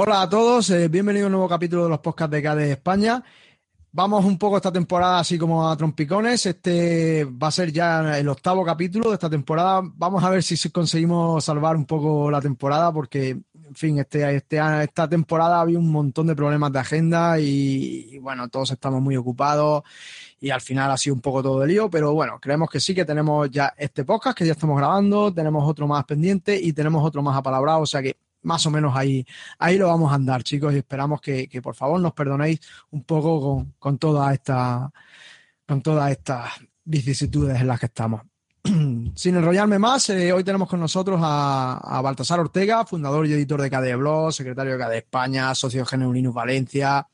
Hola a todos, eh, bienvenido a un nuevo capítulo de los podcasts de KD España. Vamos un poco esta temporada así como a trompicones. Este va a ser ya el octavo capítulo de esta temporada. Vamos a ver si conseguimos salvar un poco la temporada porque, en fin, este, este, esta temporada había un montón de problemas de agenda y, y, bueno, todos estamos muy ocupados y al final ha sido un poco todo de lío, pero bueno, creemos que sí que tenemos ya este podcast que ya estamos grabando, tenemos otro más pendiente y tenemos otro más apalabrado, o sea que más o menos ahí, ahí lo vamos a andar, chicos, y esperamos que, por favor nos perdonéis un poco con, con toda esta, con todas estas vicisitudes en las que estamos. Sin enrollarme más, eh, hoy tenemos con nosotros a, Baltasar Ortega, fundador y editor de KDE Blog, secretario de KDE España, socio de Geneulinus Valencia.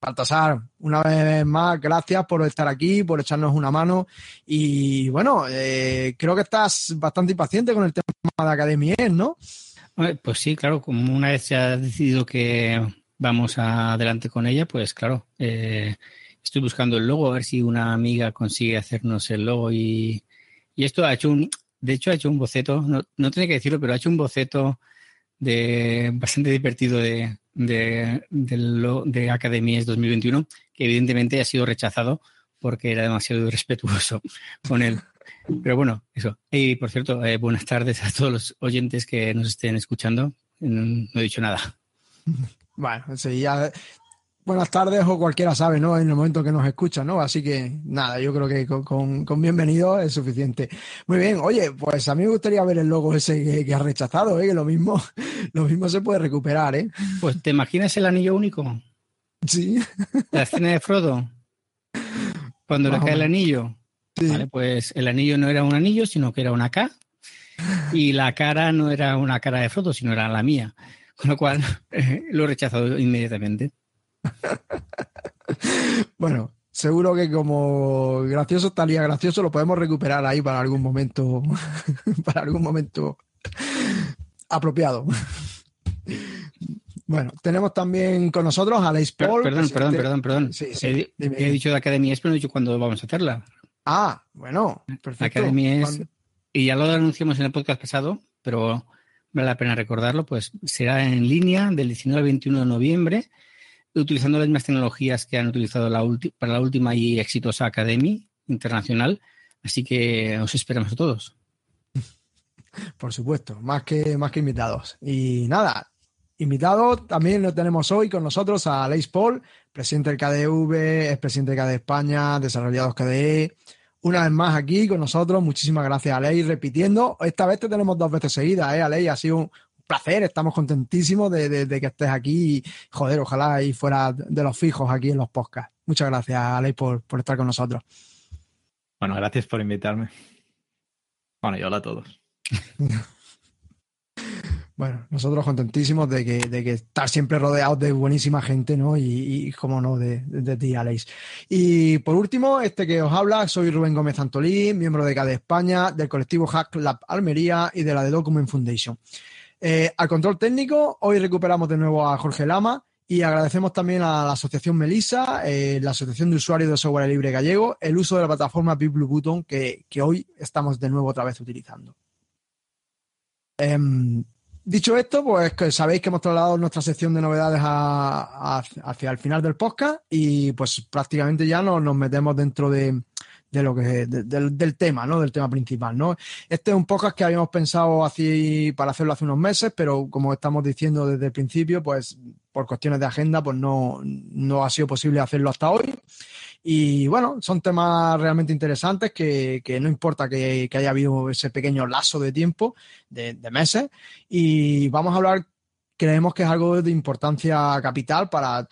Baltasar, una vez más, gracias por estar aquí, por echarnos una mano. Y bueno, eh, creo que estás bastante impaciente con el tema de Academia, ¿no? Pues sí, claro, como una vez se ha decidido que vamos adelante con ella, pues claro, eh, estoy buscando el logo, a ver si una amiga consigue hacernos el logo y, y esto ha hecho un, de hecho ha hecho un boceto, no, no tenía que decirlo, pero ha hecho un boceto de bastante divertido de, de, de, de Academies 2021, que evidentemente ha sido rechazado porque era demasiado irrespetuoso con él. Pero bueno, eso. Y por cierto, eh, buenas tardes a todos los oyentes que nos estén escuchando. No, he dicho nada. Bueno, sí, ya. Buenas tardes o cualquiera sabe, ¿no? En el momento que nos escucha, ¿no? Así que nada, yo creo que con, con, con bienvenido es suficiente. Muy bien, oye, pues a mí me gustaría ver el logo ese que, que has rechazado, ¿eh? Que lo mismo, lo mismo se puede recuperar, ¿eh? Pues te imaginas el anillo único. Sí. La escena de Frodo. Cuando Más le cae el anillo. Sí. Vale, pues el anillo no era un anillo, sino que era una K. Y la cara no era una cara de Frodo, sino era la mía. Con lo cual eh, lo he rechazado inmediatamente. bueno, seguro que como gracioso estaría gracioso, lo podemos recuperar ahí para algún momento, para algún momento apropiado. Bueno, tenemos también con nosotros a Paul. Perdón, perdón, perdón, perdón. Sí, sí, he, he, dicho de Academia pero no he dicho cuándo vamos a hacerla. Ah, bueno, perfecto. Academia es, y ya lo anunciamos en el podcast pasado, pero vale la pena recordarlo, pues será en línea del 19 al 21 de noviembre, utilizando las mismas tecnologías que han utilizado la para la última y exitosa Academia Internacional. Así que os esperamos a todos. Por supuesto, más que, más que invitados. Y nada, invitado también lo tenemos hoy con nosotros a Leis Paul, presidente del KDV, es presidente de KDE España, desarrollados KDE. Una vez más aquí con nosotros, muchísimas gracias a Ley, repitiendo, esta vez te tenemos dos veces seguidas, ¿eh? Ley, ha sido un placer, estamos contentísimos de, de, de, que estés aquí y, joder, ojalá ahí fuera de los fijos aquí en los podcasts. Muchas gracias, Aley, por, por estar con nosotros. Bueno, gracias por invitarme. Bueno, y hola a todos. Bueno, nosotros contentísimos de que, de que estar siempre rodeados de buenísima gente, ¿no? Y, y como no, de, de, de, ti, Aleix. Y por último, este que os habla, soy Rubén Gómez Antolí, miembro de CADE España, del colectivo Hack Lab Almería y de la de Document Foundation. Eh, al control técnico, hoy recuperamos de nuevo a Jorge Lama y agradecemos también a la Asociación Melisa, eh, la Asociación de Usuarios de Software Libre Gallego, el uso de la plataforma BitBlue Button que, que hoy estamos de nuevo otra vez utilizando. Eh, Dicho esto, pues que sabéis que hemos trasladado nuestra sección de novedades a, hacia el final del podcast y pues prácticamente ya nos, metemos dentro de, lo que de, del, tema, ¿no? Del tema principal. Este es un podcast que habíamos pensado así para hacerlo hace unos meses, pero como estamos diciendo desde el principio, pues por cuestiones de agenda, pues no, no ha sido posible hacerlo hasta hoy. Y bueno, son temas realmente interesantes que, que no importa que, que, haya habido ese pequeño lazo de tiempo, de, de, meses, y vamos a hablar, creemos que es algo de importancia capital para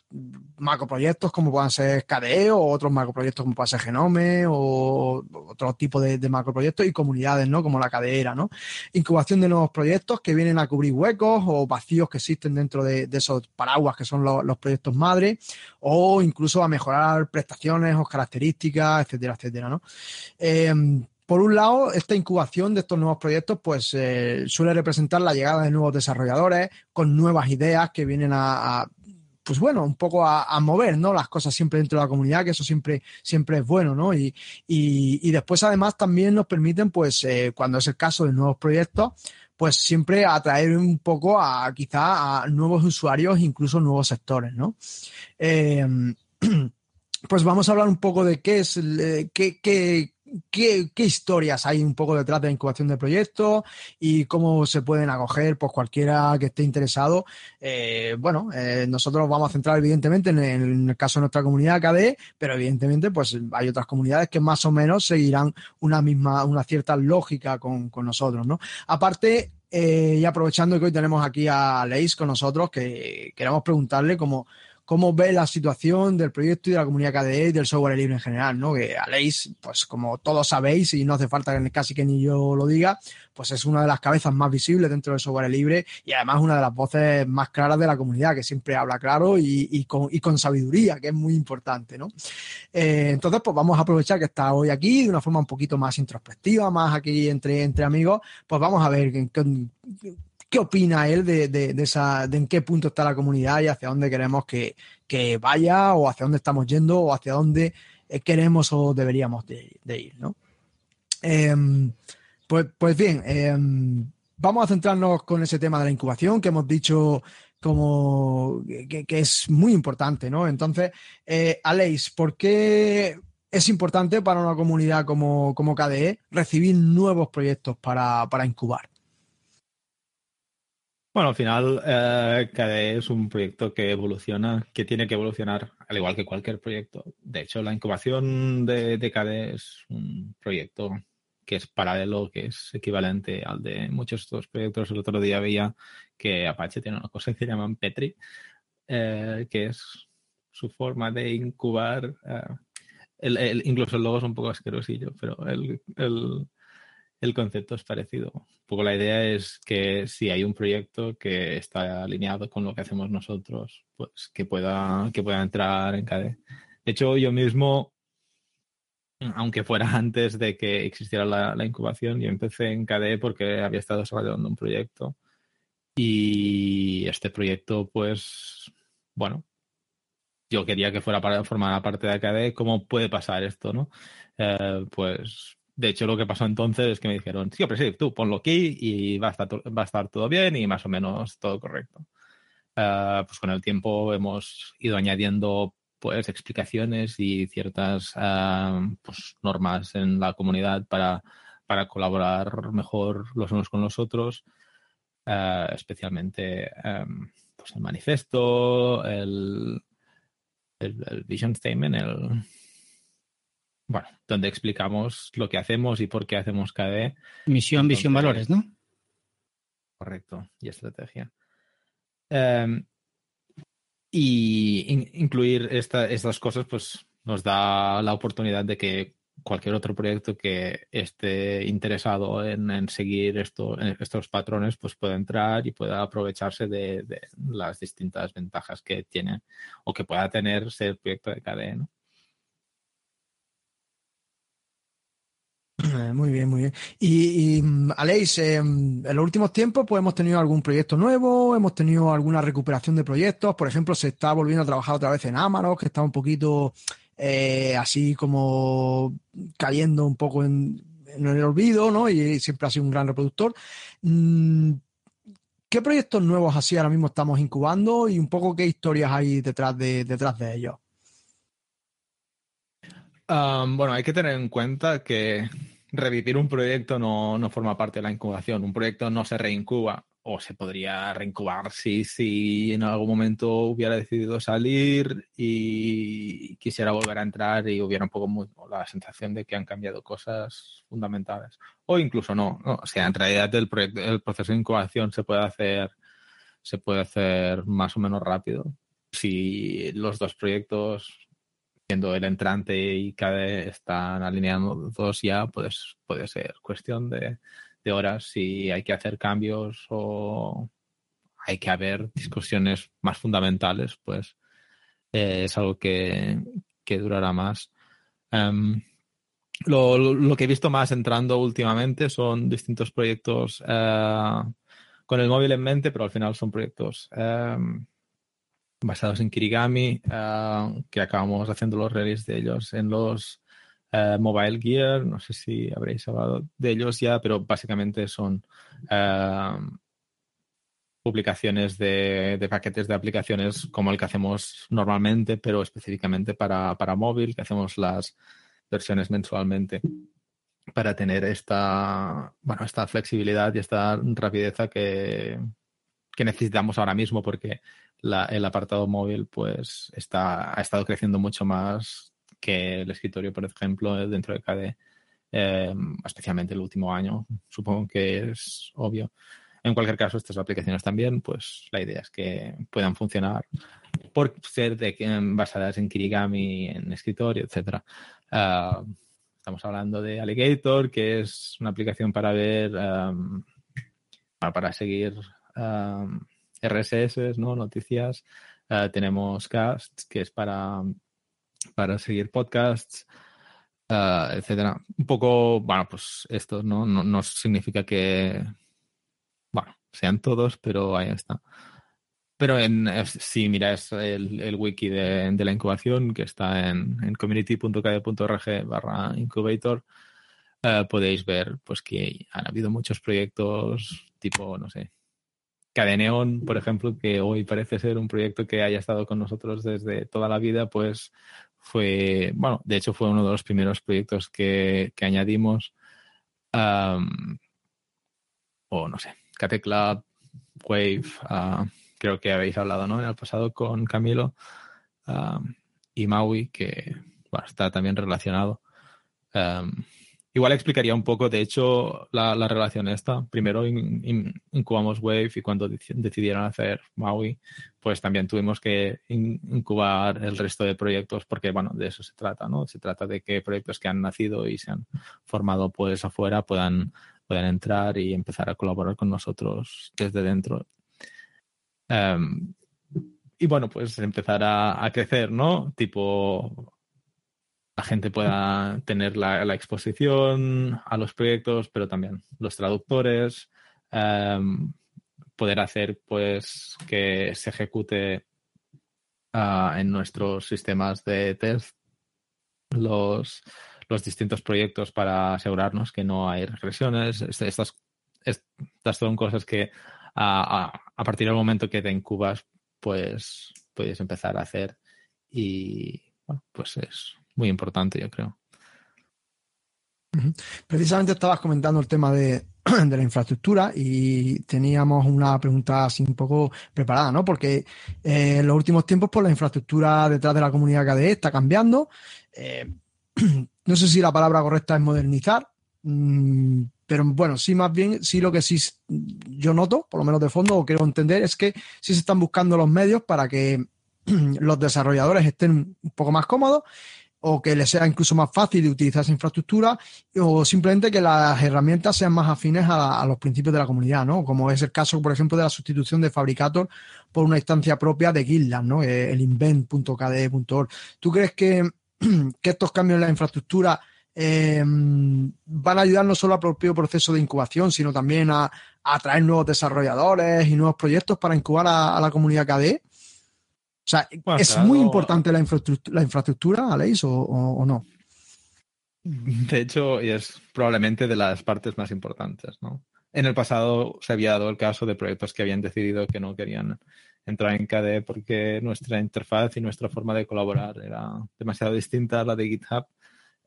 macroproyectos como puedan ser KDE o otros macroproyectos como puedan ser Genome o otro tipo de, de macroproyectos y comunidades, ¿no? Como la cadera, ¿no? Incubación de nuevos proyectos que vienen a cubrir huecos o vacíos que existen dentro de, esos paraguas que son los, proyectos madre o incluso a mejorar prestaciones o características, etcétera, etcétera, ¿no? Eh, por un lado, esta incubación de estos nuevos proyectos pues eh, suele representar la llegada de nuevos desarrolladores con nuevas ideas que vienen a, pues bueno, un poco a, mover, ¿no? Las cosas siempre dentro de la comunidad, que eso siempre, siempre es bueno, ¿no? Y, y, y después además también nos permiten, pues, eh, cuando es el caso de nuevos proyectos, pues siempre atraer un poco a quizá a nuevos usuarios, incluso nuevos sectores, ¿no? Eh, pues vamos a hablar un poco de qué es, qué, qué, qué, historias hay un poco detrás de la incubación de proyectos y cómo se pueden acoger pues cualquiera que esté interesado. Eh, bueno, eh, nosotros vamos a centrar evidentemente en el, caso de nuestra comunidad KDE, pero evidentemente pues hay otras comunidades que más o menos seguirán una misma, una cierta lógica con, nosotros, ¿no? Aparte, eh, y aprovechando que hoy tenemos aquí a Leis con nosotros, que queremos preguntarle cómo cómo ve la situación del proyecto y de la comunidad KDE y del software libre en general, ¿no? Que Aleix, pues como todos sabéis, y no hace falta que casi que ni yo lo diga, pues es una de las cabezas más visibles dentro del software libre y además una de las voces más claras de la comunidad, que siempre habla claro y, con, sabiduría, que es muy importante, ¿no? Eh, entonces, pues vamos a aprovechar que está hoy aquí de una forma un poquito más introspectiva, más aquí entre, entre amigos, pues vamos a ver qué opina él de, esa, de en qué punto está la comunidad y hacia dónde queremos que, vaya o hacia dónde estamos yendo o hacia dónde eh, queremos o deberíamos de, ir, ¿no? Em, pues, pues, bien, em, vamos a centrarnos con ese tema de la incubación que hemos dicho como que, es muy importante, ¿no? Entonces, eh, Aleix, ¿por qué es importante para una comunidad como, como KDE recibir nuevos proyectos para, para incubar? Bueno, al final, eh, KDE es un proyecto que evoluciona, que tiene que evolucionar, al igual que cualquier proyecto. De hecho, la incubación de, de KDE es un proyecto que es paralelo, que es equivalente al de muchos estos proyectos. El otro día veía que Apache tiene una cosa que llaman Petri, eh, que es su forma de incubar. Eh, el, incluso el logo es un poco asquerosillo, pero el, el concepto es parecido. Un poco la idea es que si hay un proyecto que está alineado con lo que hacemos nosotros, pues que pueda, que pueda entrar en KDE. De hecho, yo mismo, aunque fuera antes de que existiera la, incubación, yo empecé en KDE porque había estado desarrollando un proyecto. Y este proyecto, pues, bueno, yo quería que fuera para formar parte de KDE. ¿Cómo puede pasar esto, no? Eh, pues de hecho, lo que pasó entonces es que me dijeron, sí, pero sí, tú ponlo aquí y va a estar, va a estar todo bien y más o menos todo correcto. Ah, pues con el tiempo hemos ido añadiendo pues explicaciones y ciertas ah, pues, normas en la comunidad para, para, colaborar mejor los unos con los otros, ah, especialmente pues el manifiesto, el, el, el, vision statement, el, bueno, donde explicamos lo que hacemos y por qué hacemos KDE. Misión, visión, valores, ¿no? Correcto, y estrategia. Em, y incluir estas cosas, pues nos da la oportunidad de que cualquier otro proyecto que esté interesado en, seguir estos patrones, pues pueda entrar y pueda aprovecharse de, de, las distintas ventajas que tiene o que pueda tener ser proyecto de KDE, ¿no? Muy bien, muy bien. Y, mm, Aleix, em, en los últimos tiempos pues hemos tenido algún proyecto nuevo, hemos tenido alguna recuperación de proyectos, por ejemplo, se está volviendo a trabajar otra vez en Amaros, que está un poquito eh, así como cayendo un poco en, el olvido, ¿no? Y siempre ha sido un gran reproductor. Mm, ¿Qué proyectos nuevos así ahora mismo estamos incubando y un poco qué historias hay detrás de, detrás de ellos? bueno, hay que tener en cuenta que revivir un proyecto no, forma parte de la incubación. Un proyecto no se reincuba o se podría reincubar si, si en algún momento hubiera decidido salir y quisiera volver a entrar y hubiera un poco la sensación de que han cambiado cosas fundamentales. O incluso no. O sea, en realidad el, el proceso de incubación se puede hacer se puede hacer más o menos rápido. Si los dos proyectos siendo el entrante y cada están alineando dos ya, pues puede ser cuestión de, horas si hay que hacer cambios o hay que haber discusiones más fundamentales, pues eh, es algo que, durará más. Em, lo, que he visto más entrando últimamente son distintos proyectos eh, con el móvil en mente, pero al final son proyectos em, basados en Kirigami, ah, que acabamos haciendo los releases de ellos en los eh, Mobile Gear, no sé si habréis hablado de ellos ya, pero básicamente son eh, publicaciones de, paquetes de aplicaciones como el que hacemos normalmente, pero específicamente para, para móvil, que hacemos las versiones mensualmente para tener esta, bueno, esta flexibilidad y esta rapidez que, que necesitamos ahora mismo porque el apartado móvil pues está, ha estado creciendo mucho más que el escritorio, por ejemplo, dentro de KDE, eh, especialmente el último año. Supongo que es obvio. En cualquier caso, estas aplicaciones también, pues la idea es que puedan funcionar por ser de, basadas en Kirigami, en escritorio, etcétera. Ah, estamos hablando de Alligator, que es una aplicación para ver, um, para, seguir um, RSS, ¿no? Noticias. Uh, tenemos Cast, que es para, para seguir podcasts, uh, etcétera. Un poco, bueno, pues esto ¿no? No, no significa que, bueno, sean todos, pero ahí está. Pero en, eh, si miráis el, el wiki de, de, la incubación, que está en, en community.kd.org barra incubator, uh, podéis ver pues que han habido muchos proyectos tipo, no sé, Cadeneon, por ejemplo, que hoy parece ser un proyecto que haya estado con nosotros desde toda la vida, pues fue, bueno, de hecho fue uno de los primeros proyectos que, que añadimos. O no sé, Kate Club, Wave, uh, creo que habéis hablado ¿no? en el pasado con Camilo y Maui, que está también relacionado. Igual explicaría un poco, de hecho, la, relación esta. Primero incubamos Wave y cuando decidieron hacer Maui, pues también tuvimos que incubar el resto de proyectos porque, bueno, de eso se trata, ¿no? Se trata de que proyectos que han nacido y se han formado pues afuera puedan, puedan entrar y empezar a colaborar con nosotros desde dentro Em, y bueno, pues empezar a, crecer, ¿no? Tipo, la gente pueda tener la, exposición a los proyectos, pero también los traductores, em, poder hacer pues que se ejecute ah, en nuestros sistemas de test los, los distintos proyectos para asegurarnos que no hay regresiones. Estas, estas son cosas que a, a, partir del momento que te incubas, pues puedes empezar a hacer y bueno, pues es muy importante, yo creo. Precisamente estabas comentando el tema de, de, la infraestructura y teníamos una pregunta así un poco preparada, ¿no? Porque eh, en los últimos tiempos, pues la infraestructura detrás de la comunidad KDE está cambiando. Eh, no sé si la palabra correcta es modernizar, mm, pero bueno, sí, más bien, sí lo que sí yo noto, por lo menos de fondo, o quiero entender, es que sí se están buscando los medios para que los desarrolladores estén un poco más cómodos o que les sea incluso más fácil de utilizar esa infraestructura o simplemente que las herramientas sean más afines a, los principios de la comunidad, ¿no? Como es el caso, por ejemplo, de la sustitución de Fabricator por una instancia propia de GitLab, ¿no? Eh, el invent.kde.org. ¿Tú crees que, que estos cambios en la infraestructura eh, van a ayudar no solo al propio proceso de incubación, sino también a, atraer nuevos desarrolladores y nuevos proyectos para incubar a, la comunidad KDE. O sea, ¿es muy importante la infraestructura, la infraestructura Aleix, o, no? De hecho, es probablemente de las partes más importantes, ¿no? En el pasado se había dado el caso de proyectos que habían decidido que no querían entrar en KDE porque nuestra interfaz y nuestra forma de colaborar era demasiado distinta a la de GitHub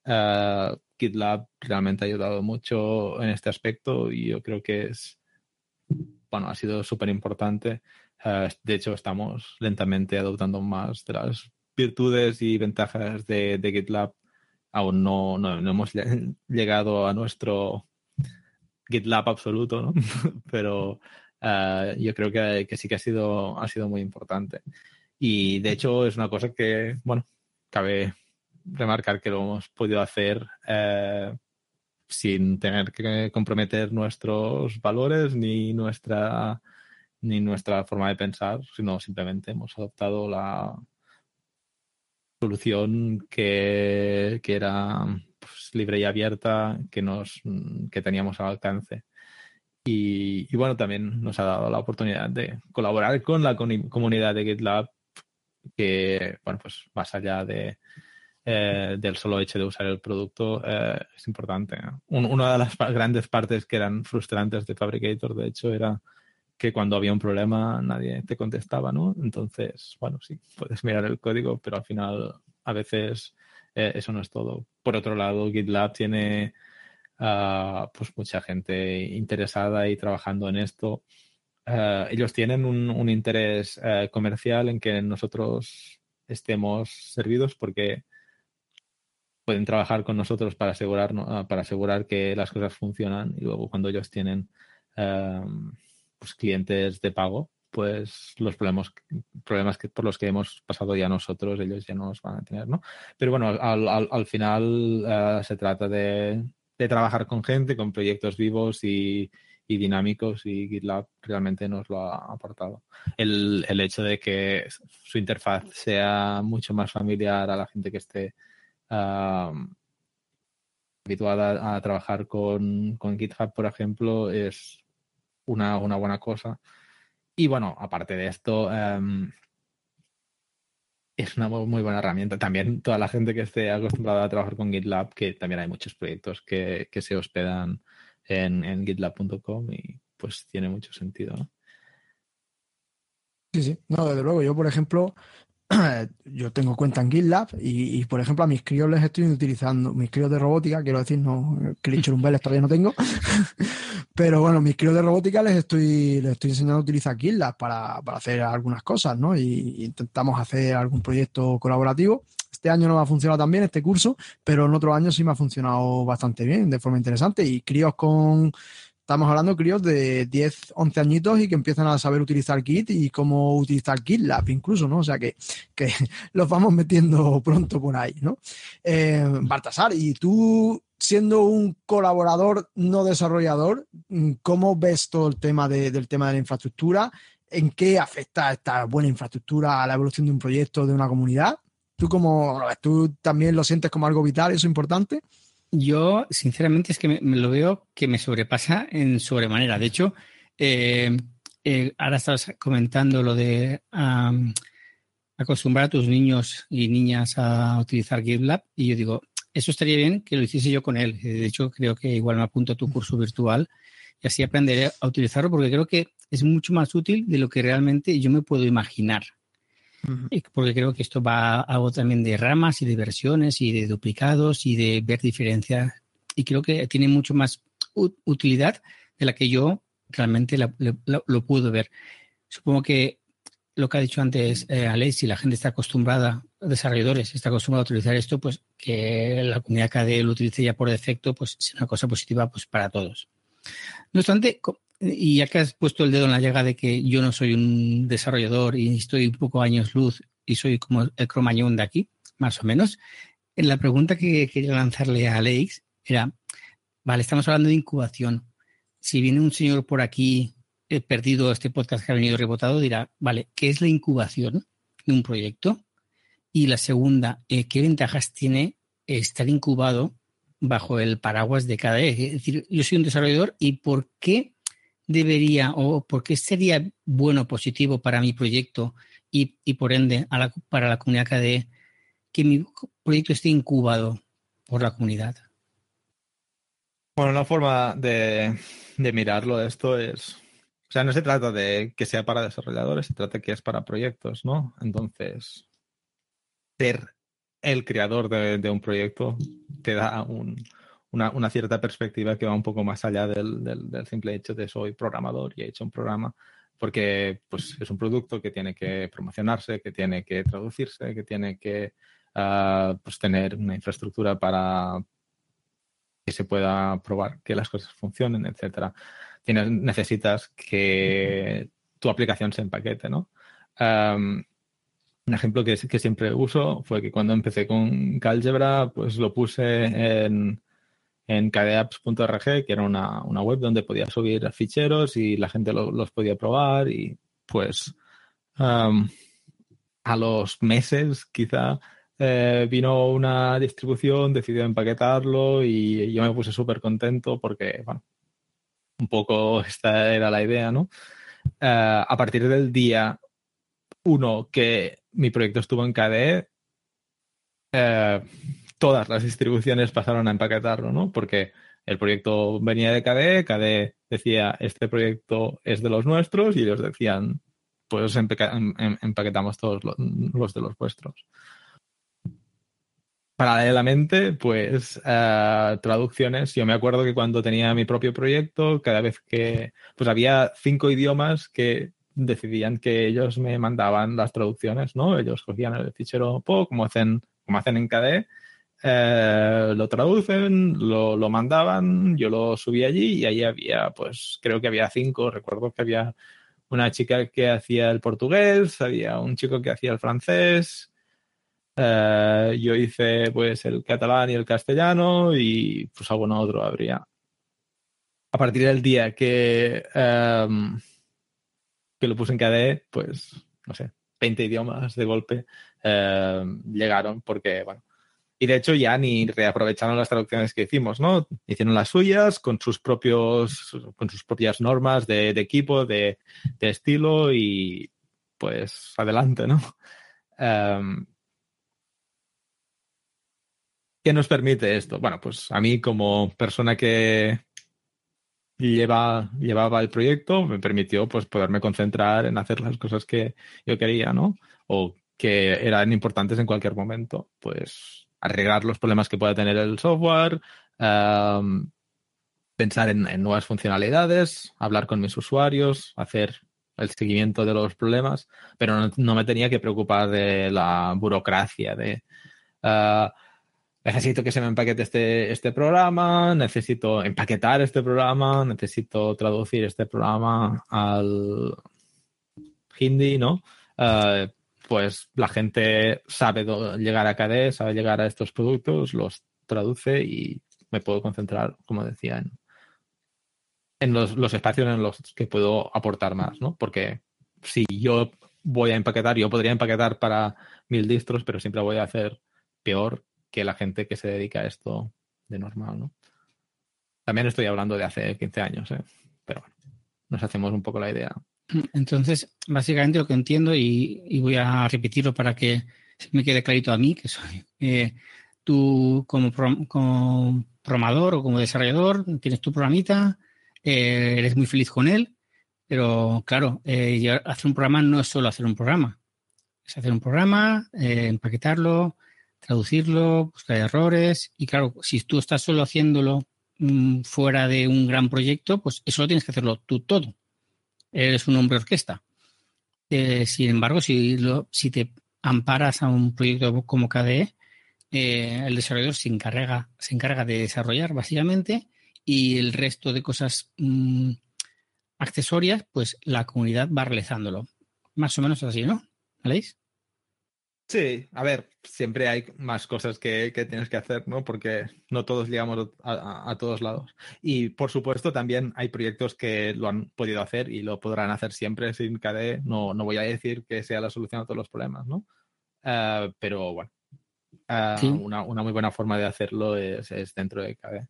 Uh, GitLab realmente ha ayudado mucho en este aspecto y yo creo que es, bueno, ha sido súper importante. Uh, de hecho, estamos lentamente adoptando más de las virtudes y ventajas de, GitLab. Aún no, no, hemos llegado a nuestro GitLab absoluto, pero uh, yo creo que, que, sí que ha sido, ha sido muy importante. Y de hecho es una cosa que, bueno, cabe remarcar que lo hemos podido hacer eh, sin tener que comprometer nuestros valores ni nuestra ni nuestra forma de pensar, sino simplemente hemos adoptado la solución que, que era pues, libre y abierta que nos que teníamos al alcance. Y, y, bueno, también nos ha dado la oportunidad de colaborar con la comunidad de GitLab, que, bueno, pues más allá de, eh, del solo hecho de usar el producto eh, es importante. una de las grandes partes que eran frustrantes de Fabricator, de hecho, era que cuando había un problema nadie te contestaba, ¿no? Entonces, bueno, sí, puedes mirar el código, pero al final a veces eh, eso no es todo. Por otro lado, GitLab tiene ah, pues mucha gente interesada y trabajando en esto. Ah, ellos tienen un, interés comercial en que nosotros estemos servidos porque pueden trabajar con nosotros para asegurar, ah, para asegurar que las cosas funcionan y luego cuando ellos tienen pues clientes de pago, pues los problemas, problemas que, por los que hemos pasado ya nosotros, ellos ya no los van a tener, ¿no? Pero bueno, al, al, final ah, se trata de, de, trabajar con gente, con proyectos vivos y, y, dinámicos y GitLab realmente nos lo ha aportado. El, el hecho de que su interfaz sea mucho más familiar a la gente que esté habituada a trabajar con, GitHub, por ejemplo, es una, buena cosa. Y bueno, aparte de esto, em, es una muy buena herramienta. También toda la gente que esté acostumbrada a trabajar con GitLab, que también hay muchos proyectos que, se hospedan en, en gitlab.com y pues tiene mucho sentido. Sí, sí, no, desde luego. Yo, por ejemplo, yo tengo cuenta en GitLab y, por ejemplo, a mis críos les estoy utilizando, mis críos de robótica, quiero decir, no, Clichor Umbeles todavía no tengo, pero bueno, mis críos de robótica les estoy, les estoy enseñando a utilizar GitLab para, para hacer algunas cosas, ¿no? Y, intentamos hacer algún proyecto colaborativo. Este año no me ha funcionado tan bien este curso, pero en otros años sí me ha funcionado bastante bien, de forma interesante. Y críos con Estamos hablando de críos de 10, 11 añitos y que empiezan a saber utilizar Git y cómo utilizar GitLab incluso, ¿no? O sea que, que los vamos metiendo pronto por ahí, ¿no? Eh, Baltasar, y tú siendo un colaborador no desarrollador, ¿cómo ves todo el tema del tema de la infraestructura? ¿En qué afecta esta buena infraestructura a la evolución de un proyecto, de una comunidad? ¿Tú, cómo, ¿Tú también lo sientes como algo vital, eso importante? Yo, sinceramente, es que me, lo veo que me sobrepasa en sobremanera. De hecho, eh, eh, ahora estabas comentando lo de acostumbrar a tus niños y niñas a utilizar GitLab y yo digo, eso estaría bien que lo hiciese yo con él. De hecho, creo que igual me apunto a tu curso virtual y así aprenderé a utilizarlo porque creo que es mucho más útil de lo que realmente yo me puedo imaginar porque creo que esto va a algo también de ramas y de versiones y de duplicados y de ver diferencias. Y creo que tiene mucho más utilidad de la que yo realmente lo puedo ver. Supongo que lo que ha dicho antes eh, Alex, si la gente está acostumbrada, desarrolladores, está acostumbrada a utilizar esto, pues que la comunidad KDE lo utilice ya por defecto, pues es una cosa positiva pues para todos. No obstante, y ya que has puesto el dedo en la llaga de que yo no soy un desarrollador y estoy un poco años luz y soy como el cromañón de aquí, más o menos, la pregunta que quería lanzarle a Alex era, vale, estamos hablando de incubación. Si viene un señor por aquí he perdido este podcast que ha venido rebotado, dirá, vale, ¿qué es la incubación de un proyecto? Y la segunda, eh, ¿qué ventajas tiene estar incubado bajo el paraguas de KDE? Es decir, yo soy un desarrollador y ¿por qué debería o por qué sería bueno, positivo para mi proyecto y, por ende para la comunidad KDE que mi proyecto esté incubado por la comunidad? Bueno, una forma de, mirarlo esto es, o sea, no se trata de que sea para desarrolladores, se trata de que es para proyectos, ¿no? Entonces, ser el creador de un proyecto te da un, una, cierta perspectiva que va un poco más allá del, del, simple hecho de soy programador y he hecho un programa, porque pues, es un producto que tiene que promocionarse, que tiene que traducirse, que tiene que uh, pues, tener una infraestructura para que se pueda probar que las cosas funcionen, etcétera. Tienes, necesitas que tu aplicación se empaquete, ¿no? Un ejemplo que, que, siempre uso fue que cuando empecé con Calgebra, pues lo puse en, en kdeapps.org, que era una, web donde podía subir ficheros y la gente los podía probar y pues a los meses quizá eh, vino una distribución, decidió empaquetarlo y yo me puse súper contento porque, bueno, un poco esta era la idea, ¿no? Eh, a partir del día uno que mi proyecto estuvo en KDE, eh, todas las distribuciones pasaron a empaquetarlo, ¿no? Porque el proyecto venía de KDE, KDE decía, este proyecto es de los nuestros, y ellos decían, pues em, em, empaquetamos todos los de los vuestros paralelamente, pues uh, traducciones. Yo me acuerdo que cuando tenía mi propio proyecto, cada vez que pues había cinco idiomas que decidían que ellos me mandaban las traducciones, ¿no? Ellos cogían el fichero PO, como hacen, como hacen en KDE, eh, lo traducen, lo, lo, mandaban, yo lo subí allí y ahí había, pues creo que había cinco, recuerdo que había una chica que hacía el portugués, había un chico que hacía el francés, eh, yo hice pues el catalán y el castellano y pues alguno otro habría. A partir del día que, em, que lo puse en KDE, pues no sé, 20 idiomas de golpe em, llegaron porque, bueno, y de hecho ya ni reaprovecharon las traducciones que hicimos, ¿no? Hicieron las suyas con sus propios, con sus propias normas de, equipo, de, estilo y pues adelante, ¿no? Em, ¿Qué nos permite esto? Bueno, pues a mí como persona que lleva, llevaba el proyecto me permitió pues poderme concentrar en hacer las cosas que yo quería, ¿no? O que eran importantes en cualquier momento. Pues arreglar los problemas que pueda tener el software, pensar en, nuevas funcionalidades, hablar con mis usuarios, hacer el seguimiento de los problemas, pero no, me tenía que preocupar de la burocracia, de ah, necesito que se me empaquete este, este programa, necesito empaquetar este programa, necesito traducir este programa al hindi, ¿no? Eh, pues la gente sabe llegar a KDE, sabe llegar a estos productos, los traduce y me puedo concentrar, como decía, en, en los, los, espacios en los que puedo aportar más, ¿no? Porque si yo voy a empaquetar, yo podría empaquetar para mil distros, pero siempre voy a hacer peor que la gente que se dedica a esto de normal, ¿no? También estoy hablando de hace 15 años, ¿eh? pero bueno, nos hacemos un poco la idea. Entonces, básicamente lo que entiendo, y, voy a repetirlo para que me quede clarito a mí, que soy eh, tú como, como, programador o como desarrollador, tienes tu programita, eh, eres muy feliz con él, pero claro, eh, hacer un programa no es solo hacer un programa, es hacer un programa, empaquetarlo, traducirlo, buscar errores. Y claro, si tú estás solo haciéndolo mm, fuera de un gran proyecto, pues eso lo tienes que hacerlo tú todo. Eres un hombre orquesta. Eh, sin embargo, si, lo, si te amparas a un proyecto como KDE, eh, el desarrollador se encarga, se encarga de desarrollar básicamente y el resto de cosas mm, accesorias, pues la comunidad va realizándolo. Más o menos así, ¿no? ¿Veis? Sí, a ver, siempre hay más cosas que, tienes que hacer, ¿no? Porque no todos llegamos a, todos lados. Y por supuesto, también hay proyectos que lo han podido hacer y lo podrán hacer siempre sin KDE. No, no voy a decir que sea la solución a todos los problemas, ¿no? Eh, pero bueno, eh, una, muy buena forma de hacerlo es, dentro de KDE.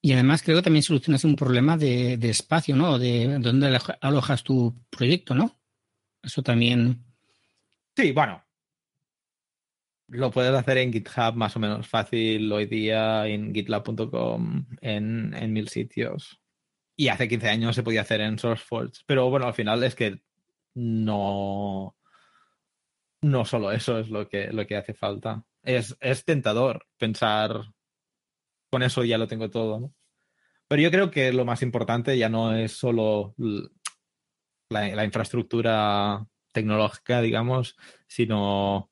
Y además creo que también solucionas un problema de, de espacio, ¿no? De dónde alojas tu proyecto, ¿no? Eso también. Sí, bueno, lo puedes hacer en GitHub más o menos fácil hoy día, en gitlab.com, en, en mil sitios. Y hace 15 años se podía hacer en SourceForge. Pero bueno, al final es que no. No solo eso es lo que, lo que hace falta. Es, es tentador pensar con eso ya lo tengo todo, ¿no? Pero yo creo que lo más importante ya no es solo la, la infraestructura tecnológica, digamos, sino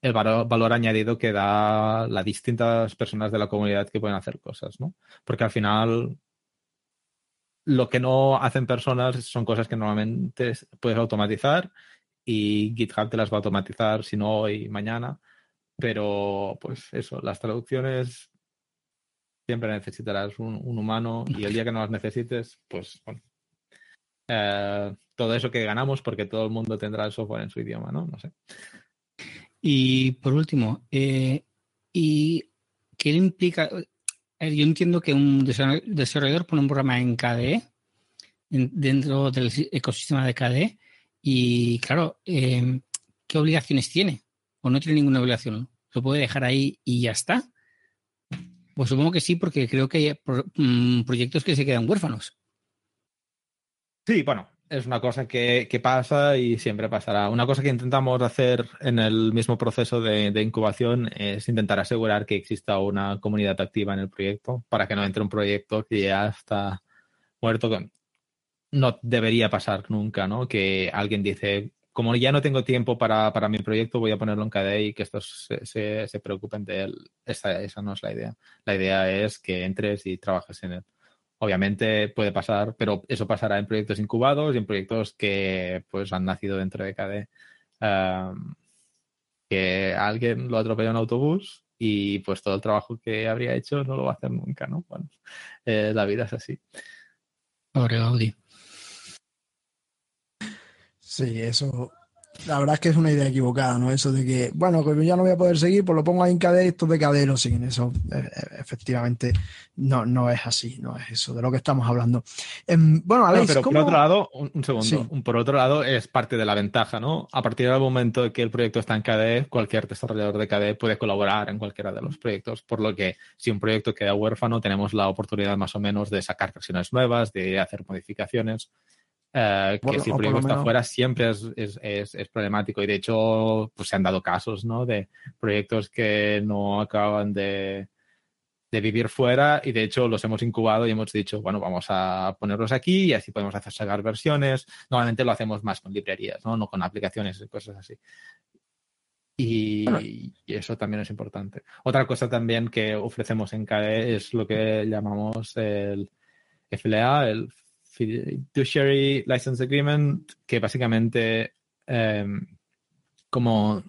el valor, añadido que da las distintas personas de la comunidad que pueden hacer cosas, ¿no? Porque al final lo que no hacen personas son cosas que normalmente puedes automatizar y GitHub te las va a automatizar, si no hoy, mañana. Pero, pues eso, las traducciones siempre necesitarás un, humano y el día que no las necesites, pues bueno. Eh, todo eso que ganamos porque todo el mundo tendrá el software en su idioma, ¿no? No sé. Y por último, eh, ¿y qué implica? Eh, yo entiendo que un desarrollador pone un programa en KDE, dentro del ecosistema de KDE, y claro, em, ¿qué obligaciones tiene? ¿O no tiene ninguna obligación? ¿Lo puede dejar ahí y ya está? Pues supongo que sí, porque creo que hay mm, proyectos que se quedan huérfanos. Sí, bueno, es una cosa que, pasa y siempre pasará. Una cosa que intentamos hacer en el mismo proceso de, incubación es intentar asegurar que exista una comunidad activa en el proyecto para que no entre un proyecto que ya está muerto. No debería pasar nunca, ¿no? Que alguien dice, como ya no tengo tiempo para, mi proyecto, voy a ponerlo en KDE y que estos se, preocupen de él. Esa, esa no es la idea. La idea es que entres y trabajes en él. Obviamente puede pasar, pero eso pasará en proyectos incubados y en proyectos que pues han nacido dentro de KDE. que alguien lo atropella en un autobús y pues todo el trabajo que habría hecho no lo va a hacer nunca, ¿no? Bueno, eh, la vida es así. Pobre Audi. Sí, eso, la verdad es que es una idea equivocada, ¿no? Eso de que, bueno, que ya no voy a poder seguir, pues lo pongo ahí en KDE y estos de KDE lo siguen. Eso eh, eh, efectivamente no, no es así, no es eso de lo que estamos hablando. Em, bueno, Alex, pero por otro lado, un, segundo, por otro lado es parte de la ventaja, ¿no? A partir del momento de que el proyecto está en KDE, cualquier desarrollador de KDE puede colaborar en cualquiera de los proyectos, por lo que si un proyecto queda huérfano, tenemos la oportunidad más o menos de sacar versiones nuevas, de hacer modificaciones. Eh, que si el proyecto está fuera siempre es, es, es, problemático. Y de hecho pues se han dado casos ¿no? de proyectos que no acaban de, de, vivir fuera y de hecho los hemos incubado y hemos dicho bueno vamos a ponerlos aquí y así podemos hacer sacar versiones normalmente lo hacemos más con librerías no, no con aplicaciones y cosas así. Y, y, eso también es importante. Otra cosa también que ofrecemos en KDE es lo que llamamos el FLA el Fiduciary License Agreement, que básicamente em, como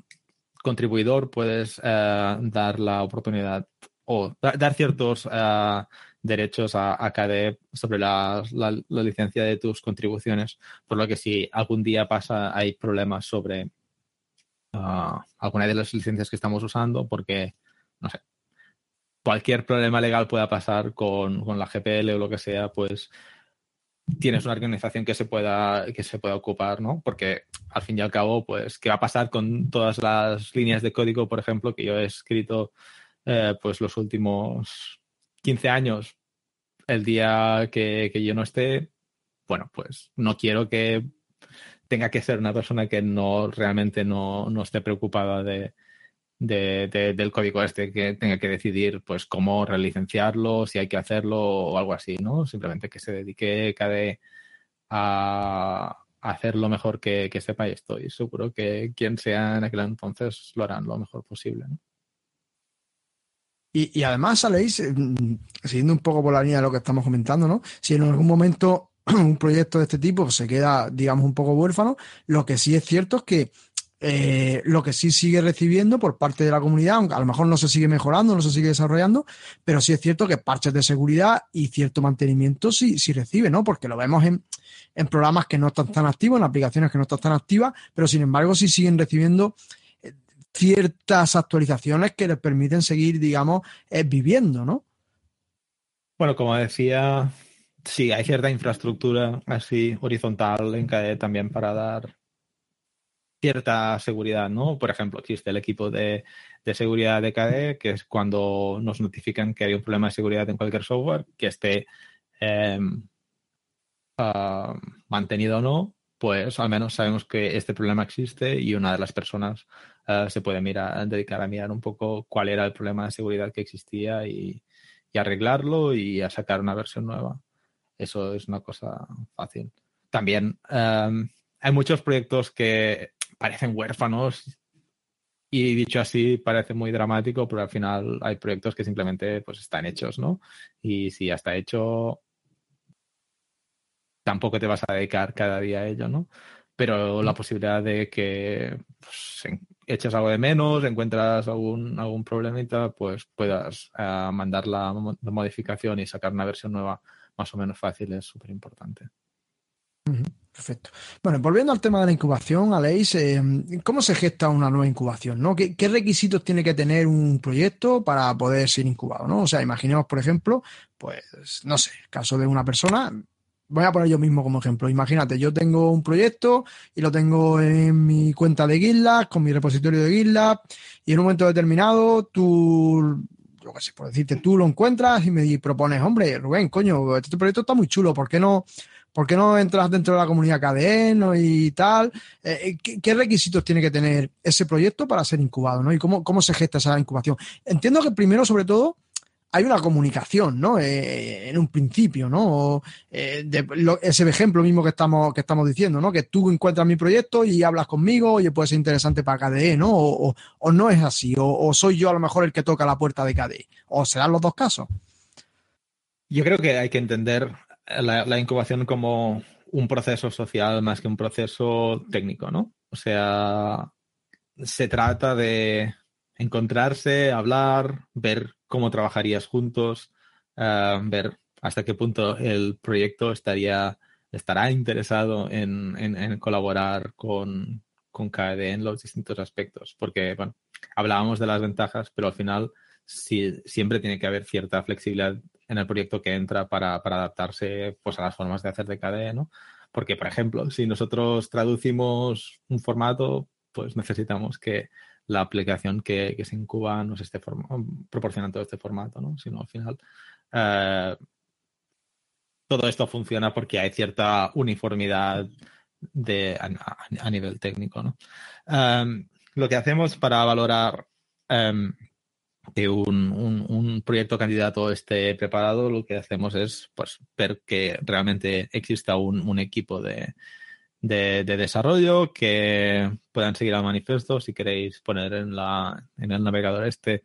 contribuidor puedes eh, dar la oportunidad o dar ciertos eh, derechos a, KDE sobre la, licencia de tus contribuciones, por lo que si algún día pasa hay problemas sobre ah, alguna de las licencias que estamos usando, porque, no sé, cualquier problema legal pueda pasar con, con la GPL o lo que sea, pues tienes una organización que se pueda que se pueda ocupar, ¿no? Porque al fin y al cabo, pues, ¿qué va a pasar con todas las líneas de código, por ejemplo, que yo he escrito eh, pues los últimos 15 años? El día que, yo no esté, bueno, pues no quiero que tenga que ser una persona que no realmente no, no esté preocupada de, de, del código este que tenga que decidir pues cómo relicenciarlo, si hay que hacerlo o algo así, ¿no? Simplemente que se dedique cada a, hacer lo mejor que, sepa y estoy seguro que quien sea en aquel entonces lo harán lo mejor posible, ¿no? Y, y, además, sabéis, eh, siguiendo un poco por la línea de lo que estamos comentando, ¿no? Si en algún momento un proyecto de este tipo se queda, digamos, un poco huérfano, lo que sí es cierto es que eh, lo que sí sigue recibiendo por parte de la comunidad, aunque a lo mejor no se sigue mejorando, no se sigue desarrollando, pero sí es cierto que parches de seguridad y cierto mantenimiento sí, sí recibe, ¿no? Porque lo vemos en, programas que no están tan activos, en aplicaciones que no están tan activas, pero sin embargo sí siguen recibiendo eh, ciertas actualizaciones que les permiten seguir, digamos, eh, viviendo, ¿no? Bueno, como decía, sí, hay cierta infraestructura así horizontal en KDE también para dar cierta seguridad, ¿no? Por ejemplo, existe el equipo de, seguridad de KDE, que es cuando nos notifican que hay un problema de seguridad en cualquier software, que esté em, ah, mantenido o no, pues al menos sabemos que este problema existe y una de las personas ah, se puede mirar, dedicar a mirar un poco cuál era el problema de seguridad que existía y, arreglarlo y a sacar una versión nueva. Eso es una cosa fácil. También em, hay muchos proyectos que parecen huérfanos y dicho así parece muy dramático, pero al final hay proyectos que simplemente pues están hechos, ¿no? Y si ya está hecho, tampoco te vas a dedicar cada día a ello, ¿no? Pero la posibilidad de que pues, eches algo de menos, encuentras algún, algún problemita, pues puedas eh, mandar la modificación y sacar una versión nueva más o menos fácil es súper importante. Perfecto. Bueno, volviendo al tema de la incubación, Aleix, eh, ¿cómo se gesta una nueva incubación? ¿no? ¿Qué, requisitos tiene que tener un proyecto para poder ser incubado? ¿no? O sea, imaginemos, por ejemplo, pues, no sé, el caso de una persona, voy a poner yo mismo como ejemplo. Imagínate, yo tengo un proyecto y lo tengo en mi cuenta de GitLab, con mi repositorio de GitLab, y en un momento determinado tú, yo qué sé, por decirte, tú lo encuentras y me propones, hombre, Rubén, coño, este proyecto está muy chulo, ¿por qué no? ¿Por qué no entras dentro de la comunidad KDE y tal? Eh, eh, ¿qué, requisitos tiene que tener ese proyecto para ser incubado? ¿no? ¿Y cómo, cómo se gesta esa incubación? Entiendo que primero, sobre todo, hay una comunicación, ¿no? Eh, en un principio, ¿no? ese ejemplo mismo que estamos, que estamos diciendo, ¿no? Que tú encuentras mi proyecto y hablas conmigo, oye, puede ser interesante para KDE, ¿no? O, no es así, o, soy yo a lo mejor el que toca la puerta de KDE, o serán los dos casos. Yo creo que hay que entender la, incubación como un proceso social más que un proceso técnico, ¿no? O sea, se trata de encontrarse, hablar, ver cómo trabajarías juntos, eh, ver hasta qué punto el proyecto estaría, estará interesado en, colaborar con, con KDE en los distintos aspectos. Porque, bueno, hablábamos de las ventajas, pero al final siempre tiene que haber cierta flexibilidad en el proyecto que entra para, adaptarse pues, a las formas de hacer de KDE, ¿no? Porque, por ejemplo, si nosotros traducimos un formato, pues necesitamos que la aplicación que, se incuba nos esté proporcionando este formato, ¿no? Si no, al final eh, todo esto funciona porque hay cierta uniformidad de, a, nivel técnico, ¿no? Eh, lo que hacemos para valorar eh, que un, proyecto candidato esté preparado, lo que hacemos es pues, ver que realmente exista un, equipo de, desarrollo que puedan seguir al manifiesto. Si queréis poner en, la, en el navegador este,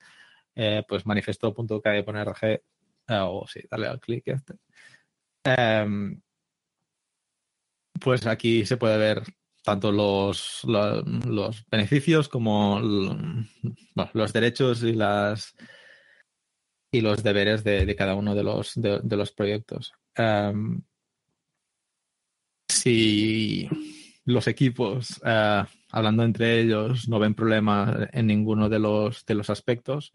eh, pues manifiesto.kd.org eh, o sí, darle al clic este. Em, pues aquí se puede ver tanto los, los, beneficios como los derechos y las y los deberes de, cada uno de los, de, los proyectos. Em, si los equipos, eh, hablando entre ellos, no ven problema en ninguno de los, de los aspectos,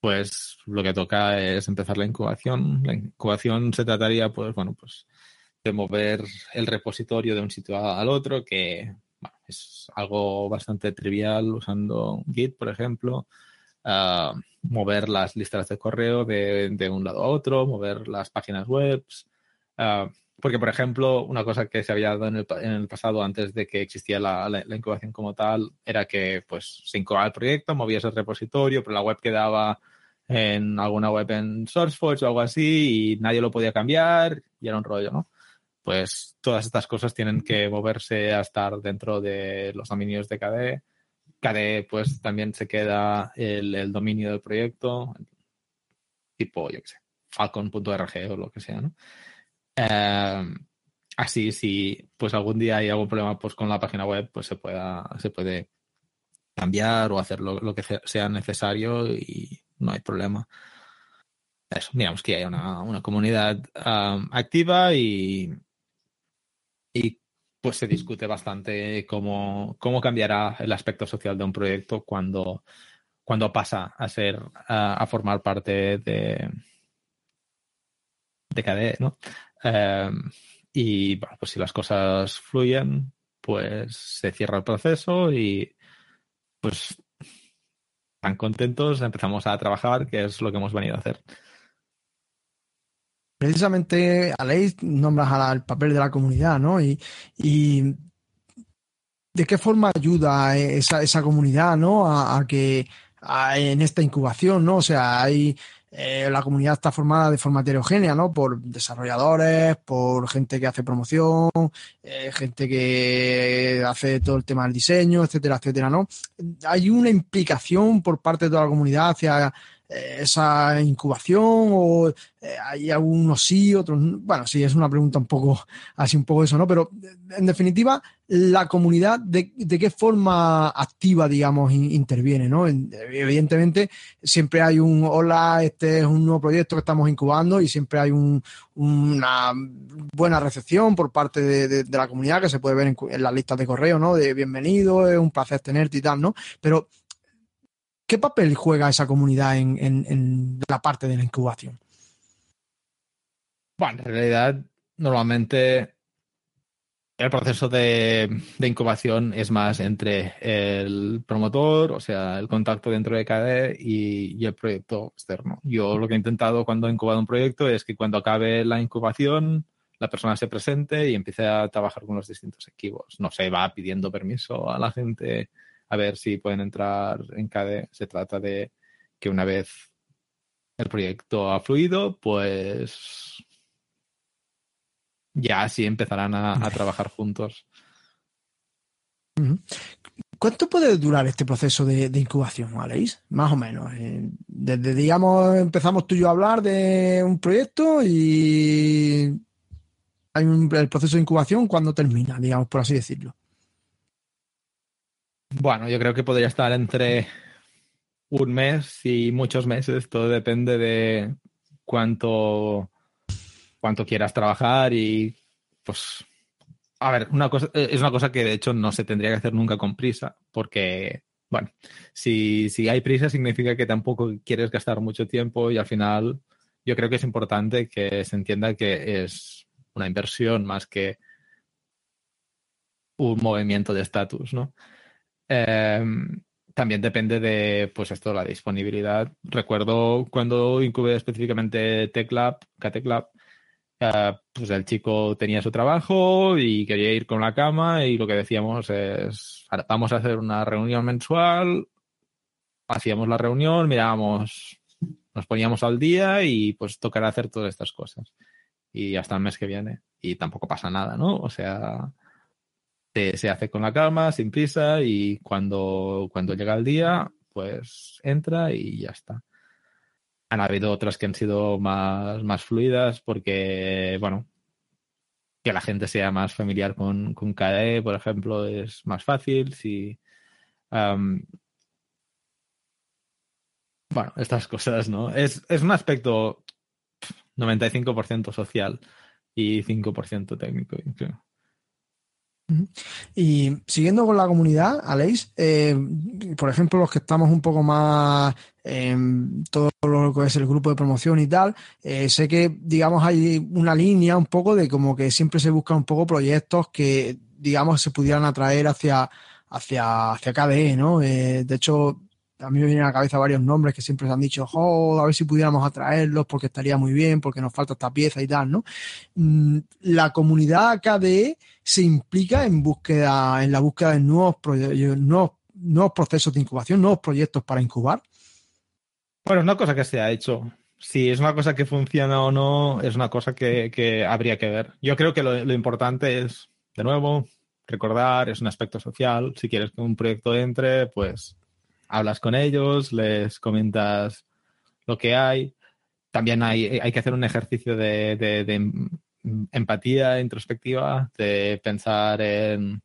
pues lo que toca es empezar la incubación. La incubación se trataría, pues, bueno, pues de mover el repositorio de un sitio al otro, que es algo bastante trivial usando Git, por ejemplo. Ah, mover las listas de correo de, un lado a otro, mover las páginas web. Ah, porque, por ejemplo, una cosa que se había dado en el, pasado antes de que existía la, incubación como tal era que pues se incubaba el proyecto, movías el repositorio, pero la web quedaba en alguna web en SourceForge o algo así y nadie lo podía cambiar y era un rollo, ¿no? Pues todas estas cosas tienen que moverse a estar dentro de los dominios de KDE. KDE pues también se queda el, dominio del proyecto, tipo, yo qué sé, falcon.org o lo que sea, ¿no? Em, así, si pues algún día hay algún problema pues con la página web, pues se pueda, se puede cambiar o hacer lo, que sea necesario y no hay problema. Eso, digamos que hay una, comunidad activa y, y pues se discute bastante cómo, cómo cambiará el aspecto social de un proyecto cuando, cuando pasa a ser a, formar parte de de KDE, ¿no? Em, y bueno, pues si las cosas fluyen, pues se cierra el proceso y pues tan contentos empezamos a trabajar, que es lo que hemos venido a hacer precisamente Aleix nombras al papel de la comunidad, ¿no? Y, de qué forma ayuda esa, esa comunidad, ¿no? A, que en esta incubación, ¿no? O sea, hay eh, la comunidad está formada de forma heterogénea, ¿no? Por desarrolladores, por gente que hace promoción, eh, gente que hace todo el tema del diseño, etcétera, etcétera, ¿no? Hay una implicación por parte de toda la comunidad hacia esa incubación o eh, hay algunos sí, otros bueno, sí, es una pregunta un poco así un poco eso, ¿no? Pero en definitiva, la comunidad de, qué forma activa, digamos, interviene, ¿no? Evidentemente, siempre hay un hola, este es un nuevo proyecto que estamos incubando y siempre hay una buena recepción por parte de, la comunidad que se puede ver en, en las listas de correo, ¿no? De bienvenido, es un placer tenerte y tal, ¿no? Pero ¿Qué papel juega esa comunidad en, la parte de la incubación? Bueno, en realidad normalmente el proceso de, incubación es más entre el promotor, o sea, el contacto dentro de KDE y, el proyecto externo. Yo lo que he intentado cuando he incubado un proyecto es que cuando acabe la incubación, la persona se presente y empiece a trabajar con los distintos equipos. No se va pidiendo permiso a la gente a ver si pueden entrar en KDE. Se trata de que una vez el proyecto ha fluido, pues ya sí empezarán a, trabajar juntos. ¿Cuánto puede durar este proceso de, incubación, Aleix? Más o menos. Eh, desde, digamos, empezamos tú y yo a hablar de un proyecto y hay un, el proceso de incubación, ¿cuándo termina, digamos, por así decirlo? Bueno, yo creo que podría estar entre un mes y muchos meses. Todo depende de cuánto, cuánto quieras trabajar y pues a ver, una cosa, eh, es una cosa que de hecho no se tendría que hacer nunca con prisa, porque, bueno, si, si hay prisa significa que tampoco quieres gastar mucho tiempo y al final yo creo que es importante que se entienda que es una inversión más que un movimiento de estatus, ¿no? Em, también depende de, pues esto, la disponibilidad. Recuerdo cuando incubé específicamente TechLab, KTecLab, uh, pues el chico tenía su trabajo y quería ir con la cama y lo que decíamos es, vamos a hacer una reunión mensual, hacíamos la reunión, mirábamos, nos poníamos al día y pues tocará hacer todas estas cosas. Y hasta el mes que viene. Y tampoco pasa nada, ¿no? O sea, se, hace con la calma, sin prisa y cuando, cuando llega el día, pues entra y ya está. Han habido otras que han sido más, más fluidas porque, bueno, que la gente sea más familiar con, con KDE, por ejemplo, es más fácil. Si, bueno, estas cosas, ¿no? Es, es un aspecto 95% social y 5% técnico, creo. Y siguiendo con la comunidad, Aleix, eh, por ejemplo, los que estamos un poco más en todo lo que es el grupo de promoción y tal, eh, sé que, digamos, hay una línea un poco de como que siempre se buscan un poco proyectos que, digamos, se pudieran atraer hacia, hacia, hacia KDE, ¿no? Eh, de hecho, a mí me vienen a la cabeza varios nombres que siempre se han dicho, oh, a ver si pudiéramos atraerlos porque estaría muy bien, porque nos falta esta pieza y tal, ¿no? Mm, la comunidad KDE se implica en búsqueda, en la búsqueda de nuevos, nuevos, nuevos procesos de incubación, nuevos proyectos para incubar. Bueno, es una cosa que se ha hecho. Si es una cosa que funciona o no, es una cosa que, habría que ver. Yo creo que lo importante es, de nuevo, recordar, es un aspecto social. Si quieres que un proyecto entre, pues hablas con ellos, les comentas lo que hay. También hay, hay que hacer un ejercicio de, empatía introspectiva, de pensar en,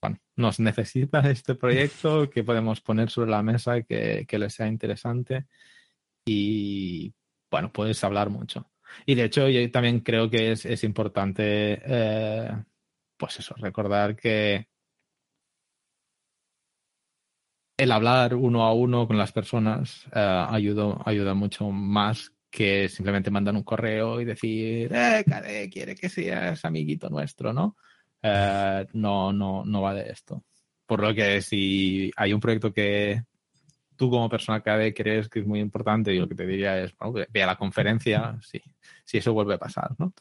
bueno, nos necesita este proyecto, que podemos poner sobre la mesa que, que les sea interesante y, bueno, puedes hablar mucho. Y de hecho, yo también creo que es, importante, eh, pues eso, recordar que el hablar uno a uno con las personas uh, ayuda, mucho más que simplemente mandar un correo y decir, eh, Cade quiere que seas amiguito nuestro, ¿no? Eh, no, no, no va de esto. Por lo que si hay un proyecto que tú como persona KDE crees que es muy importante, y lo que te diría es, bueno, ve a la conferencia, si, si eso vuelve a pasar, ¿no?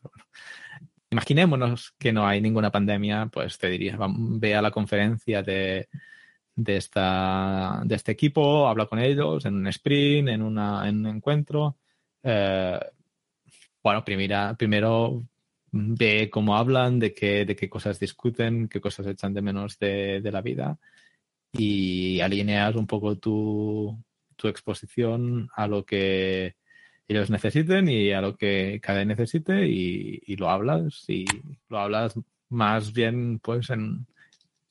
imaginémonos que no hay ninguna pandemia, pues te diría, ve a la conferencia de de, esta, de este equipo, habla con ellos en un sprint, en, una, en un encuentro. Eh, bueno, primera, primero ve cómo hablan, de qué, de qué cosas discuten, qué cosas echan de menos de, de la vida y alineas un poco tu, tu, exposición a lo que ellos necesiten y a lo que cada necesite y, y lo hablas y lo hablas más bien pues en,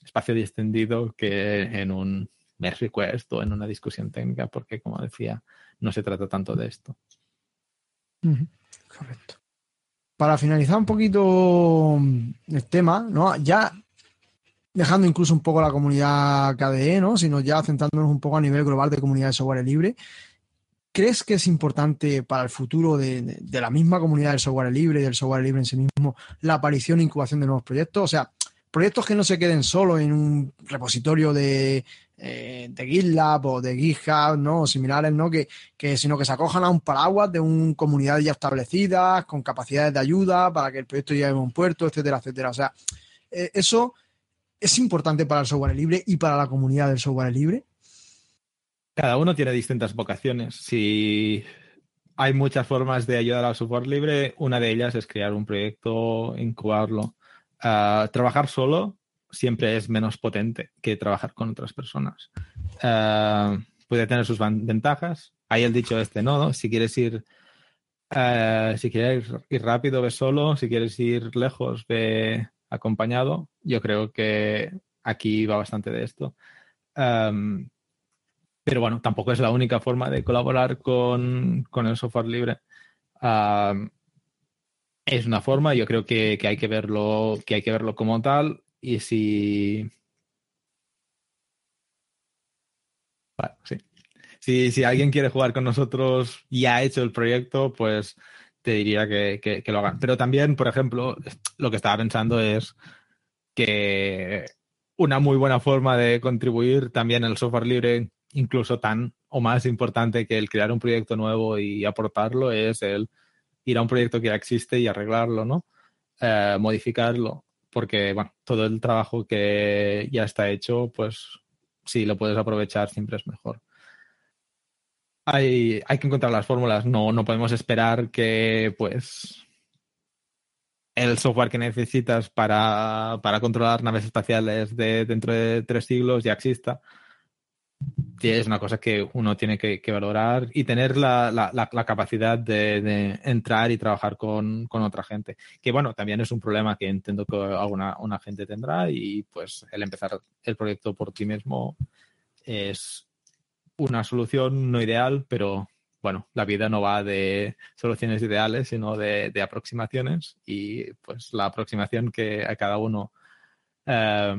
espacio distendido que en un merge request o en una discusión técnica, porque como decía, no se trata tanto de esto. Correcto. Para finalizar un poquito el tema, ¿no? Ya dejando incluso un poco la comunidad KDE, ¿no? Sino ya centrándonos un poco a nivel global de comunidad de software libre. ¿crees que es importante para el futuro de, la misma comunidad del software libre y del software libre en sí mismo la aparición e incubación de nuevos proyectos? O sea, proyectos que no se queden solo en un repositorio de, eh, GitLab o de GitHub, ¿no? O similares, ¿no? Que, que, sino que se acojan a un paraguas de un comunidad ya establecida, con capacidades de ayuda para que el proyecto llegue a un puerto, etcétera, etcétera. O sea, eh, eso es importante para el software libre y para la comunidad del software libre. Cada uno tiene distintas vocaciones. Si hay muchas formas de ayudar al software libre, una de ellas es crear un proyecto, incubarlo. Ah, trabajar solo siempre es menos potente que trabajar con otras personas. Ah, puede tener sus ventajas. Hay el dicho este, ¿no? Si quieres ir, ah, si quieres ir rápido, ve solo. Si quieres ir lejos, ve acompañado. Yo creo que aquí va bastante de esto. Pero bueno, tampoco es la única forma de colaborar con, el software libre. Es una forma, yo creo que, hay que verlo, que hay que verlo como tal. Y si. sí. Si, alguien quiere jugar con nosotros y ha hecho el proyecto, pues te diría que, que lo hagan. Pero también, por ejemplo, lo que estaba pensando es que una muy buena forma de contribuir también al software libre incluso tan o más importante que el crear un proyecto nuevo y aportarlo es el ir a un proyecto que ya existe y arreglarlo, ¿no? Eh, modificarlo, porque bueno, todo el trabajo que ya está hecho, pues si lo puedes aprovechar siempre es mejor. Hay, hay que encontrar las fórmulas, no, no podemos esperar que pues el software que necesitas para, para controlar naves espaciales de dentro de tres siglos ya exista es una cosa que uno tiene que, valorar y tener la, capacidad de, entrar y trabajar con, otra gente. Que bueno, también es un problema que entiendo que alguna una gente tendrá y pues el empezar el proyecto por ti mismo es una solución no ideal, pero bueno, la vida no va de soluciones ideales, sino de, aproximaciones y pues la aproximación que a cada uno eh,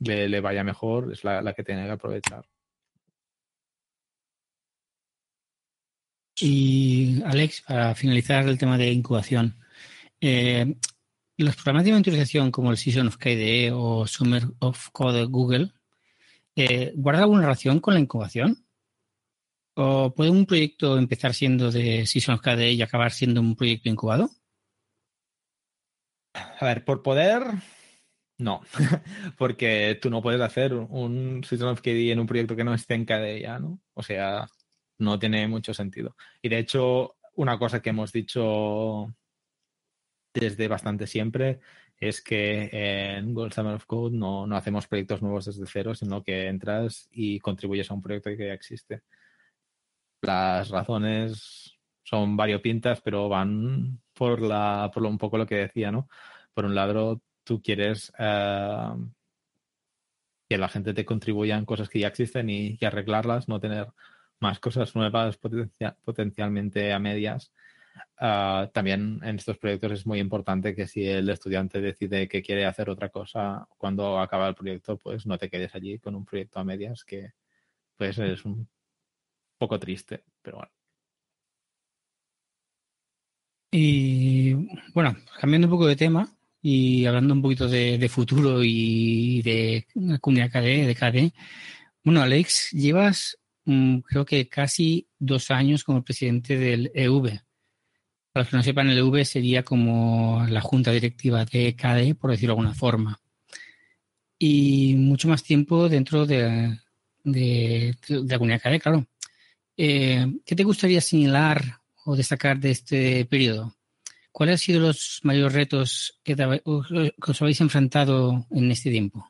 le, vaya mejor es la que tiene que aprovechar. Y Alex, para finalizar el tema de incubación, eh, los programas de monitorización como el Season of KDE o Summer of Code Google, eh, ¿guarda alguna relación con la incubación? ¿O puede un proyecto empezar siendo de Season of KDE y acabar siendo un proyecto incubado? A ver, por poder, no, porque tú no puedes hacer un Season of KDE en un proyecto que no esté en KDE ya, ¿no? O sea, no tiene mucho sentido. Y de hecho, una cosa que hemos dicho desde bastante siempre es que en Gold Summer of Code no, hacemos proyectos nuevos desde cero, sino que entras y contribuyes a un proyecto que ya existe. Las razones son variopintas, pero van por, la, por un poco lo que decía, ¿no? Por un lado, tú quieres eh, que la gente te contribuya en cosas que ya existen y, y arreglarlas, no tener más cosas nuevas potencialmente a medias. Ah, también en estos proyectos es muy importante que si el estudiante decide que quiere hacer otra cosa cuando acaba el proyecto, pues no te quedes allí con un proyecto a medias que pues es un poco triste, pero bueno. Y bueno, cambiando un poco de tema y hablando un poquito de, futuro y de comunidad KDE, de KDE. Bueno, Alex, llevas Mm, creo que casi dos años como presidente del EV. Para los que no sepan, el EV sería como la junta directiva de CADE, por decirlo de alguna forma. Y mucho más tiempo dentro de, de, la comunidad CADE, claro. Eh, ¿Qué te gustaría señalar o destacar de este periodo? ¿Cuáles han sido los mayores retos que, que os habéis enfrentado en este tiempo?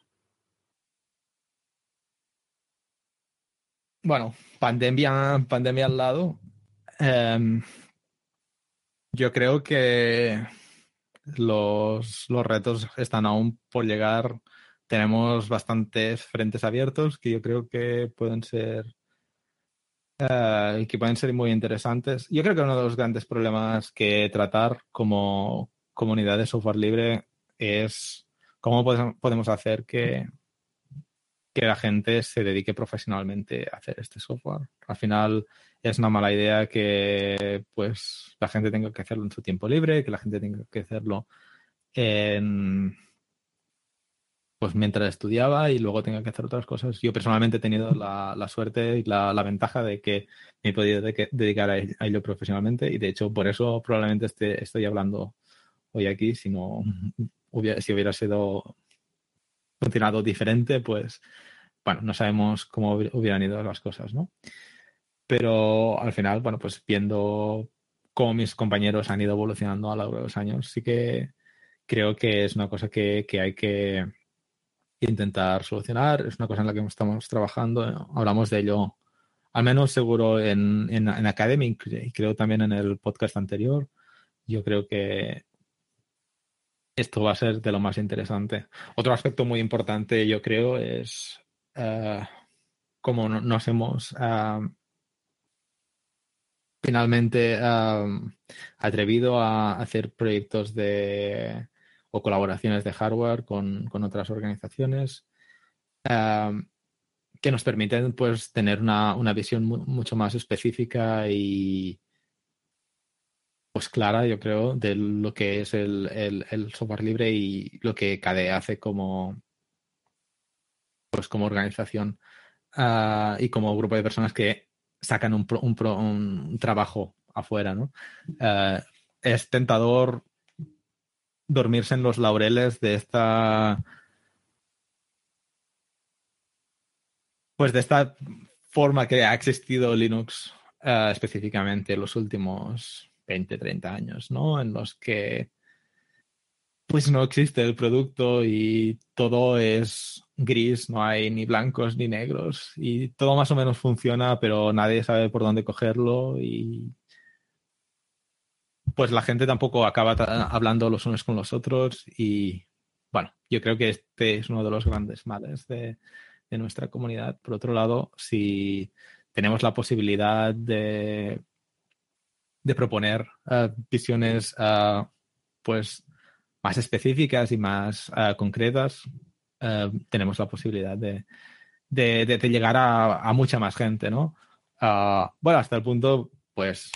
Bueno, pandemia, pandemia al lado. Em, yo creo que los, retos están aún por llegar. Tenemos bastantes frentes abiertos que yo creo que pueden ser eh, que pueden ser muy interesantes. Yo creo que uno de los grandes problemas que tratar como comunidad de software libre es cómo podemos hacer que que la gente se dedique profesionalmente a hacer este software. Al final es una mala idea que pues la gente tenga que hacerlo en su tiempo libre, que la gente tenga que hacerlo en, pues mientras estudiaba y luego tenga que hacer otras cosas. Yo personalmente he tenido la, suerte y la, ventaja de que me he podido dedicar a ello profesionalmente y de hecho por eso probablemente esté, estoy hablando hoy aquí, si no hubiera, si hubiera sido continuado diferente, pues bueno, no sabemos cómo hubieran ido las cosas, ¿no? Pero al final, bueno, pues viendo cómo mis compañeros han ido evolucionando a lo largo de los años, sí que creo que es una cosa que, hay que intentar solucionar, es una cosa en la que estamos trabajando, hablamos de ello, al menos seguro en, en, en Academy y creo también en el podcast anterior. Yo creo que esto va a ser de lo más interesante. Otro aspecto muy importante, yo creo, es uh, cómo nos hemos uh, finalmente uh, atrevido a hacer proyectos de o colaboraciones de hardware con, con otras organizaciones que nos permiten pues tener una, una visión mucho más específica y, pues clara, yo creo, de lo que es el, el, software libre y lo que KDE hace como, pues como organización uh, y como grupo de personas que sacan un, un, un trabajo afuera, ¿no? Uh, es tentador dormirse en los laureles de esta pues de esta forma que ha existido Linux uh, específicamente en los últimos 20, 30 años, ¿no? En los que pues no existe el producto y todo es gris, no hay ni blancos ni negros y todo más o menos funciona, pero nadie sabe por dónde cogerlo y pues la gente tampoco acaba hablando los unos con los otros y bueno, yo creo que este es uno de los grandes males de, de nuestra comunidad. Por otro lado, si tenemos la posibilidad de de proponer uh, visiones uh, pues más específicas y más uh, concretas, tenemos la posibilidad de, de, de, llegar a, a, mucha más gente, ¿no? bueno, hasta el punto, pues,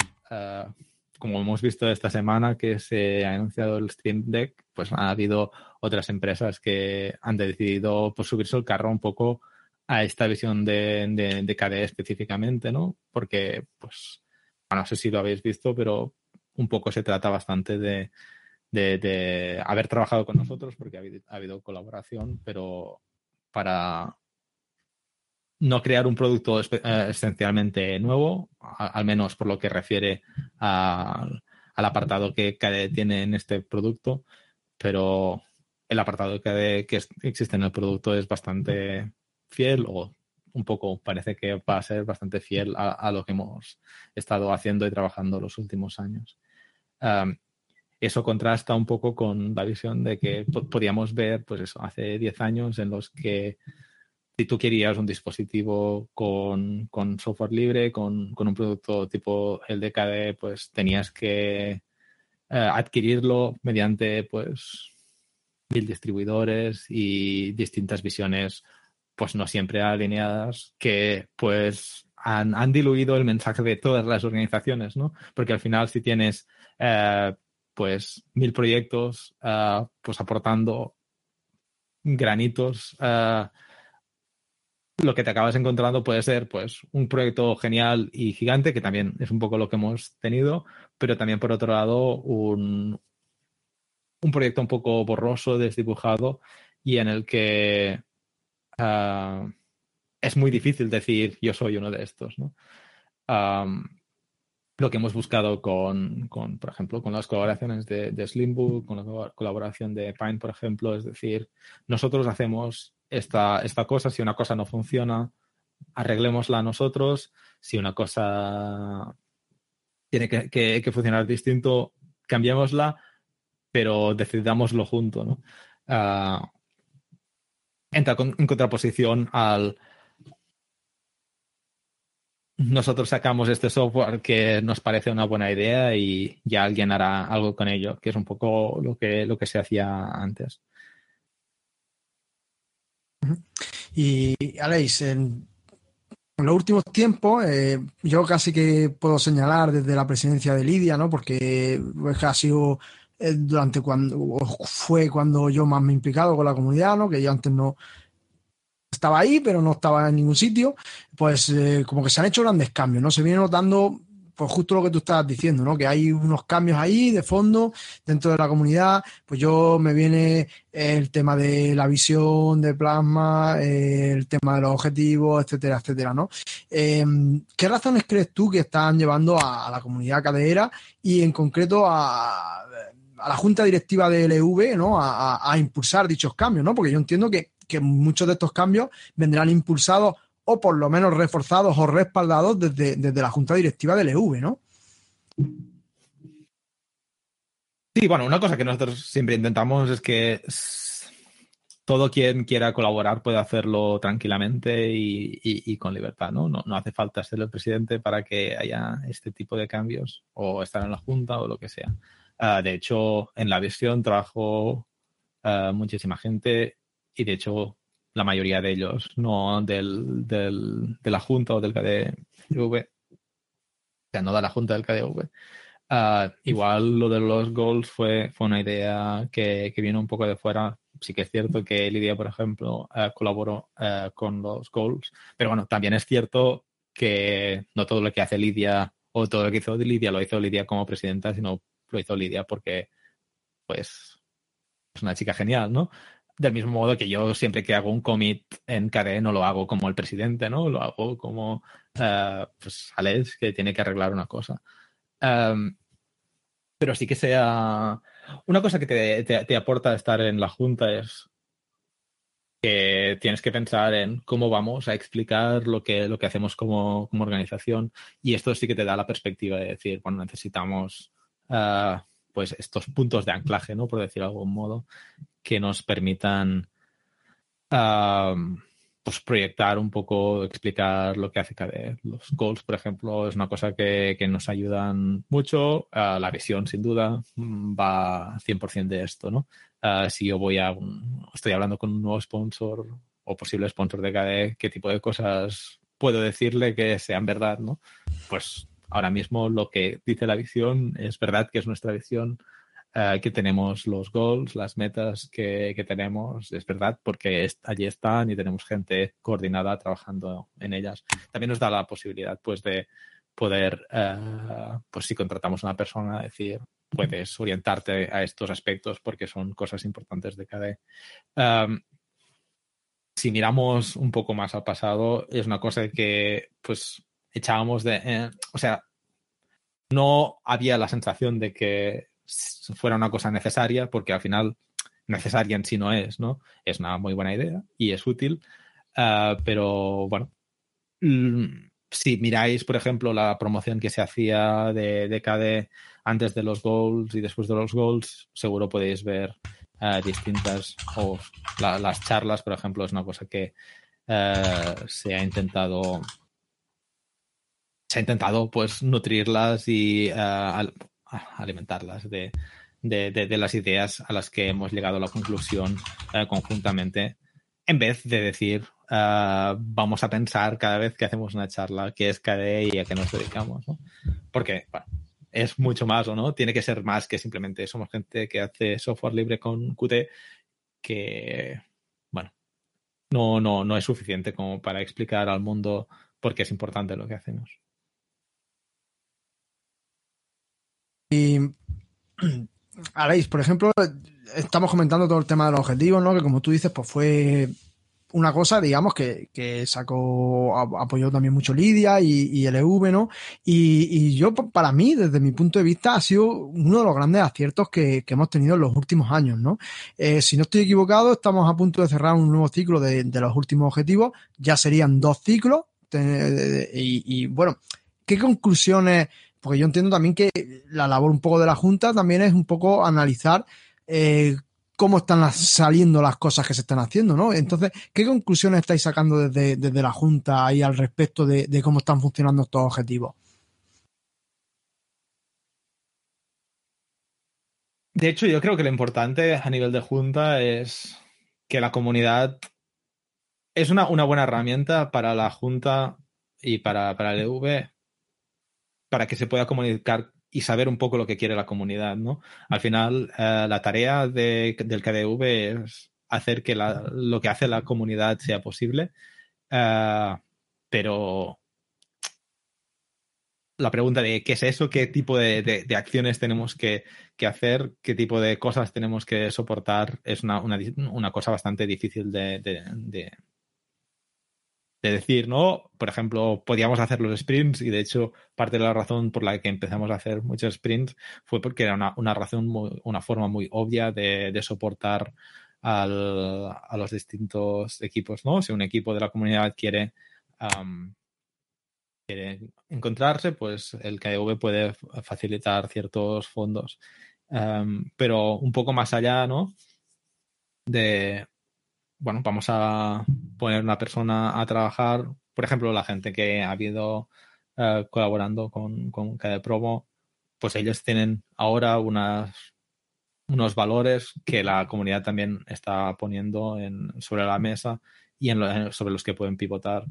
como hemos visto esta semana que se ha anunciado el Stream Deck, pues ha habido otras empresas que han decidido pues, subirse el carro un poco a esta visión de, de, de KDE específicamente, ¿no? Porque, pues, no sé si lo habéis visto, pero un poco se trata bastante de, de, haber trabajado con nosotros, porque ha habido, colaboración, pero para no crear un producto eh, esencialmente nuevo, al menos por lo que refiere al apartado que tiene en este producto, pero el apartado que, que existe en el producto es bastante fiel o un poco parece que va a ser bastante fiel a, lo que hemos estado haciendo y trabajando los últimos años. eso contrasta un poco con la visión de que podíamos ver, pues eso, hace 10 años en los que si tú querías un dispositivo con, software libre, con, un producto tipo el DKD, pues tenías que eh, adquirirlo mediante pues mil distribuidores y distintas visiones pues no siempre alineadas, que pues han, diluido el mensaje de todas las organizaciones, ¿no? Porque al final si tienes eh, pues mil proyectos eh, pues aportando granitos, eh, lo que te acabas encontrando puede ser pues un proyecto genial y gigante, que también es un poco lo que hemos tenido, pero también por otro lado un, un proyecto un poco borroso, desdibujado y en el que Ah, es muy difícil decir yo soy uno de estos. ¿no? lo que hemos buscado con, con, por ejemplo, con las colaboraciones de, Slimbook, con la colaboración de Pine, por ejemplo, es decir, nosotros hacemos esta, esta cosa, si una cosa no funciona, arreglémosla nosotros, si una cosa tiene que, que, funcionar distinto, cambiémosla, pero decidámoslo junto, ¿no? Ah, entra en contraposición al nosotros sacamos este software que nos parece una buena idea y ya alguien hará algo con ello, que es un poco lo que, lo que se hacía antes. Y, Aleix, en, los últimos tiempos, eh, yo casi que puedo señalar desde la presidencia de Lidia, ¿no? Porque pues, ha sido eh, durante cuando fue cuando yo más me he implicado con la comunidad, ¿no? Que yo antes no estaba ahí, pero no estaba en ningún sitio, pues eh, como que se han hecho grandes cambios, ¿no? Se viene notando pues justo lo que tú estabas diciendo, ¿no? Que hay unos cambios ahí de fondo dentro de la comunidad. Pues yo me viene el tema de la visión de plasma, eh, el tema de los objetivos, etcétera, etcétera, ¿no? Em, ¿Qué razones crees tú que están llevando a, la comunidad cadera y en concreto a, la junta directiva de LV, ¿no? A, impulsar dichos cambios, ¿no? Porque yo entiendo que, que muchos de estos cambios vendrán impulsados o por lo menos reforzados o respaldados desde, la Junta Directiva del EV, ¿no? Sí, bueno, una cosa que nosotros siempre intentamos es que todo quien quiera colaborar puede hacerlo tranquilamente y, con libertad, ¿no? ¿no? hace falta ser el presidente para que haya este tipo de cambios o estar en la Junta o lo que sea. Ah, de hecho, en la visión trabajó ah, muchísima gente y de hecho la mayoría de ellos, no del, de la Junta o del KDV, o sea, no de la Junta del KDV. Ah, igual lo de los goals fue, fue una idea que, que vino un poco de fuera. Sí que es cierto que Lidia, por ejemplo, uh, colaboró uh, con los goals, pero bueno, también es cierto que no todo lo que hace Lidia o todo lo que hizo Lidia lo hizo Lidia como presidenta, sino lo hizo Lidia porque, pues, es una chica genial, ¿no? Del mismo modo que yo siempre que hago un commit en KDE no lo hago como el presidente, ¿no? Lo hago como, uh, pues, Alex, que tiene que arreglar una cosa. Um, pero sí que sea... Una cosa que te, te, te, aporta estar en la junta es que tienes que pensar en cómo vamos a explicar lo que, lo que hacemos como, como organización y esto sí que te da la perspectiva de decir, bueno, necesitamos uh, pues estos puntos de anclaje, ¿no? Por decir de algún modo, que nos permitan pues proyectar un poco, explicar lo que hace KDE. Los goals, por ejemplo, es una cosa que, nos ayudan mucho. la visión, sin duda, va 100% de esto, ¿no? si yo voy a estoy hablando con un nuevo sponsor o posible sponsor de KDE, ¿qué tipo de cosas puedo decirle que sean verdad, ¿no? Pues ahora mismo lo que dice la visión es verdad que es nuestra visión, eh, que tenemos los goals, las metas que, que tenemos, es verdad, porque allí están y tenemos gente coordinada trabajando en ellas. También nos da la posibilidad, pues, de poder, uh, pues, si contratamos a una persona, decir, puedes orientarte a estos aspectos porque son cosas importantes de cada. Um, si miramos un poco más al pasado, es una cosa que, pues, echábamos de, eh, o sea, no había la sensación de que fuera una cosa necesaria, porque al final necesaria en sí no es, ¿no? Es una muy buena idea y es útil, uh, pero bueno, mm, si miráis, por ejemplo, la promoción que se hacía de, de antes de los goals y después de los goals, seguro podéis ver uh, distintas, o la, las charlas, por ejemplo, es una cosa que uh, se ha intentado se ha intentado pues nutrirlas y uh, alimentarlas de, de, las ideas a las que hemos llegado a la conclusión uh, conjuntamente, en vez de decir uh, vamos a pensar cada vez que hacemos una charla qué es KDE y a qué nos dedicamos. Porque bueno, es mucho más, ¿o no? Tiene que ser más que simplemente somos gente que hace software libre con Qt que, bueno, no, no, no es suficiente como para explicar al mundo por qué es importante lo que hacemos. Y Aleix, por ejemplo, estamos comentando todo el tema de los objetivos, ¿no? Que como tú dices, pues fue una cosa, digamos, que, que sacó, apoyó también mucho Lidia y, y LV, ¿no? Y, y, yo, para mí, desde mi punto de vista, ha sido uno de los grandes aciertos que, que hemos tenido en los últimos años, ¿no? Eh, si no estoy equivocado, estamos a punto de cerrar un nuevo ciclo de, de los últimos objetivos, ya serían dos ciclos, y, y bueno, ¿qué conclusiones porque yo entiendo también que la labor un poco de la Junta también es un poco analizar eh, cómo están saliendo las cosas que se están haciendo, ¿no? Entonces, ¿qué conclusiones estáis sacando desde, desde la Junta ahí al respecto de, de, cómo están funcionando estos objetivos? De hecho, yo creo que lo importante a nivel de Junta es que la comunidad es una, una, buena herramienta para la Junta y para, para el EV para que se pueda comunicar y saber un poco lo que quiere la comunidad, ¿no? Al final, eh, la tarea de, del KDV es hacer que lo que hace la comunidad sea posible, uh, pero la pregunta de qué es eso, qué tipo de, de, de acciones tenemos que, que, hacer, qué tipo de cosas tenemos que soportar, es una, una, una cosa bastante difícil de, de, decir, ¿no? Por ejemplo, podíamos hacer los sprints y de hecho parte de la razón por la que empezamos a hacer muchos sprints fue porque era una, una razón, muy, una forma muy obvia de, soportar al, a los distintos equipos, ¿no? Si un equipo de la comunidad quiere quiere encontrarse, pues el KDV puede facilitar ciertos fondos. Pero un poco más allá, ¿no? De, bueno, vamos a poner una persona a trabajar, por ejemplo, la gente que ha habido uh, colaborando con, con KD Promo, pues ellos tienen ahora unas, unos valores que la comunidad también está poniendo en, sobre la mesa y en lo, sobre los que pueden pivotar.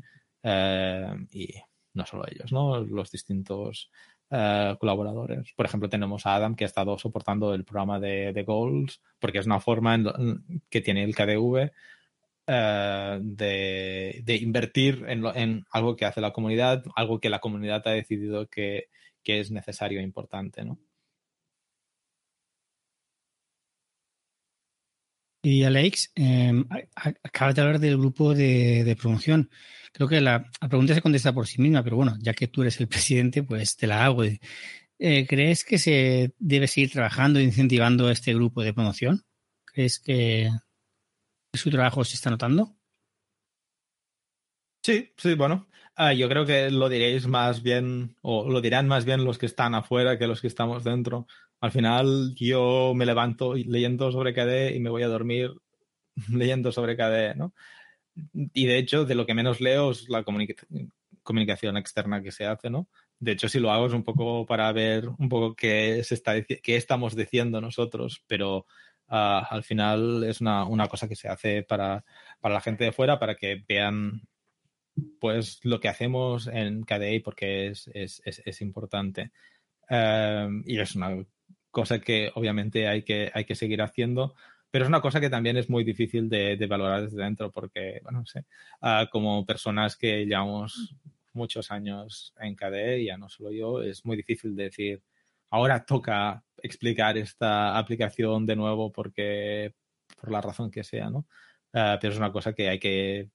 Uh, y no solo ellos, ¿no? Los distintos uh, colaboradores. Por ejemplo, tenemos a Adam que ha estado soportando el programa de, de Goals, porque es una forma en, que tiene el KDV eh, de, invertir en, algo que hace la comunidad, algo que la comunidad ha decidido que, que es necesario e importante, ¿no? Y Alex, eh, de hablar del grupo de, de promoción. Creo que la, la, pregunta se contesta por sí misma, pero bueno, ya que tú eres el presidente, pues te la hago. Eh, ¿Crees que se debe seguir trabajando e incentivando este grupo de promoción? ¿Crees que su trabajo se está notando? Sí, sí, bueno. Uh, yo creo que lo diréis más bien, o lo dirán más bien los que están afuera que los que estamos dentro. Al final yo me levanto leyendo sobre KDE y me voy a dormir leyendo sobre KDE, ¿no? Y de hecho, de lo que menos leo es la comunica comunicación externa que se hace, ¿no? De hecho, si lo hago es un poco para ver un poco qué, se está, qué estamos diciendo nosotros, pero uh, al final es una, una, cosa que se hace para, para la gente de fuera, para que vean pues lo que hacemos en KDE porque es, es, es, importante. Um, y es una cosa que obviamente hay que, hay que seguir haciendo, pero es una cosa que también es muy difícil de, de valorar desde dentro porque, bueno, no sé, uh, como personas que llevamos muchos años en KDE, ya no solo yo, es muy difícil decir, ahora toca explicar esta aplicación de nuevo porque, por la razón que sea, ¿no? Uh, pero es una cosa que hay que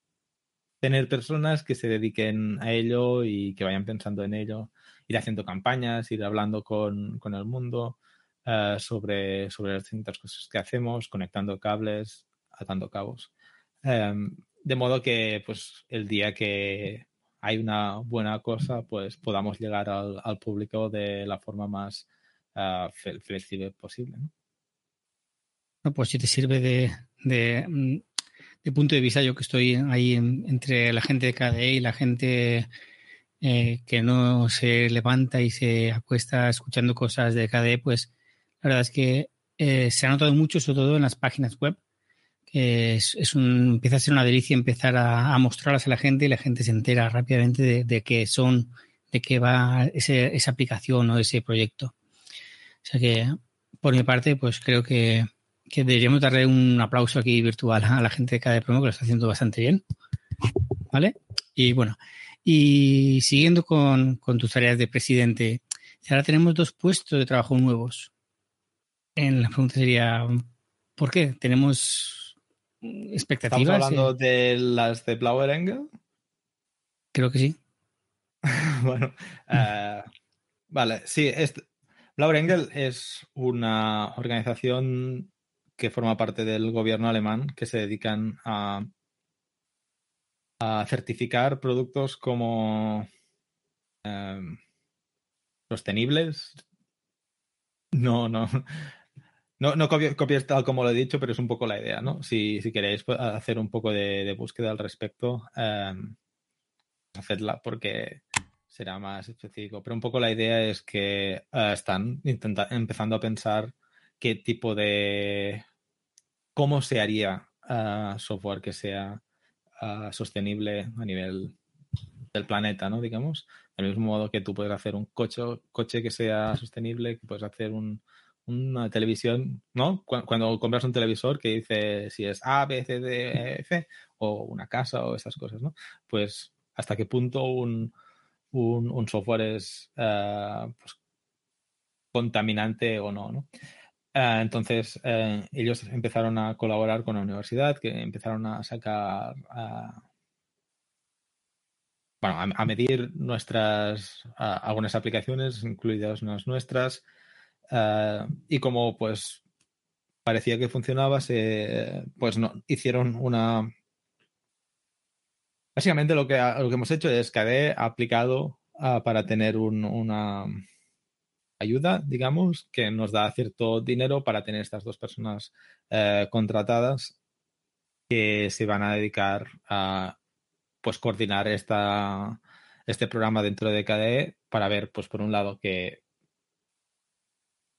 tener personas que se dediquen a ello y que vayan pensando en ello, ir haciendo campañas, ir hablando con, con el mundo uh, sobre, sobre las distintas cosas que hacemos, conectando cables, atando cabos. Um, de modo que pues el día que hay una buena cosa, pues podamos llegar al público de la forma más uh, flexible posible. ¿no? Pues si te sirve de, de, de, punto de vista, yo que estoy ahí en, entre la gente de KDE y la gente eh, que no se levanta y se acuesta escuchando cosas de KDE, pues la verdad es que eh, se ha notado mucho, sobre todo en las páginas web. Que es, un, empieza a ser una delicia empezar a, a, mostrarlas a la gente y la gente se entera rápidamente de, de qué son, de qué va ese, esa aplicación o ese proyecto. O sea que, por mi parte, pues creo que, que deberíamos darle un aplauso aquí virtual a la gente de cada promo que lo está haciendo bastante bien. ¿Vale? Y bueno, y siguiendo con, con tus tareas de presidente, ahora tenemos dos puestos de trabajo nuevos en la pregunta sería, ¿por qué? ¿Tenemos expectativas? ¿Estamos hablando de las de Blauer Engel? Creo que sí. bueno, uh, vale, sí, es, Blauer Engel es una organización que forma parte del gobierno alemán que se dedican a, certificar productos como um, sostenibles. No, no, no, no copies tal como lo he dicho, pero es un poco la idea, ¿no? Si, queréis hacer un poco de, búsqueda al respecto, eh, hacedla porque será más específico. Pero un poco la idea es que uh, están empezando a pensar qué tipo de... cómo se haría uh, software que sea ah, sostenible a nivel del planeta, ¿no? Digamos, del mismo modo que tú puedes hacer un coche, coche que sea sostenible, que puedes hacer una televisión, ¿no? Cuando, compras un televisor que dice si es A, B, C, D, e, F, o una casa o esas cosas, ¿no? Pues hasta qué punto un, software es ah, pues, contaminante o no, ¿no? Ah, entonces, eh, ellos empezaron a colaborar con la universidad, que empezaron a sacar, bueno, a, medir nuestras, algunas aplicaciones, incluidas nuestras, y como pues parecía que funcionaba, se, pues no, hicieron una... Básicamente lo que, lo que hemos hecho es que ha aplicado ah, para tener una ayuda, digamos, que nos da cierto dinero para tener estas dos personas eh, contratadas que se van a dedicar a pues coordinar esta, este programa dentro de KDE para ver, pues por un lado, que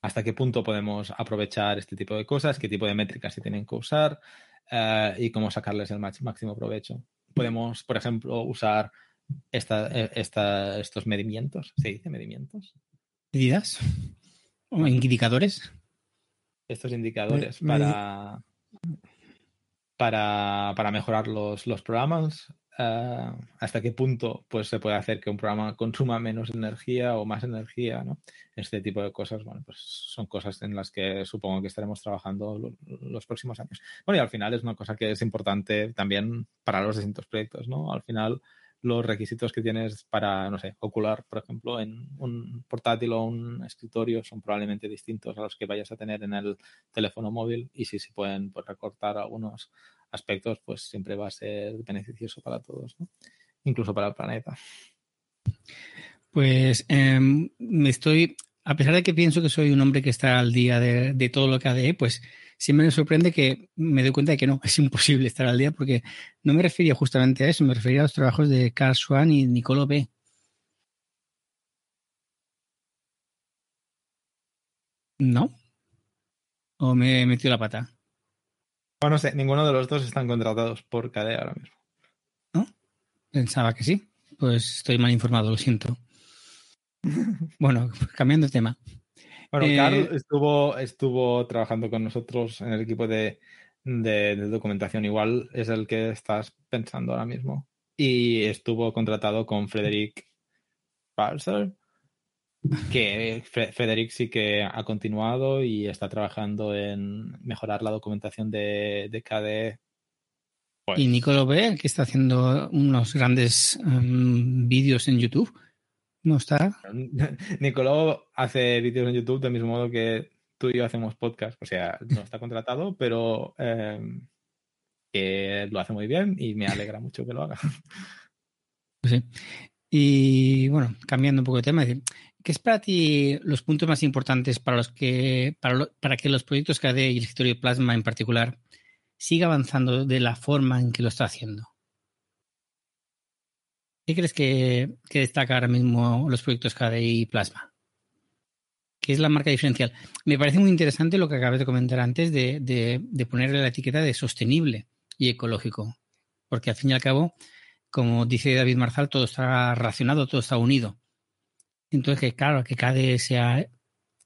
hasta qué punto podemos aprovechar este tipo de cosas, qué tipo de métricas se tienen que usar eh, y cómo sacarles el máximo provecho. Podemos, por ejemplo, usar esta, eh, esta, estos medimientos. ¿Se dice medimientos? medidas o indicadores. Estos indicadores para, para, para, mejorar los, los programas. Eh, hasta qué punto pues, se puede hacer que un programa consuma menos energía o más energía, ¿no? Este tipo de cosas, bueno, pues son cosas en las que supongo que estaremos trabajando los próximos años. Bueno, y al final es una cosa que es importante también para los distintos proyectos, ¿no? Al final, los requisitos que tienes para, no sé, ocular, por ejemplo, en un portátil o un escritorio son probablemente distintos a los que vayas a tener en el teléfono móvil y si se pueden pues, recortar algunos aspectos, pues siempre va a ser beneficioso para todos, ¿no? incluso para el planeta. Pues em, me estoy, a pesar de que pienso que soy un hombre que está al día de, todo lo que ADE, pues siempre me sorprende que me doy cuenta de que no, es imposible estar al día porque no me refería justamente a eso, me refería a los trabajos de Carl Swan y Nicolo B. ¿No? ¿O me he metido la pata? No sé, ninguno de los dos están contratados por KDE ahora mismo. ¿No? Pensaba que sí. Pues estoy mal informado, lo siento. bueno, cambiando de tema. Bueno, Carl eh, estuvo, estuvo trabajando con nosotros en el equipo de, documentación. Igual es el que estás pensando ahora mismo. Y estuvo contratado con Frederick Balser, que Frederick sí que ha continuado y está trabajando en mejorar la documentación de, de KDE. Pues y Nicolo B, que está haciendo unos grandes em, vídeos en YouTube. No está. Nicoló hace vídeos en YouTube del mismo modo que tú y yo hacemos podcast. O sea, no está contratado, pero em, que lo hace muy bien y me alegra mucho que lo haga. Pues sí. Y bueno, cambiando un poco de tema, ¿qué es para ti los puntos más importantes para los que para, para que los proyectos KDE y el escritorio Plasma en particular siga avanzando de la forma en que lo está haciendo? ¿Qué crees que, destaca ahora mismo los proyectos KDI y Plasma? ¿Qué es la marca diferencial? Me parece muy interesante lo que acabas de comentar antes de, de, ponerle la etiqueta de sostenible y ecológico. Porque al fin y al cabo, como dice David Marzal, todo está relacionado, todo está unido. Entonces, que claro, que KDE sea,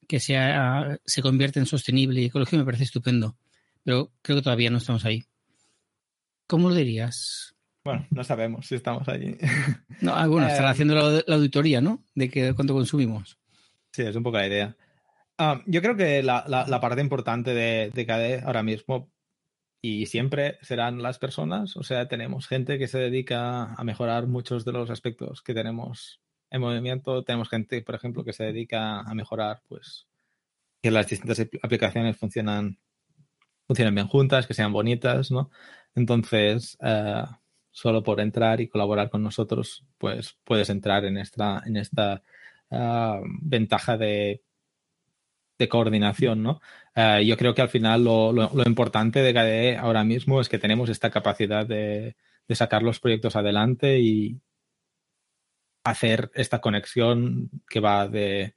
que sea, se convierte en sostenible y ecológico me parece estupendo. Pero creo que todavía no estamos ahí. ¿Cómo lo dirías? Bueno, no sabemos si estamos allí. No, ah, bueno, estará eh, haciendo la, auditoría, ¿no? De que, cuánto consumimos. Sí, es un poco la idea. Ah, yo creo que la, parte importante de, de KDE ahora mismo y siempre serán las personas. O sea, tenemos gente que se dedica a mejorar muchos de los aspectos que tenemos en movimiento. Tenemos gente, por ejemplo, que se dedica a mejorar, pues, que las distintas aplicaciones funcionan, funcionen bien juntas, que sean bonitas, ¿no? Entonces, eh, solo por entrar y colaborar con nosotros, pues puedes entrar en esta, en esta ah, ventaja de, de, coordinación, ¿no? Ah, yo creo que al final lo, lo, importante de KDE ahora mismo es que tenemos esta capacidad de, de sacar los proyectos adelante y hacer esta conexión que va de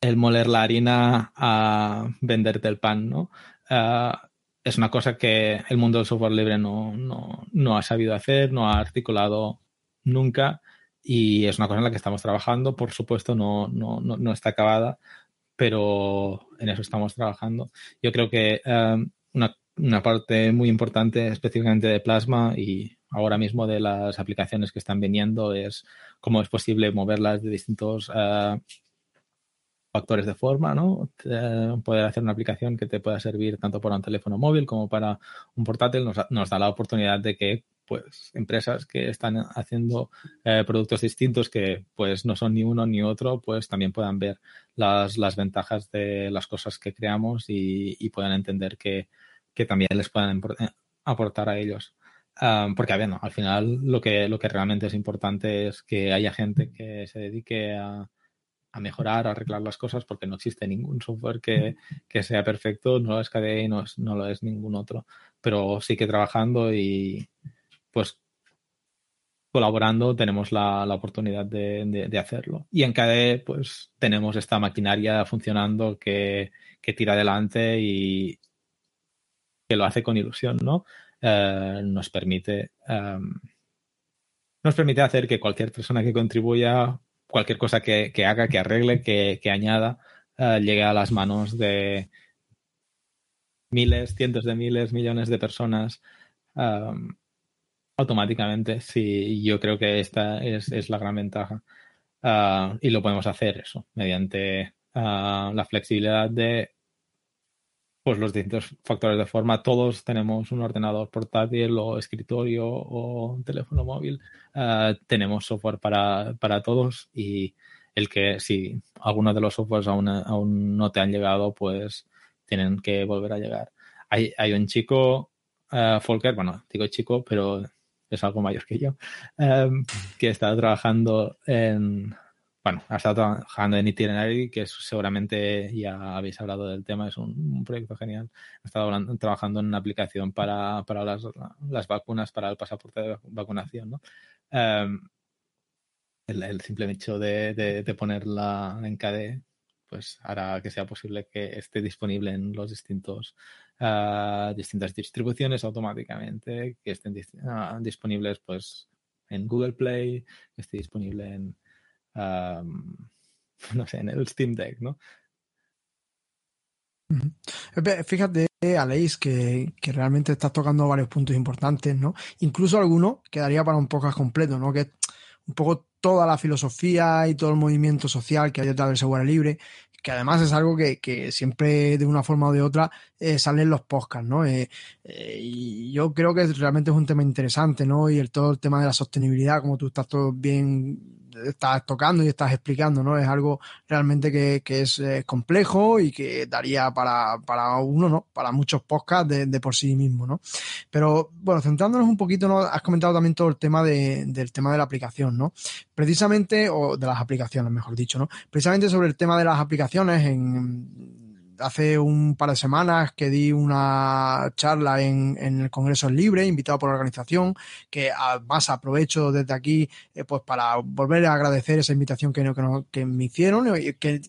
el moler la harina a venderte el pan, ¿no? Ah, es una cosa que el mundo del software libre no, no, no ha sabido hacer, no ha articulado nunca y es una cosa en la que estamos trabajando. Por supuesto, no, no, no, está acabada, pero en eso estamos trabajando. Yo creo que um, una, una, parte muy importante específicamente de Plasma y ahora mismo de las aplicaciones que están viniendo es cómo es posible moverlas de distintos uh, factores de forma, ¿no? poder hacer una aplicación que te pueda servir tanto para un teléfono móvil como para un portátil nos, da la oportunidad de que pues empresas que están haciendo eh, productos distintos que pues no son ni uno ni otro, pues también puedan ver las, las ventajas de las cosas que creamos y, puedan entender que, también les puedan eh, aportar a ellos. Ah, porque, ver, al final lo que, lo que realmente es importante es que haya gente que se dedique a, a mejorar, a arreglar las cosas, porque no existe ningún software que, sea perfecto, no lo es KDE y no, no lo es ningún otro, pero sí que trabajando y pues colaborando tenemos la, oportunidad de, hacerlo. Y en KDE pues tenemos esta maquinaria funcionando que, tira adelante y que lo hace con ilusión, ¿no? Eh, nos permite em, nos permite hacer que cualquier persona que contribuya cualquier cosa que, haga, que arregle, que, añada, eh, llegue a las manos de miles, cientos de miles, millones de personas um, automáticamente. Sí, yo creo que esta es, la gran ventaja. Uh, y lo podemos hacer eso, mediante la flexibilidad de pues los distintos factores de forma. Todos tenemos un ordenador portátil o escritorio o teléfono móvil. Eh, tenemos software para, para, todos y el que si algunos de los softwares aún, aún no te han llegado, pues tienen que volver a llegar. Hay, hay un chico, uh, bueno, digo chico, pero es algo mayor que yo, eh, que está trabajando en bueno, ha estado trabajando en Itinerary, que seguramente ya habéis hablado del tema, es un, proyecto genial. Ha estado trabajando en una aplicación para, las, vacunas, para el pasaporte de vacunación, ¿no? Em, el, simple hecho de, ponerla en KDE, pues hará que sea posible que esté disponible en los distintos uh, distintas distribuciones automáticamente, que estén ah, disponibles pues en Google Play, que esté disponible en no sé, en el Steam Deck, ¿no? Fíjate, Aleix, que, que, realmente estás tocando varios puntos importantes, ¿no? Incluso algunos quedaría para un podcast completo, ¿no? Que un poco toda la filosofía y todo el movimiento social que hay detrás del software libre, que además es algo que, que siempre de una forma o de otra eh, salen los podcasts, ¿no? Eh, eh, y yo creo que realmente es un tema interesante, ¿no? Y el todo el tema de la sostenibilidad, como tú estás todo bien estás tocando y estás explicando, ¿no? Es algo realmente que, es eh, complejo y que daría para, para uno, ¿no? Para muchos podcasts de, por sí mismo, ¿no? Pero bueno, centrándonos un poquito, ¿no? Has comentado también todo el tema de, del tema de la aplicación, ¿no? Precisamente, o de las aplicaciones, mejor dicho, ¿no? Precisamente sobre el tema de las aplicaciones en hace un par de semanas que di una charla en, el Congreso Libre, invitado por la organización, que además aprovecho desde aquí eh, pues para volver a agradecer esa invitación que, que, que me hicieron, que, que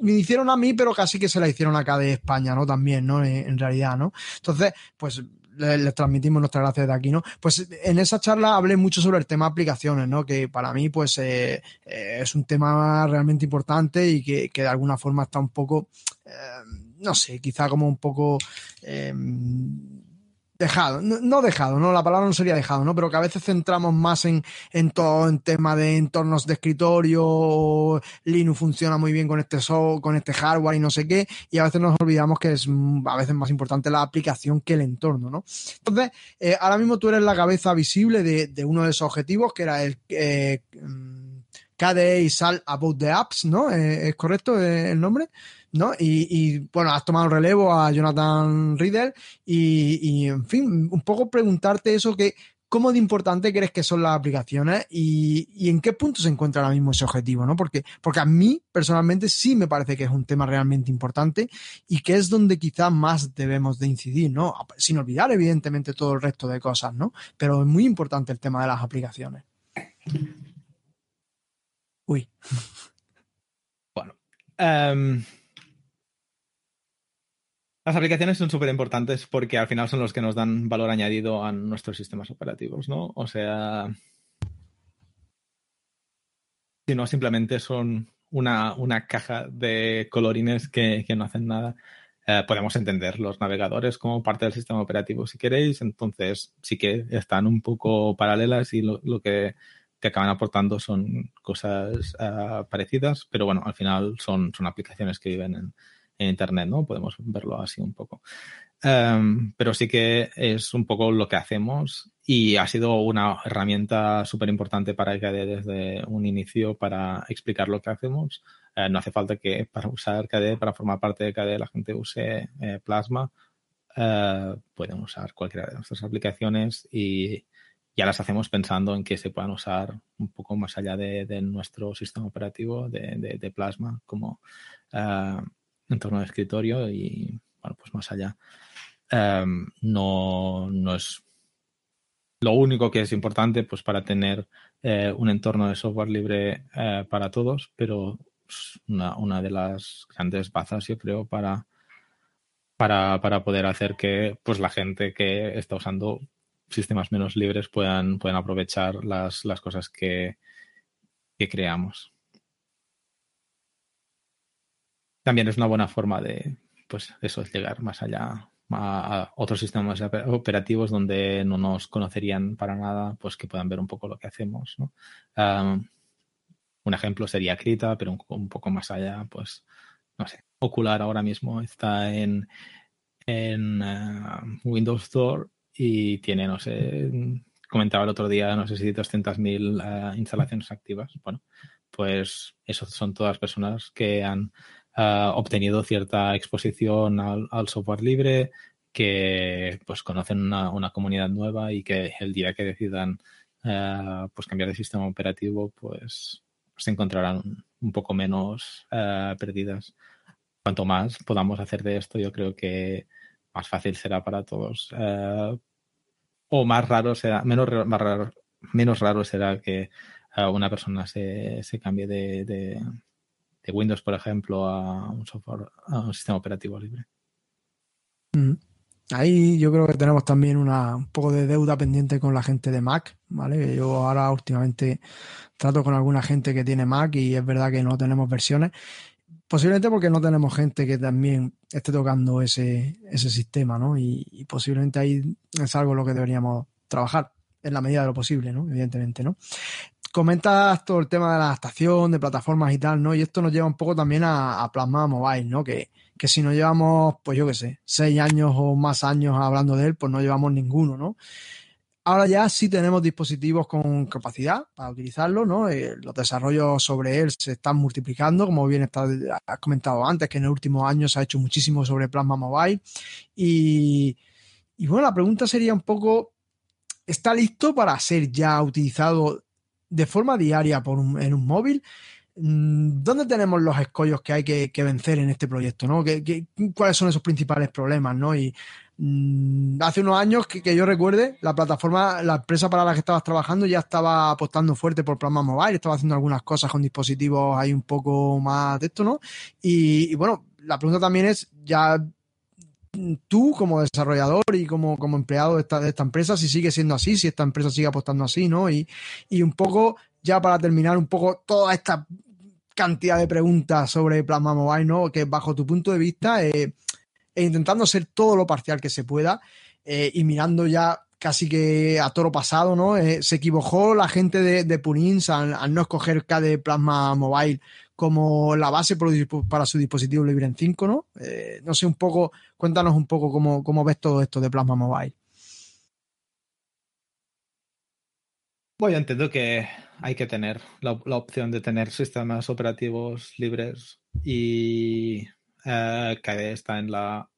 me hicieron a mí, pero casi que se la hicieron acá de España, ¿no? También, ¿no? En, realidad, ¿no? Entonces, pues les, transmitimos nuestras gracias de aquí, ¿no? Pues en esa charla hablé mucho sobre el tema aplicaciones, ¿no? Que para mí, pues, eh, eh, es un tema realmente importante y que, que, de alguna forma está un poco, eh, no sé, quizá como un poco dejado, no, dejado, no, la palabra no sería dejado, ¿no? Pero que a veces centramos más en, en todo, en tema de entornos de escritorio, Linux funciona muy bien con este software, con este hardware y no sé qué, y a veces nos olvidamos que es a veces más importante la aplicación que el entorno, ¿no? Entonces, eh, ahora mismo tú eres la cabeza visible de, de uno de esos objetivos, que era el eh, KDE y SAL About the Apps, ¿no? Eh, ¿Es correcto el nombre? ¿no? Y, bueno, has tomado relevo a Jonathan Riddle y, en fin, un poco preguntarte eso que cómo de importante crees que son las aplicaciones y, en qué punto se encuentra ahora mismo ese objetivo, ¿no? Porque, porque a mí personalmente sí me parece que es un tema realmente importante y que es donde quizás más debemos de incidir, ¿no? Sin olvidar evidentemente todo el resto de cosas, ¿no? Pero es muy importante el tema de las aplicaciones. Uy. Bueno. Em, Las aplicaciones son súper importantes porque al final son los que nos dan valor añadido a nuestros sistemas operativos, ¿no? O sea, si no, simplemente son una, una caja de colorines que, que no hacen nada. Eh, podemos entender los navegadores como parte del sistema operativo si queréis, entonces sí que están un poco paralelas y lo, lo que te acaban aportando son cosas uh, parecidas, pero bueno, al final son, son aplicaciones que viven en, en Internet, ¿no? Podemos verlo así un poco. Um, pero sí que es un poco lo que hacemos y ha sido una herramienta súper importante para KDE desde un inicio para explicar lo que hacemos. Uh, no hace falta que para usar KDE, para formar parte de KDE, la gente use eh, Plasma. Uh, pueden usar cualquiera de nuestras aplicaciones y ya las hacemos pensando en que se puedan usar un poco más allá de, nuestro sistema operativo de, Plasma como entorno de escritorio y, bueno, pues más allá. Um, no, no es lo único que es importante pues para tener eh, un entorno de software libre eh, para todos, pero una, una, de las grandes bazas, yo creo, para, para, para, poder hacer que pues la gente que está usando sistemas menos libres puedan, puedan aprovechar las, las cosas que, que creamos. también es una buena forma de, pues, eso, llegar más allá a, otros sistemas operativos donde no nos conocerían para nada, pues que puedan ver un poco lo que hacemos, ¿no? Un ejemplo sería Krita, pero un, poco más allá, pues, no sé, Ocular ahora mismo está en, en uh, Windows Store y tiene, no sé, comentaba el otro día, no sé si 200.000 uh, instalaciones activas. Bueno, pues esos son todas personas que han uh, obtenido cierta exposición al, al, software libre, que pues conocen una, una, comunidad nueva y que el día que decidan uh, pues cambiar de sistema operativo, pues se encontrarán un poco menos perdidas. Cuanto más podamos hacer de esto, yo creo que más fácil será para todos. o más raro será, menos, más raro, menos raro será que una persona se, se cambie de, de, de Windows, por ejemplo, a un software, a un sistema operativo libre. Mm. Ahí yo creo que tenemos también una, un poco de deuda pendiente con la gente de Mac, ¿vale? Yo ahora últimamente trato con alguna gente que tiene Mac y es verdad que no tenemos versiones. Posiblemente porque no tenemos gente que también esté tocando ese, ese sistema, ¿no? Y, y posiblemente ahí es algo en lo que deberíamos trabajar en la medida de lo posible, ¿no? Evidentemente, ¿no? comentas todo el tema de la adaptación, de plataformas y tal, ¿no? Y esto nos lleva un poco también a, a Plasma Mobile, ¿no? Que, que si no llevamos, pues yo qué sé, seis años o más años hablando de él, pues no llevamos ninguno, ¿no? Ahora ya sí tenemos dispositivos con capacidad para utilizarlo, ¿no? Eh, los desarrollos sobre él se están multiplicando, como bien has comentado antes, que en el último año se ha hecho muchísimo sobre Plasma Mobile. Y, y bueno, la pregunta sería un poco, ¿está listo para ser ya utilizado de forma diaria en un móvil, mm, ¿dónde tenemos los escollos que hay que, vencer en este proyecto? ¿no? ¿Qué, qué, cuáles son esos principales problemas? ¿no? Y mmm, hace unos años que, yo recuerde, la plataforma, la empresa para la que estabas trabajando ya estaba apostando fuerte por plasma mobile, estaba haciendo algunas cosas con dispositivos ahí un poco más de esto, ¿no? Y, y bueno, la pregunta también es, ya tú como desarrollador y como, como empleado de esta, de esta, empresa, si sigue siendo así, si esta empresa sigue apostando así, ¿no? Y, y un poco, ya para terminar, un poco toda esta cantidad de preguntas sobre Plasma Mobile, ¿no? Que bajo tu punto de vista, eh, e intentando ser todo lo parcial que se pueda eh, y mirando ya casi que a toro pasado, ¿no? Eh, se equivocó la gente de, de al, no escoger KDE Plasma Mobile como la base para su dispositivo Libre en 5, ¿no? Eh, no sé, un poco, cuéntanos un poco cómo, cómo ves todo esto de Plasma Mobile. Bueno, entiendo que hay que tener la, opción de tener sistemas operativos libres y eh, que está en la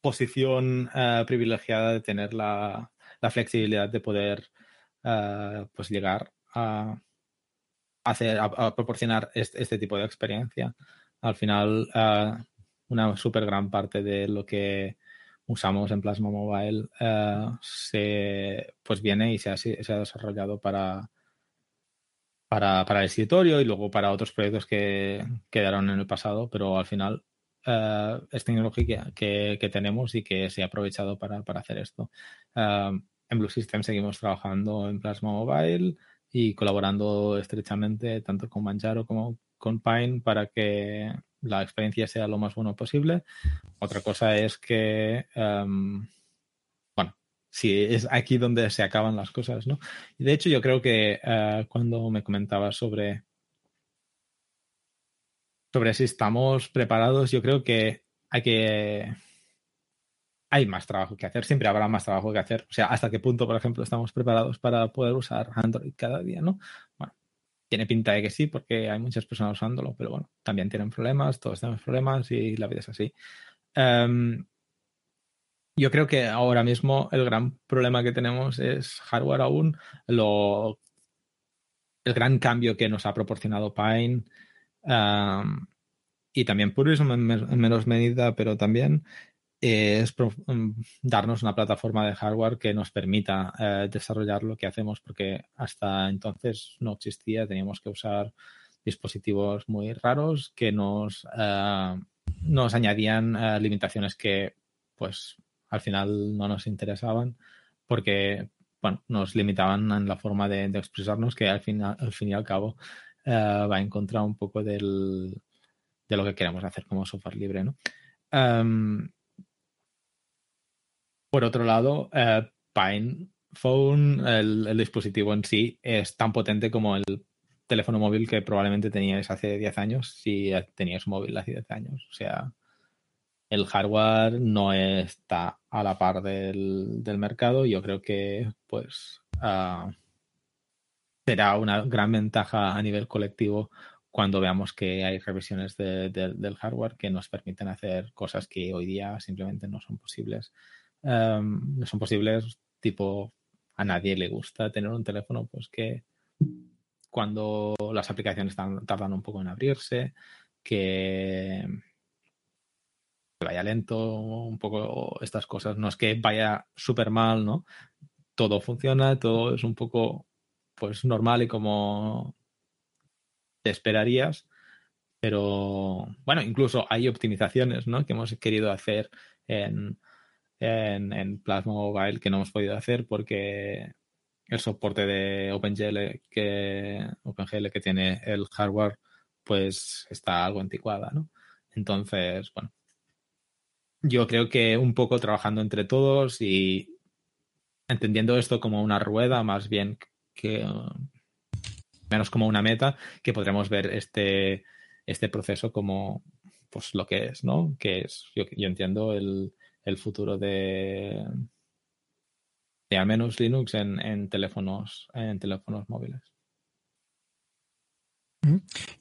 posición eh, privilegiada de tener la, la, flexibilidad de poder eh, pues llegar a hacer, a, proporcionar este, este, tipo de experiencia. Al final, uh, una súper gran parte de lo que usamos en Plasma Mobile uh, se, pues viene y se ha, se ha desarrollado para, para, para, el escritorio y luego para otros proyectos que quedaron en el pasado, pero al final uh, es tecnología que, que, tenemos y que se ha aprovechado para, para hacer esto. Uh, en Blue System seguimos trabajando en Plasma Mobile y colaborando estrechamente tanto con Manjaro como con Pine para que la experiencia sea lo más bueno posible. Otra cosa es que, um, si es aquí donde se acaban las cosas, ¿no? Y de hecho yo creo que uh, cuando me comentabas sobre sobre si estamos preparados, yo creo que hay que hay más trabajo que hacer, siempre habrá más trabajo que hacer. O sea, hasta qué punto, por ejemplo, estamos preparados para poder usar Android cada día, ¿no? Bueno, tiene pinta de que sí, porque hay muchas personas usándolo, pero bueno, también tienen problemas, todos tenemos problemas y la vida es así. Um, yo creo que ahora mismo el gran problema que tenemos es hardware aún, lo, el gran cambio que nos ha proporcionado Pine y también Purism en, en, menos medida, pero también es mm, darnos una plataforma de hardware que nos permita eh, desarrollar lo que hacemos, porque hasta entonces no existía, teníamos que usar dispositivos muy raros que nos, uh, nos añadían limitaciones que pues al final no nos interesaban porque bueno, nos limitaban en la forma de, expresarnos que al fin, al fin y al cabo uh, va en contra un poco del, de lo que queremos hacer como software libre, ¿no? Um, por otro lado, eh, Pine Phone, el, el, dispositivo en sí, es tan potente como el teléfono móvil que probablemente teníais hace 10 años, si teníais móvil hace 10 años. O sea, el hardware no está a la par del, del mercado. Yo creo que, pues, uh, será una gran ventaja a nivel colectivo cuando veamos que hay revisiones de, de, del hardware que nos permiten hacer cosas que hoy día simplemente no son posibles um, no son posibles, tipo, a nadie le gusta tener un teléfono pues que cuando las aplicaciones tardan un poco en abrirse, que vaya lento, un poco estas cosas. No es que vaya súper mal, ¿no? Todo funciona, todo es un poco pues normal y como te esperarías. Pero bueno, incluso hay optimizaciones, ¿no? Que hemos querido hacer en en, en, Plasma Mobile que no hemos podido hacer porque el soporte de OpenGL que, OpenGL que tiene el hardware pues está algo anticuada, ¿no? Entonces, bueno, yo creo que un poco trabajando entre todos y entendiendo esto como una rueda más bien que menos como una meta, que podremos ver este, este proceso como pues lo que es, ¿no? Que es, yo, entiendo, el, el futuro de, de al menos Linux en, en, teléfonos, en teléfonos móviles.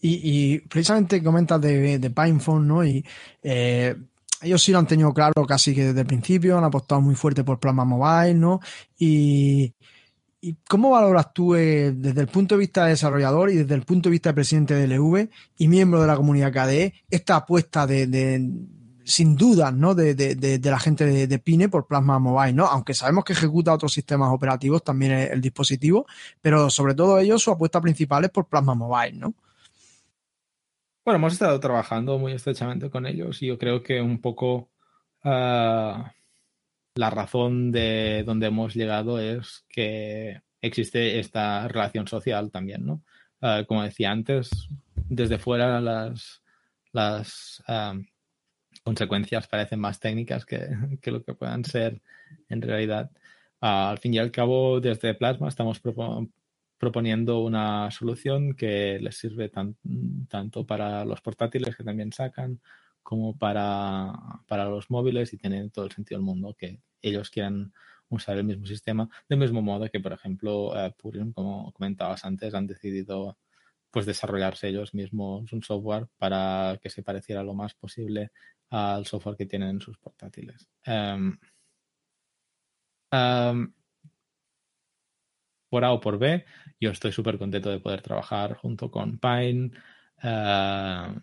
Y, y precisamente comentas de, de PinePhone, ¿no? Y eh, ellos sí lo han tenido claro casi que desde el principio, han apostado muy fuerte por Plasma Mobile, ¿no? Y, ¿Y cómo valoras tú eh, desde el punto de vista de desarrollador y desde el punto de vista de presidente del EV y miembro de la comunidad KDE esta apuesta de, de, sin duda, ¿no? De, de, de, de la gente de, de, Pine por Plasma Mobile, ¿no? Aunque sabemos que ejecuta otros sistemas operativos también el dispositivo, pero sobre todo ellos su apuesta principal es por Plasma Mobile, ¿no? Bueno, hemos estado trabajando muy estrechamente con ellos y yo creo que un poco uh, la razón de donde hemos llegado es que existe esta relación social también, ¿no? Uh, como decía antes, desde fuera las, uh, consecuencias parecen más técnicas que, lo que puedan ser en realidad. Al fin y al cabo, desde Plasma estamos propo proponiendo una solución que les sirve tan, tanto para los portátiles que también sacan como para, para los móviles y tiene todo el sentido del mundo que ellos quieran usar el mismo sistema, del mismo modo que, por ejemplo, uh, Purium, como comentabas antes, han decidido pues desarrollarse ellos mismos un software para que se pareciera lo más posible al software que tienen en sus portátiles. Um, um, por A o por B, yo estoy súper contento de poder trabajar junto con Pine uh,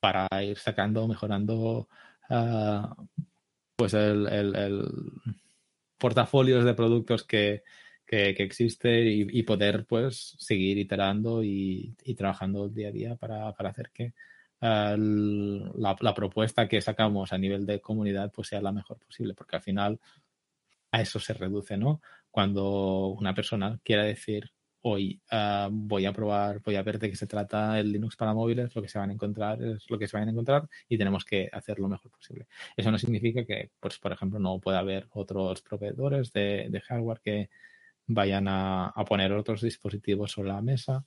para ir sacando, mejorando uh, pues el, portafolios de productos que, que, existe y, poder pues seguir iterando y, trabajando día a día para, para hacer que la, propuesta que sacamos a nivel de comunidad pues sea la mejor posible, porque al final a eso se reduce, ¿no? Cuando una persona quiera decir, hoy ah, voy a probar, voy a ver de qué se trata el Linux para móviles, lo que se van a encontrar es lo que se van a encontrar y tenemos que hacer lo mejor posible. Eso no significa que, pues, por ejemplo, no pueda haber otros proveedores de, hardware que vayan a, a, poner otros dispositivos sobre la mesa.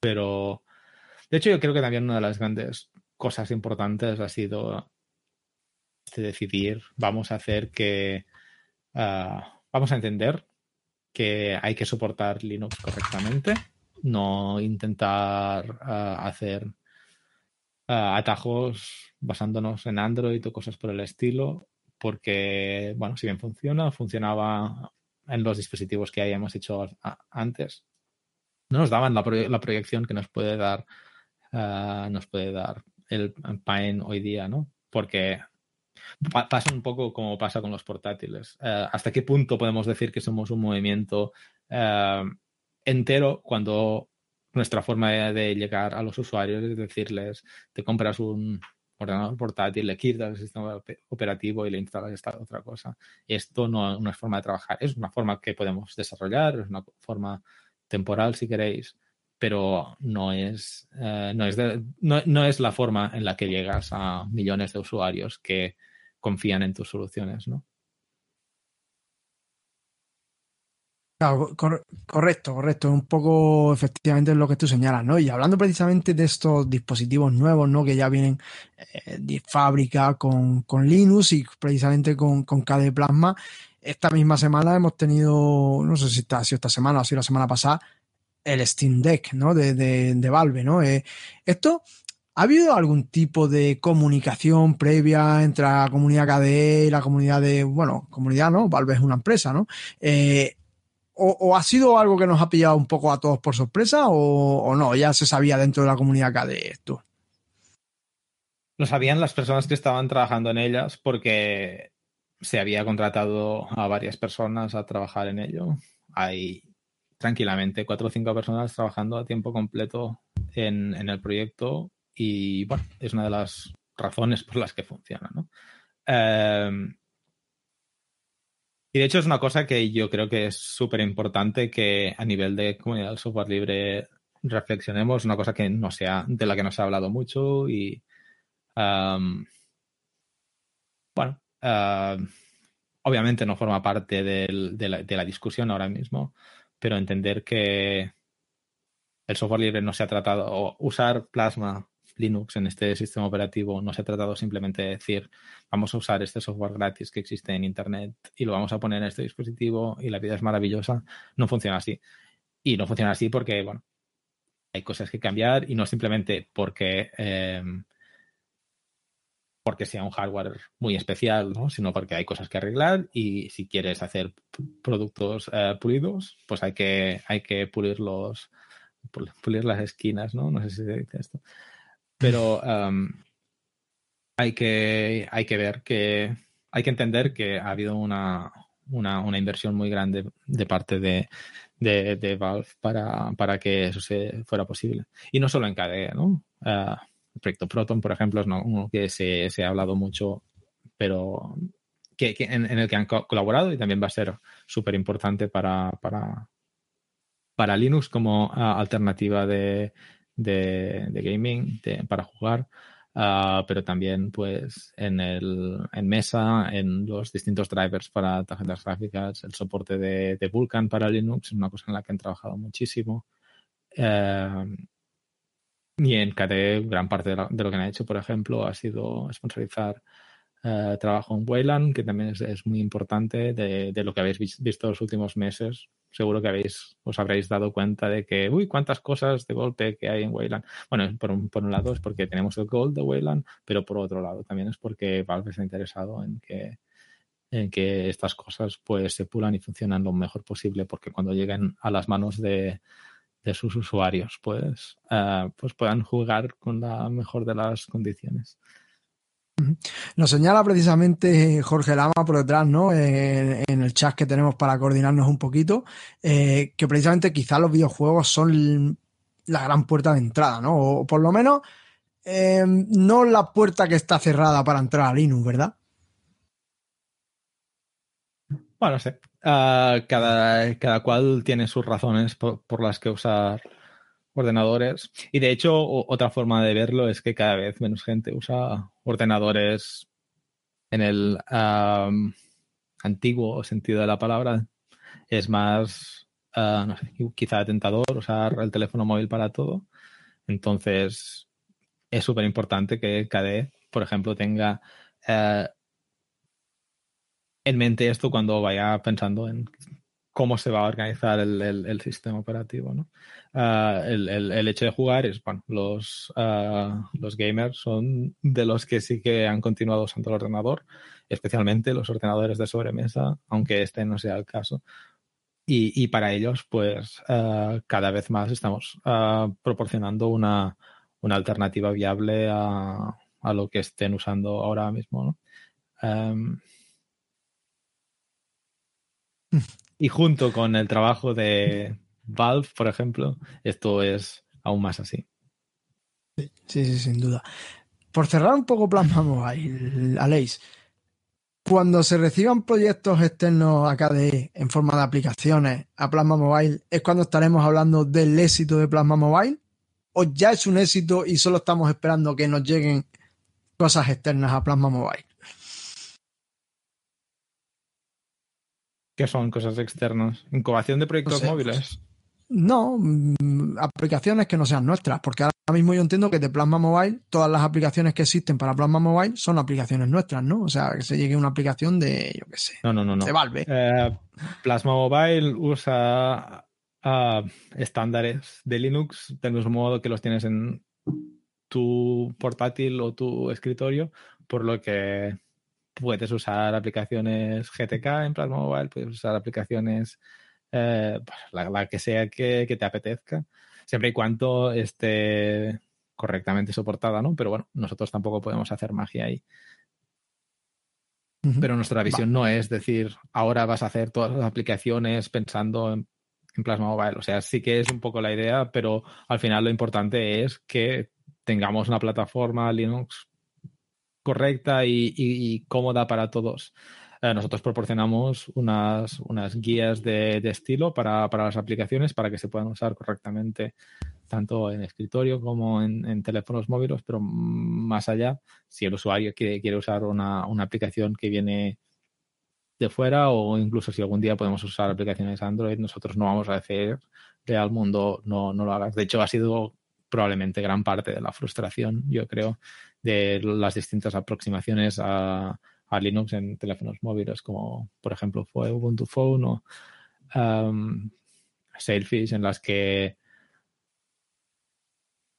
Pero, de hecho, yo creo que también una de las grandes cosas importantes ha sido este decidir, vamos a hacer que, ah, vamos a entender que hay que soportar Linux correctamente, no intentar ah, hacer ah, atajos basándonos en Android o cosas por el estilo, porque, bueno, si bien funciona, funcionaba en los dispositivos que hayamos hecho antes, no nos daban la, proyección que nos puede dar, ah, nos puede dar el Pine hoy día, ¿no? Porque pasa un poco como pasa con los portátiles. Eh, ¿Hasta qué punto podemos decir que somos un movimiento eh, entero cuando nuestra forma de llegar a los usuarios es decirles, te compras un ordenador portátil, le quitas el sistema operativo y le instalas esta otra cosa. Esto no, no, es forma de trabajar, es una forma que podemos desarrollar, es una forma temporal si queréis, pero no es, eh, no, es no, es la forma en la que llegas a millones de usuarios que confían en tus soluciones, ¿no? correcto, correcto. Un poco efectivamente lo que tú señalas, ¿no? Y hablando precisamente de estos dispositivos nuevos, ¿no? Que ya vienen eh, de fábrica con, con, Linux y precisamente con, con KDE Plasma. Esta misma semana hemos tenido, no sé si está, si esta semana o ha sido la semana pasada, el Steam Deck, ¿no? De, de, Valve, ¿no? Eh, esto, ¿ha habido algún tipo de comunicación previa entre la comunidad KDE y la comunidad de, bueno, comunidad, ¿no? Valve es una empresa, ¿no? Eh, o, ha sido algo que nos ha pillado un poco a todos por sorpresa o, no? ¿Ya se sabía dentro de la comunidad KDE esto? Lo sabían las personas que estaban trabajando en ellas porque se había contratado a varias personas a trabajar en ello. Hay tranquilamente cuatro o cinco personas trabajando a tiempo completo en, el proyecto y bueno, es una de las razones por las que funciona, ¿no? Em, y de hecho es una cosa que yo creo que es súper importante que a nivel de comunidad del software libre reflexionemos, una cosa que no sea, de la que no se ha hablado mucho y em, bueno, em, obviamente no forma parte de, la, de la discusión ahora mismo, pero entender que el software libre no se ha tratado, o usar Plasma Linux en este sistema operativo no se ha tratado simplemente de decir vamos a usar este software gratis que existe en Internet y lo vamos a poner en este dispositivo y la vida es maravillosa. No funciona así. Y no funciona así porque, bueno, hay cosas que cambiar y no simplemente porque eh, porque sea un hardware muy especial, ¿no? sino porque hay cosas que arreglar y si quieres hacer productos eh, pulidos, pues hay que, hay que pulir, pulir las esquinas, ¿no? No sé si se dice esto. Pero um, hay, que, hay que ver que hay que entender que ha habido una, una, inversión muy grande de parte de, de, Valve para, para, que eso se fuera posible. Y no solo en KDE, ¿no? El proyecto Proton, por ejemplo, es uno que se, ha hablado mucho, pero que, en, el que han colaborado y también va a ser súper importante para, para, para, Linux como ah, alternativa de, de, gaming, para jugar. Ah, pero también pues en el en mesa, en los distintos drivers para tarjetas gráficas, el soporte de, de Vulkan para Linux es una cosa en la que han trabajado muchísimo. Eh, y en KDE, gran parte de, lo que han hecho, por ejemplo, ha sido sponsorizar eh, trabajo en Wayland, que también es, muy importante de, lo que habéis visto los últimos meses. Seguro que habéis, os habréis dado cuenta de que, uy, cuántas cosas de golpe que hay en Wayland. Bueno, por un, por un lado es porque tenemos el Gold de Wayland, pero por otro lado también es porque Valve está interesado en que, en que estas cosas pues se pulan y funcionan lo mejor posible, porque cuando lleguen a las manos de, de sus usuarios, pues, uh, pues puedan jugar con la mejor de las condiciones. Nos señala precisamente Jorge Lama por detrás, ¿no? En, el chat que tenemos para coordinarnos un poquito, eh, que precisamente quizás los videojuegos son la gran puerta de entrada, ¿no? O por lo menos em, no la puerta que está cerrada para entrar a Linux, ¿verdad? Bueno, no sé. Ah, cada, cada cual tiene sus razones por, las que usar ordenadores. Y de hecho, otra forma de verlo es que cada vez menos gente usa ordenadores en el antiguo sentido de la palabra. Es más, ah, quizá tentador usar el teléfono móvil para todo. Entonces, es súper importante que KDE, por ejemplo, tenga eh, en mente esto cuando vaya pensando en cómo se va a organizar el, sistema operativo. ¿no? Ah, el, hecho de jugar es, bueno, los, ah, los gamers son de los que sí que han continuado usando el ordenador, especialmente los ordenadores de sobremesa, aunque este no sea el caso. Y, para ellos, pues ah, cada vez más estamos proporcionando una, una, alternativa viable a, lo que estén usando ahora mismo. ¿no? Em, y junto con el trabajo de Valve, por ejemplo, esto es aún más así. Sí, sí, sin duda. Por cerrar un poco Plasma Mobile, Aleix, cuando se reciban proyectos externos a KDE en forma de aplicaciones a Plasma Mobile, ¿es cuando estaremos hablando del éxito de Plasma Mobile? ¿O ya es un éxito y solo estamos esperando que nos lleguen cosas externas a Plasma Mobile? ¿Qué son cosas externas? ¿Incubación de proyectos móviles? No, mm, aplicaciones que no sean nuestras, porque ahora mismo yo entiendo que de Plasma Mobile, todas las aplicaciones que existen para Plasma Mobile son aplicaciones nuestras, ¿no? O sea, que se llegue una aplicación de, yo qué sé, no, no, no, no. de Valve. Eh, Plasma Mobile usa ah, estándares de Linux del mismo modo que los tienes en tu portátil o tu escritorio, por lo que puedes usar aplicaciones GTK en Plasma Mobile, puedes usar aplicaciones, eh, pues, la, que sea que, te apetezca, siempre y cuando esté correctamente soportada, ¿no? Pero bueno, nosotros tampoco podemos hacer magia ahí. Pero nuestra visión no es decir, ahora vas a hacer todas las aplicaciones pensando en, en, Plasma Mobile. O sea, sí que es un poco la idea, pero al final lo importante es que tengamos una plataforma Linux correcta y, cómoda para todos. Eh, nosotros proporcionamos unas, unas guías de, estilo para, las aplicaciones para que se puedan usar correctamente tanto en escritorio como en, teléfonos móviles, pero más allá, si el usuario quiere, quiere usar una, aplicación que viene de fuera o incluso si algún día podemos usar aplicaciones Android, nosotros no vamos a decir al mundo no, no lo hagas. De hecho, ha sido probablemente gran parte de la frustración, yo creo, de las distintas aproximaciones a, Linux en teléfonos móviles, como por ejemplo fue Ubuntu Phone o um, en las que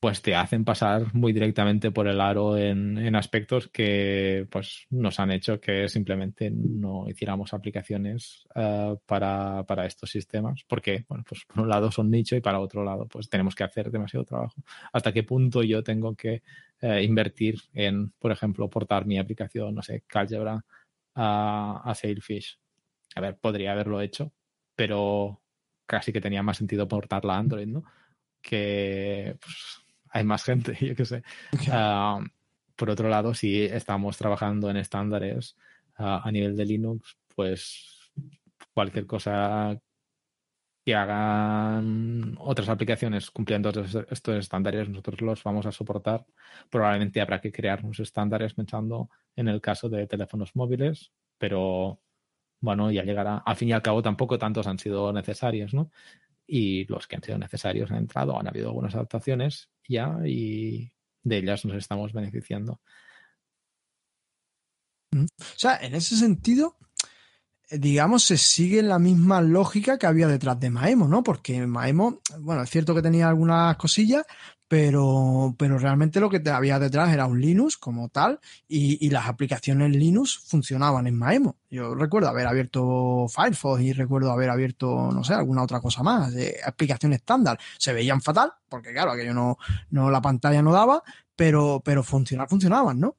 pues te hacen pasar muy directamente por el aro en, aspectos que pues nos han hecho que simplemente no hiciéramos aplicaciones eh, para, estos sistemas porque bueno pues por un lado son nicho y para otro lado pues tenemos que hacer demasiado trabajo. Hasta qué punto yo tengo que eh, invertir en por ejemplo portar mi aplicación no sé Calgebra a, a Sailfish a ver podría haberlo hecho pero casi que tenía más sentido portarla a Android no que pues, hay más gente, yo qué sé. Ah, por otro lado, si estamos trabajando en estándares ah, a nivel de Linux, pues cualquier cosa que hagan otras aplicaciones cumpliendo estos estándares, nosotros los vamos a soportar. Probablemente habrá que crear unos estándares pensando en el caso de teléfonos móviles, pero bueno, ya llegará. Al fin y al cabo, tampoco tantos han sido necesarios, ¿no? Y los que han sido necesarios han entrado, han habido algunas adaptaciones ya y de ellas nos estamos beneficiando. Mm. O sea, en ese sentido, digamos, se sigue la misma lógica que había detrás de Maemo, ¿no? Porque Maemo, bueno, es cierto que tenía algunas cosillas, pero, pero realmente lo que había detrás era un Linux como tal y, las aplicaciones Linux funcionaban en Maemo. Yo recuerdo haber abierto Firefox y recuerdo haber abierto, no sé, alguna otra cosa más, de aplicaciones estándar. Se veían fatal, porque claro, aquello no, no la pantalla no daba, pero, pero funcionar funcionaban, ¿no?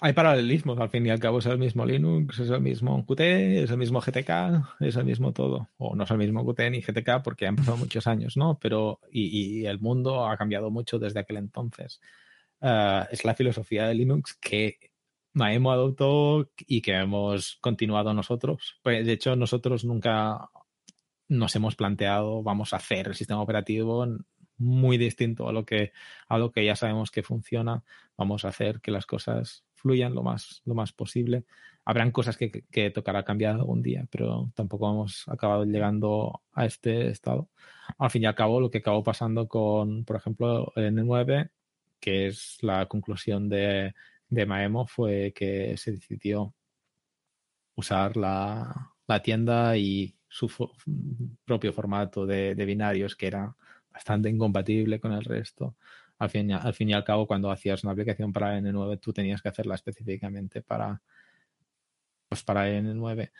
Hay paralelismos, al fin y al cabo es el mismo Linux, es el mismo Qt, es el mismo GTK, es el mismo todo. O no es el mismo Qt ni GTK porque han pasado muchos años, ¿no? Pero, y, el mundo ha cambiado mucho desde aquel entonces. Eh, es la filosofía de Linux que Maemo adoptó y que hemos continuado nosotros. Pues, de hecho, nosotros nunca nos hemos planteado, vamos a hacer el sistema operativo muy distinto a lo que, a lo que ya sabemos que funciona. Vamos a hacer que las cosas fluyan lo más, lo más posible. Habrán cosas que, que tocará cambiar algún día, pero tampoco hemos acabado llegando a este estado. Al fin y al cabo, lo que acabó pasando con, por ejemplo, N9, que es la conclusión de, de Maemo, fue que se decidió usar la, la tienda y su propio formato de, de binarios, que era bastante incompatible con el resto al fin, al fin y al cabo, cuando hacías una aplicación para N9, tú tenías que hacerla específicamente para, pues para N9.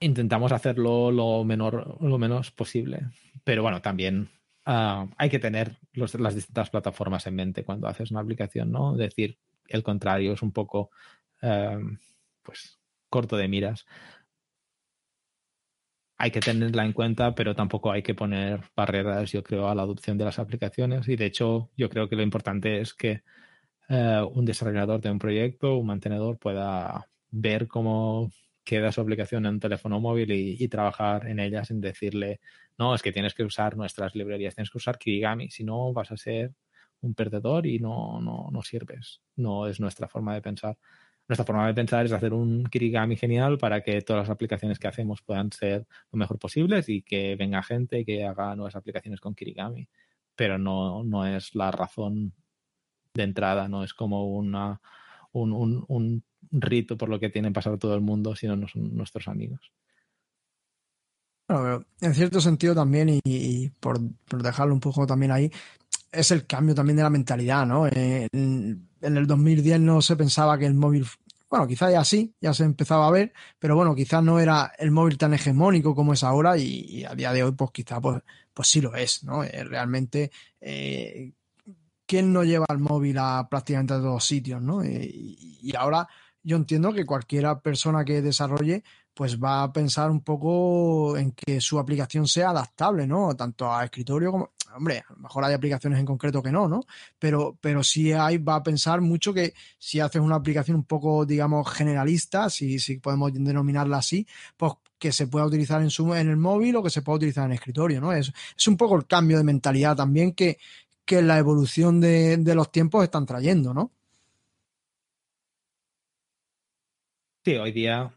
Intentamos hacerlo lo menor, lo menos posible. Pero bueno, también ah, hay que tener las distintas plataformas en mente cuando haces una aplicación, ¿no? Decir el contrario es un poco eh, pues corto de miras hay que tenerla en cuenta, pero tampoco hay que poner barreras, yo creo, a la adopción de las aplicaciones. Y de hecho, yo creo que lo importante es que eh, un desarrollador de un proyecto, un mantenedor, pueda ver cómo queda su aplicación en un teléfono móvil y, trabajar en ella sin decirle, no, es que tienes que usar nuestras librerías, tienes que usar Kirigami, si no vas a ser un perdedor y no, no, no sirves. No es nuestra forma de pensar nuestra forma de pensar es hacer un Kirigami genial para que todas las aplicaciones que hacemos puedan ser lo mejor posibles y que venga gente que haga nuevas aplicaciones con Kirigami. Pero no, no es la razón de entrada, no es como una, un, un, rito por lo que tienen pasado todo el mundo, sino nuestros amigos. Bueno, en cierto sentido también, y, por, dejarlo un poco también ahí, es el cambio también de la mentalidad, ¿no? Eh, en el 2010 no se pensaba que el móvil, bueno, quizás ya sí, ya se empezaba a ver, pero bueno, quizás no era el móvil tan hegemónico como es ahora y, a día de hoy pues quizás pues, pues sí lo es, ¿no? Eh, realmente, eh, ¿quién no lleva el móvil a prácticamente a todos sitios, ¿no? Eh, y ahora yo entiendo que cualquiera persona que desarrolle pues va a pensar un poco en que su aplicación sea adaptable, ¿no? Tanto a escritorio como, hombre, a lo mejor hay aplicaciones en concreto que no, ¿no? Pero, pero sí hay, va a pensar mucho que si haces una aplicación un poco, digamos, generalista, si, si podemos denominarla así, pues que se pueda utilizar en, su, en el móvil o que se pueda utilizar en escritorio, ¿no? Es, es un poco el cambio de mentalidad también que, que la evolución de, de los tiempos están trayendo, ¿no? Sí, hoy día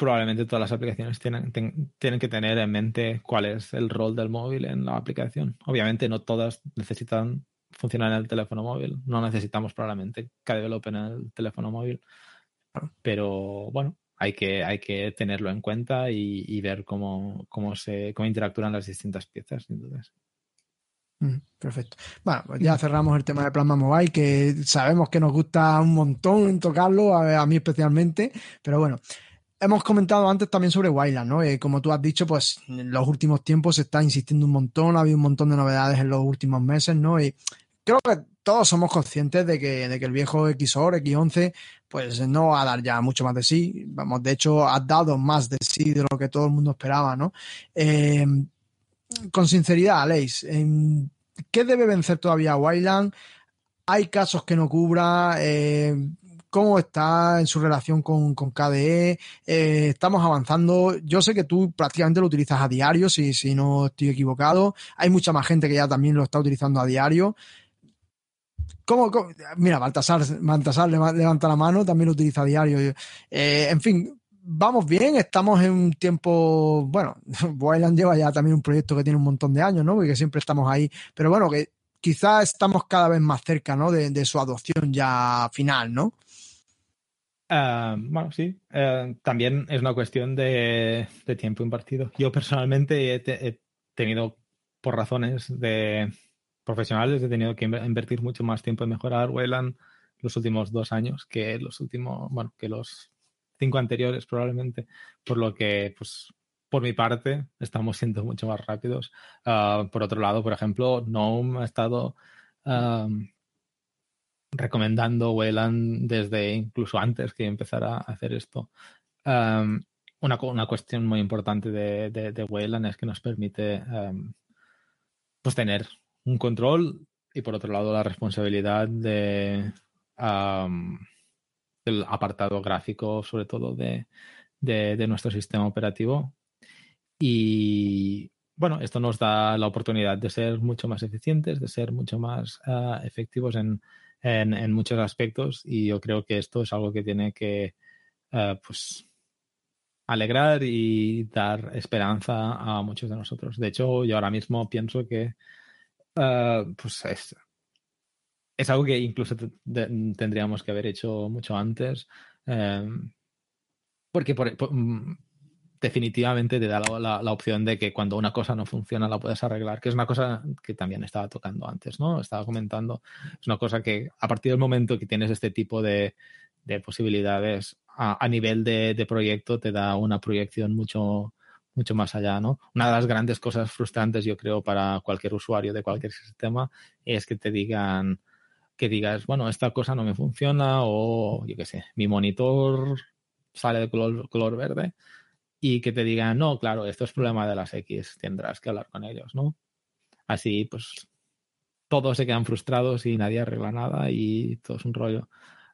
probablemente todas las aplicaciones tienen, tienen que tener en mente cuál es el rol del móvil en la aplicación. Obviamente no todas necesitan funcionar en el teléfono móvil. No necesitamos probablemente KDevelop en el teléfono móvil. Pero bueno, hay que, hay que tenerlo en cuenta y, ver cómo, cómo, se, cómo interactúan las distintas piezas, sin dudas. Mm, perfecto. Bueno, pues ya cerramos el tema de Plasma Mobile, que sabemos que nos gusta un montón tocarlo, a mí especialmente, pero bueno, hemos comentado antes también sobre Wayland, ¿no? Eh, como tú has dicho, pues en los últimos tiempos se está insistiendo un montón, ha habido un montón de novedades en los últimos meses, ¿no? Y creo que todos somos conscientes de que, de que el viejo XOR, X11, pues no va a dar ya mucho más de sí. Vamos, de hecho, ha dado más de sí de lo que todo el mundo esperaba, ¿no? Eh, con sinceridad, Aleix, ¿qué debe vencer todavía Wayland? Hay casos que no cubra. Eh, cómo está en su relación con, KDE. Eh, estamos avanzando. Yo sé que tú prácticamente lo utilizas a diario, si, si no estoy equivocado. Hay mucha más gente que ya también lo está utilizando a diario. ¿Cómo, Mira, Baltasar, Baltasar levanta la mano, también lo utiliza a diario. Eh, en fin, vamos bien, estamos en un tiempo, bueno, Wayland lleva ya también un proyecto que tiene un montón de años, ¿no? Y que siempre estamos ahí, pero bueno, que quizás estamos cada vez más cerca, ¿no? De su adopción ya final, ¿no? Ah, bueno, sí. Eh, también es una cuestión de, tiempo impartido. Yo personalmente he, tenido, por razones de profesionales, he tenido que invertir mucho más tiempo en mejorar Wayland los últimos dos años que los últimos, bueno, que los cinco anteriores probablemente. Por lo que, pues, por mi parte, estamos siendo mucho más rápidos. Ah, por otro lado, por ejemplo, GNOME ha estado recomendando Wayland desde incluso antes que empezara a hacer esto. Una, una, cuestión muy importante de, de, Wayland es que nos permite pues tener un control y por otro lado la responsabilidad de um, el apartado gráfico sobre todo de, nuestro sistema operativo y bueno, esto nos da la oportunidad de ser mucho más eficientes, de ser mucho más uh, efectivos en, en, muchos aspectos y yo creo que esto es algo que tiene que uh, pues alegrar y dar esperanza a muchos de nosotros. De hecho, yo ahora mismo pienso que uh, pues es, es, algo que incluso tendríamos que haber hecho mucho antes. Um, porque por, por, mm, definitivamente te da la, opción de que cuando una cosa no funciona la puedes arreglar, que es una cosa que también estaba tocando antes, ¿no? Estaba comentando. Es una cosa que a partir del momento que tienes este tipo de, de posibilidades a, a nivel de, de, proyecto te da una proyección mucho, mucho más allá, ¿no? Una de las grandes cosas frustrantes, yo creo, para cualquier usuario de cualquier sistema es que te digan que digas, bueno, esta cosa no me funciona o, yo qué sé, mi monitor sale de color, color verde y que te digan, no, claro, esto es problema de las X, tendrás que hablar con ellos, ¿no? Así, pues, todos se quedan frustrados y nadie arregla nada y todo es un rollo.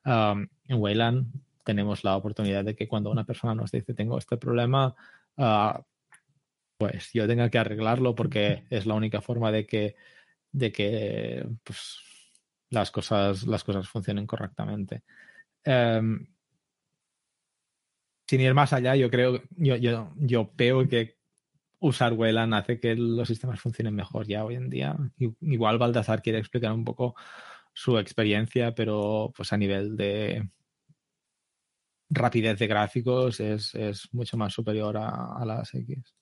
Um, en Wayland tenemos la oportunidad de que cuando una persona nos dice, tengo este problema, uh, pues yo tenga que arreglarlo porque es la única forma de que, de que pues, las, cosas, las cosas funcionen correctamente. Um, sin ir más allá, yo creo, yo, yo, yo veo que usar Wayland hace que los sistemas funcionen mejor ya hoy en día. Igual Baldassar quiere explicar un poco su experiencia, pero pues a nivel de rapidez de gráficos es, es mucho más superior a, las X.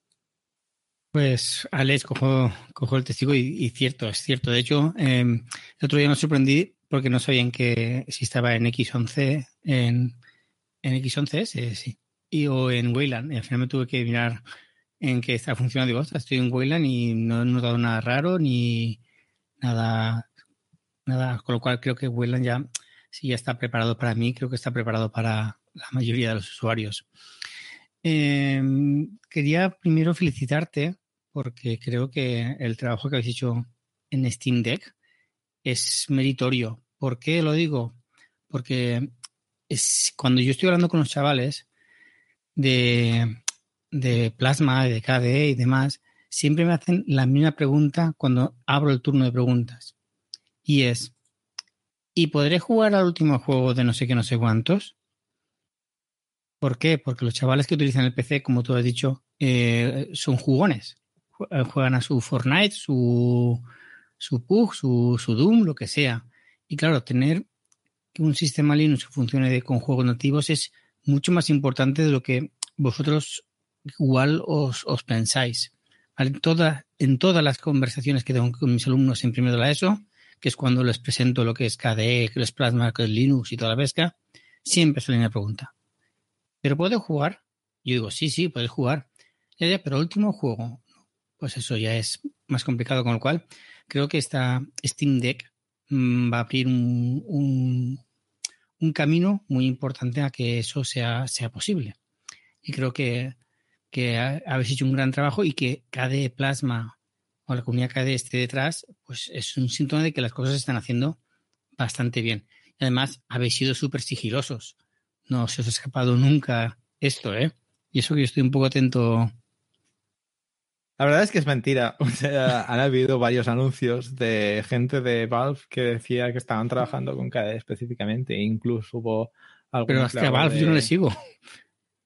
Pues Alex, cojo, cojo el testigo y, cierto, es cierto. De hecho, eh, el otro día me sorprendí porque no sabían que si estaba en X11 en en X11S, sí. Y o en Wayland. Y al final me tuve que mirar en qué está funcionando. Digo, estoy en Wayland y no he notado nada raro ni nada, nada. Con lo cual creo que Wayland ya, si ya está preparado para mí, creo que está preparado para la mayoría de los usuarios. Eh, quería primero felicitarte porque creo que el trabajo que habéis hecho en Steam Deck es meritorio. ¿Por qué lo digo? Porque cuando yo estoy hablando con los chavales de, plasma, de KDE y demás, siempre me hacen la misma pregunta cuando abro el turno de preguntas. Y es, ¿y podré jugar al último juego de no sé qué, no sé cuántos? ¿Por qué? Porque los chavales que utilizan el PC, como tú has dicho, eh, son jugones. Juegan a su Fortnite, su, su PUG, su, su Doom, lo que sea. Y claro, tener que un sistema Linux funcione con juegos nativos es mucho más importante de lo que vosotros igual os, pensáis. En, toda, en todas las conversaciones que tengo con mis alumnos en primero de la ESO, que es cuando les presento lo que es KDE, que es Plasma, que es Linux y toda la pesca, siempre suelen la pregunta. ¿Pero puedo jugar? Yo digo, sí, sí, puedes jugar. Ya, ya, pero último juego. Pues eso ya es más complicado, con lo cual creo que esta Steam Deck Mm, va a abrir un, un, camino muy importante a que eso sea, sea posible. Y creo que, que habéis hecho un gran trabajo y que KDE Plasma o la comunidad KDE esté detrás, pues es un síntoma de que las cosas se están haciendo bastante bien. Y además, habéis sido súper sigilosos. No se os ha escapado nunca esto, ¿eh? Y eso que yo estoy un poco atento la verdad es que es mentira. O sea, han habido varios anuncios de gente de Valve que decía que estaban trabajando con KDE específicamente. E incluso hubo algún. Pero hasta Valve de... yo no le sigo.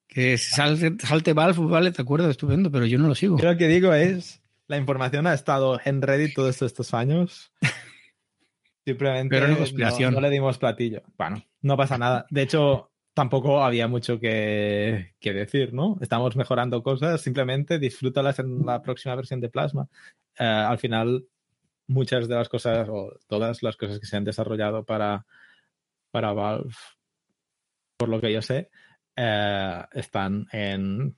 Que salte, salte Valve, vale, te acuerdo, estupendo, pero yo no lo sigo. Yo lo que digo es, la información ha estado en Reddit todos estos años. Simplemente pero no, no, le dimos platillo. Bueno, no pasa nada. De hecho, tampoco había mucho que, decir, ¿no? Estamos mejorando cosas, simplemente disfrútalas en la próxima versión de Plasma. Uh, al final, muchas de las cosas, o todas las cosas que se han desarrollado para, para Valve, por lo que yo sé, uh, están en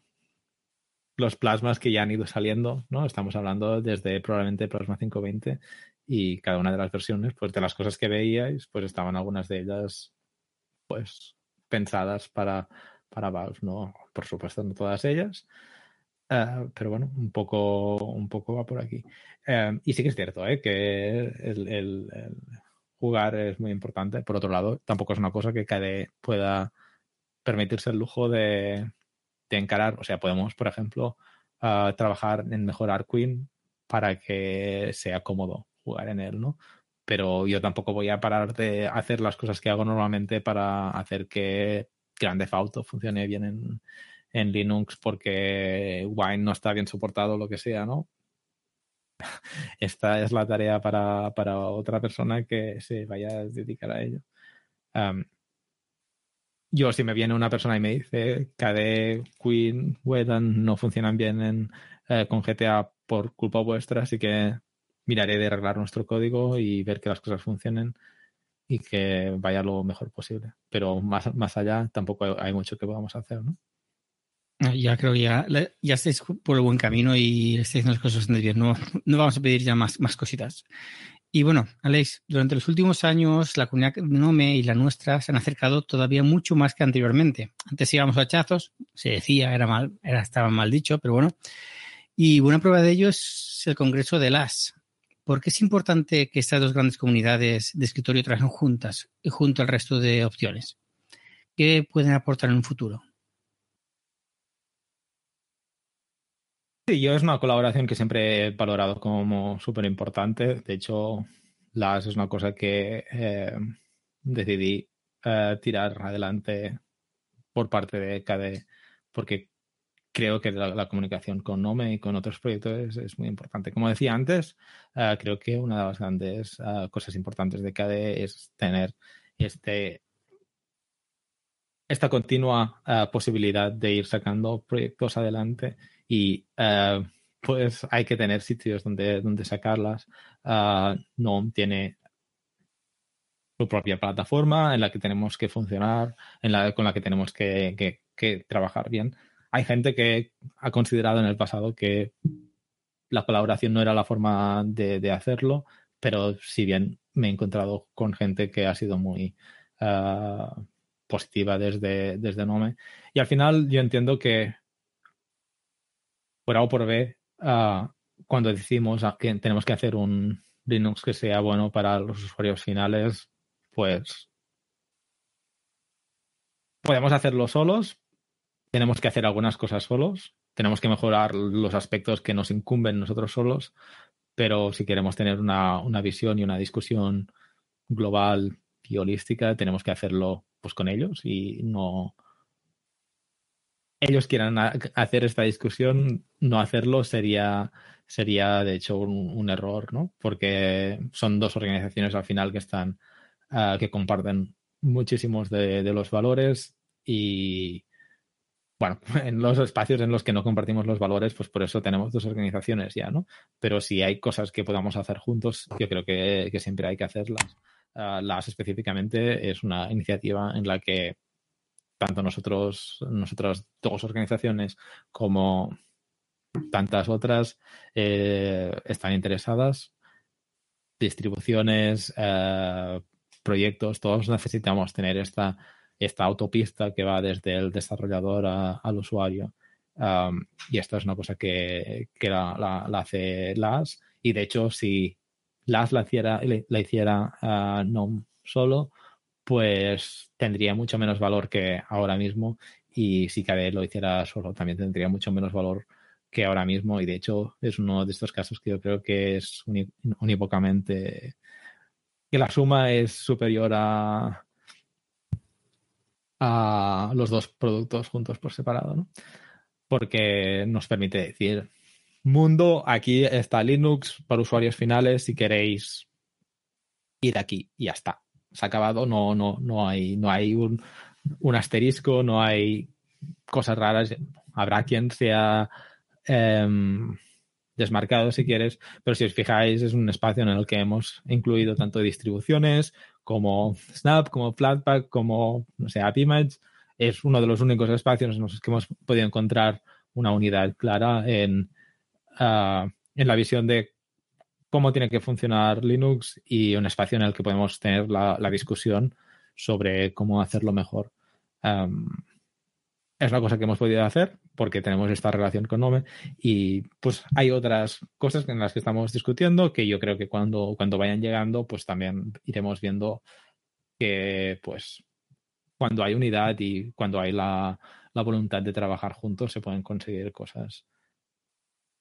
los plasmas que ya han ido saliendo, ¿no? Estamos hablando desde probablemente Plasma 520 y cada una de las versiones, pues de las cosas que veíais, pues estaban algunas de ellas, pues pensadas para, para Valve, ¿no? Por supuesto, no todas ellas, eh, pero bueno, un poco, un poco va por aquí. Eh, y sí que es cierto, ¿eh? Que el, jugar es muy importante. Por otro lado, tampoco es una cosa que cada pueda permitirse el lujo de, de encarar. O sea, podemos, por ejemplo, trabajar en mejorar Queen para que sea cómodo jugar en él, ¿no? Pero yo tampoco voy a parar de hacer las cosas que hago normalmente para hacer que Grand Theft Auto funcione bien en, en Linux porque Wine no está bien soportado o lo que sea, ¿no? Esta es la tarea para, para, otra persona que se vaya a dedicar a ello. yo, si me viene una persona y me dice KD, Queen, Wedan no funcionan bien en, eh, con GTA por culpa vuestra, así que miraré de arreglar nuestro código y ver que las cosas funcionen y que vaya lo mejor posible. Pero más, más allá tampoco hay mucho que podamos hacer, ¿no? Ah, ya creo que ya, ya estáis por el buen camino y estáis haciendo las cosas bien. No, no vamos a pedir ya más, más cositas. Y bueno, Alex, durante los últimos años la comunidad Nome y la nuestra se han acercado todavía mucho más que anteriormente. Antes íbamos a hachazos, se decía, era mal, era, estaba mal dicho, pero bueno. Y buena prueba de ello es el Congreso de las. ¿Por qué es importante que estas dos grandes comunidades de escritorio trabajen juntas y junto al resto de opciones? ¿Qué pueden aportar en un futuro? Sí, yo es una colaboración que siempre he valorado como súper importante. De hecho, las es una cosa que eh, decidí eh, tirar adelante por parte de KDE porque creo que la, comunicación con Nome y con otros proyectos es, muy importante. Como decía antes, eh, creo que una de las grandes cosas importantes de KDE es tener este esta continua posibilidad de ir sacando proyectos adelante y uh, pues hay que tener sitios donde, donde sacarlas. Uh, no tiene su propia plataforma en la que tenemos que funcionar, en la, con la que tenemos que, que trabajar bien. Hay gente que ha considerado en el pasado que la colaboración no era la forma de, hacerlo, pero si bien me he encontrado con gente que ha sido muy uh, positiva desde, desde Nome. Y al final yo entiendo que por A o por B, ah, cuando decimos que tenemos que hacer un Linux que sea bueno para los usuarios finales, pues podemos hacerlo solos, tenemos que hacer algunas cosas solos, tenemos que mejorar los aspectos que nos incumben nosotros solos, pero si queremos tener una, una visión y una discusión global y holística, tenemos que hacerlo pues con ellos y no, ellos quieran hacer esta discusión, no hacerlo sería, sería de hecho un, error, ¿no? Porque son dos organizaciones al final que están, uh, que comparten muchísimos de, de, los valores y, bueno, en los espacios en los que no compartimos los valores, pues por eso tenemos dos organizaciones ya, ¿no? Pero si hay cosas que podamos hacer juntos, yo creo que, que siempre hay que hacerlas. Uh, las específicamente es una iniciativa en la que tanto nosotros, nosotras dos organizaciones como tantas otras eh, están interesadas. Distribuciones, eh, proyectos, todos necesitamos tener esta, esta autopista que va desde el desarrollador al usuario. Y esto es una cosa que, que la, hace LAS. Y de hecho, si LAS la hiciera, la hiciera no solo, pues tendría mucho menos valor que ahora mismo y si KDE lo hiciera solo también tendría mucho menos valor que ahora mismo y de hecho es uno de estos casos que yo creo que es unívocamente que la suma es superior a a los dos productos juntos por separado, ¿no? Porque nos permite decir, mundo, aquí está Linux para usuarios finales, si queréis ir aquí y ya está se ha acabado, no, no, no hay, no hay un, un asterisco, no hay cosas raras. Habrá quien sea eh, desmarcado si quieres, pero si os fijáis es un espacio en el que hemos incluido tanto distribuciones como Snap, como Flatpak, como, no sé, AppImage. Es uno de los únicos espacios en los que hemos podido encontrar una unidad clara en, uh, en la visión de cómo tiene que funcionar Linux y un espacio en el que podemos tener la, discusión sobre cómo hacerlo mejor. Es una cosa que hemos podido hacer porque tenemos esta relación con Nome y pues hay otras cosas en las que estamos discutiendo que yo creo que cuando, cuando vayan llegando pues también iremos viendo que pues cuando hay unidad y cuando hay la, la voluntad de trabajar juntos se pueden conseguir cosas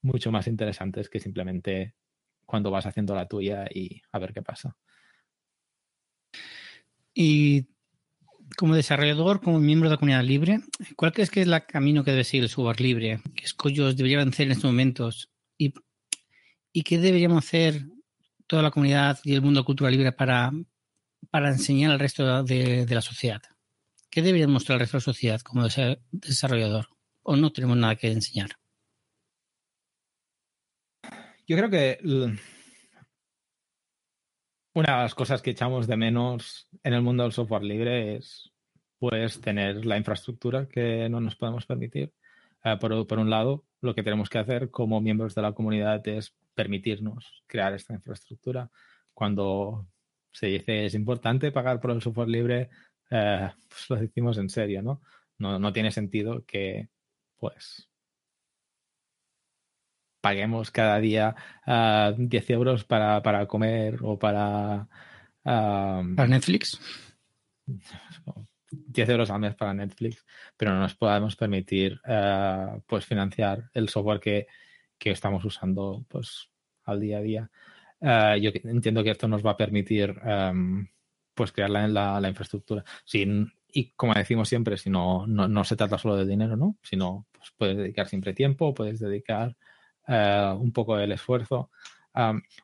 mucho más interesantes que simplemente cuando vas haciendo la tuya y a ver qué pasa. Y como desarrollador, como miembro de la comunidad libre, ¿cuál crees que es el camino que debe seguir el software libre? ¿Qué escollos deberían hacer en estos momentos? ¿Y, ¿Y, qué deberíamos hacer toda la comunidad y el mundo cultural libre para, para enseñar al resto de, de la sociedad? ¿Qué deberíamos mostrar al resto de la sociedad como desarrollador? ¿O no tenemos nada que enseñar? Yo creo que una de las cosas que echamos de menos en el mundo del software libre es pues tener la infraestructura que no nos podemos permitir. Eh, por, por, un lado, lo que tenemos que hacer como miembros de la comunidad es permitirnos crear esta infraestructura. Cuando se dice es importante pagar por el software libre, eh, pues lo decimos en serio, ¿no? ¿no? No tiene sentido que pues paguemos cada día 10 ah, euros para, para, comer o para... ¿Para Netflix? 10 euros al mes para Netflix, pero no nos podemos permitir ah, pues financiar el software que, que, estamos usando pues al día a día. Ah, yo entiendo que esto nos va a permitir pues crear la, la, infraestructura. Sin, y como decimos siempre, si no, no, no, se trata solo de dinero, ¿no? Sino pues puedes dedicar siempre tiempo, puedes dedicar eh, un poco el esfuerzo.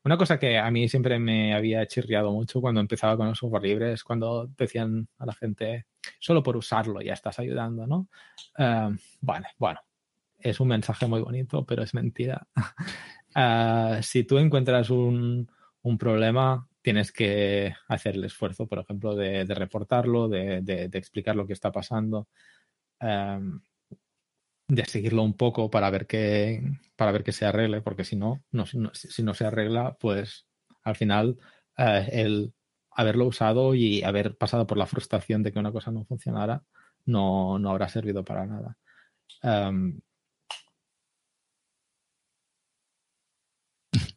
una cosa que a mí siempre me había chirriado mucho cuando empezaba con el software libre es cuando decían a la gente, solo por usarlo ya estás ayudando, ¿no? vale, bueno, es un mensaje muy bonito, pero es mentira. Ah, si tú encuentras un, un, problema, tienes que hacer el esfuerzo, por ejemplo, de, reportarlo, de, explicar lo que está pasando de seguirlo un poco para ver que para ver que se arregle, porque si no, si no se arregla, pues al final eh, el haberlo usado y haber pasado por la frustración de que una cosa no funcionara no, no habrá servido para nada. Em,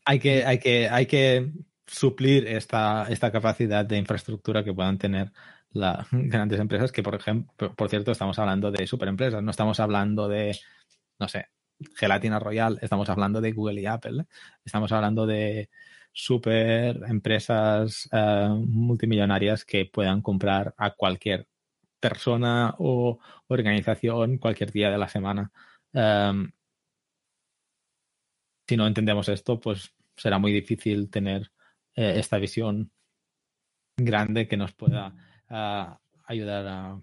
hay, que, hay, que, hay que suplir esta, esta capacidad de infraestructura que puedan tener las grandes empresas, que por ejemplo, por cierto, estamos hablando de superempresas, no estamos hablando de, no sé, Gelatina Royal, estamos hablando de Google y Apple, estamos hablando de super empresas eh, multimillonarias que puedan comprar a cualquier persona o organización cualquier día de la semana. Em, si no entendemos esto, pues será muy difícil tener eh, esta visión grande que nos pueda a ayudar a,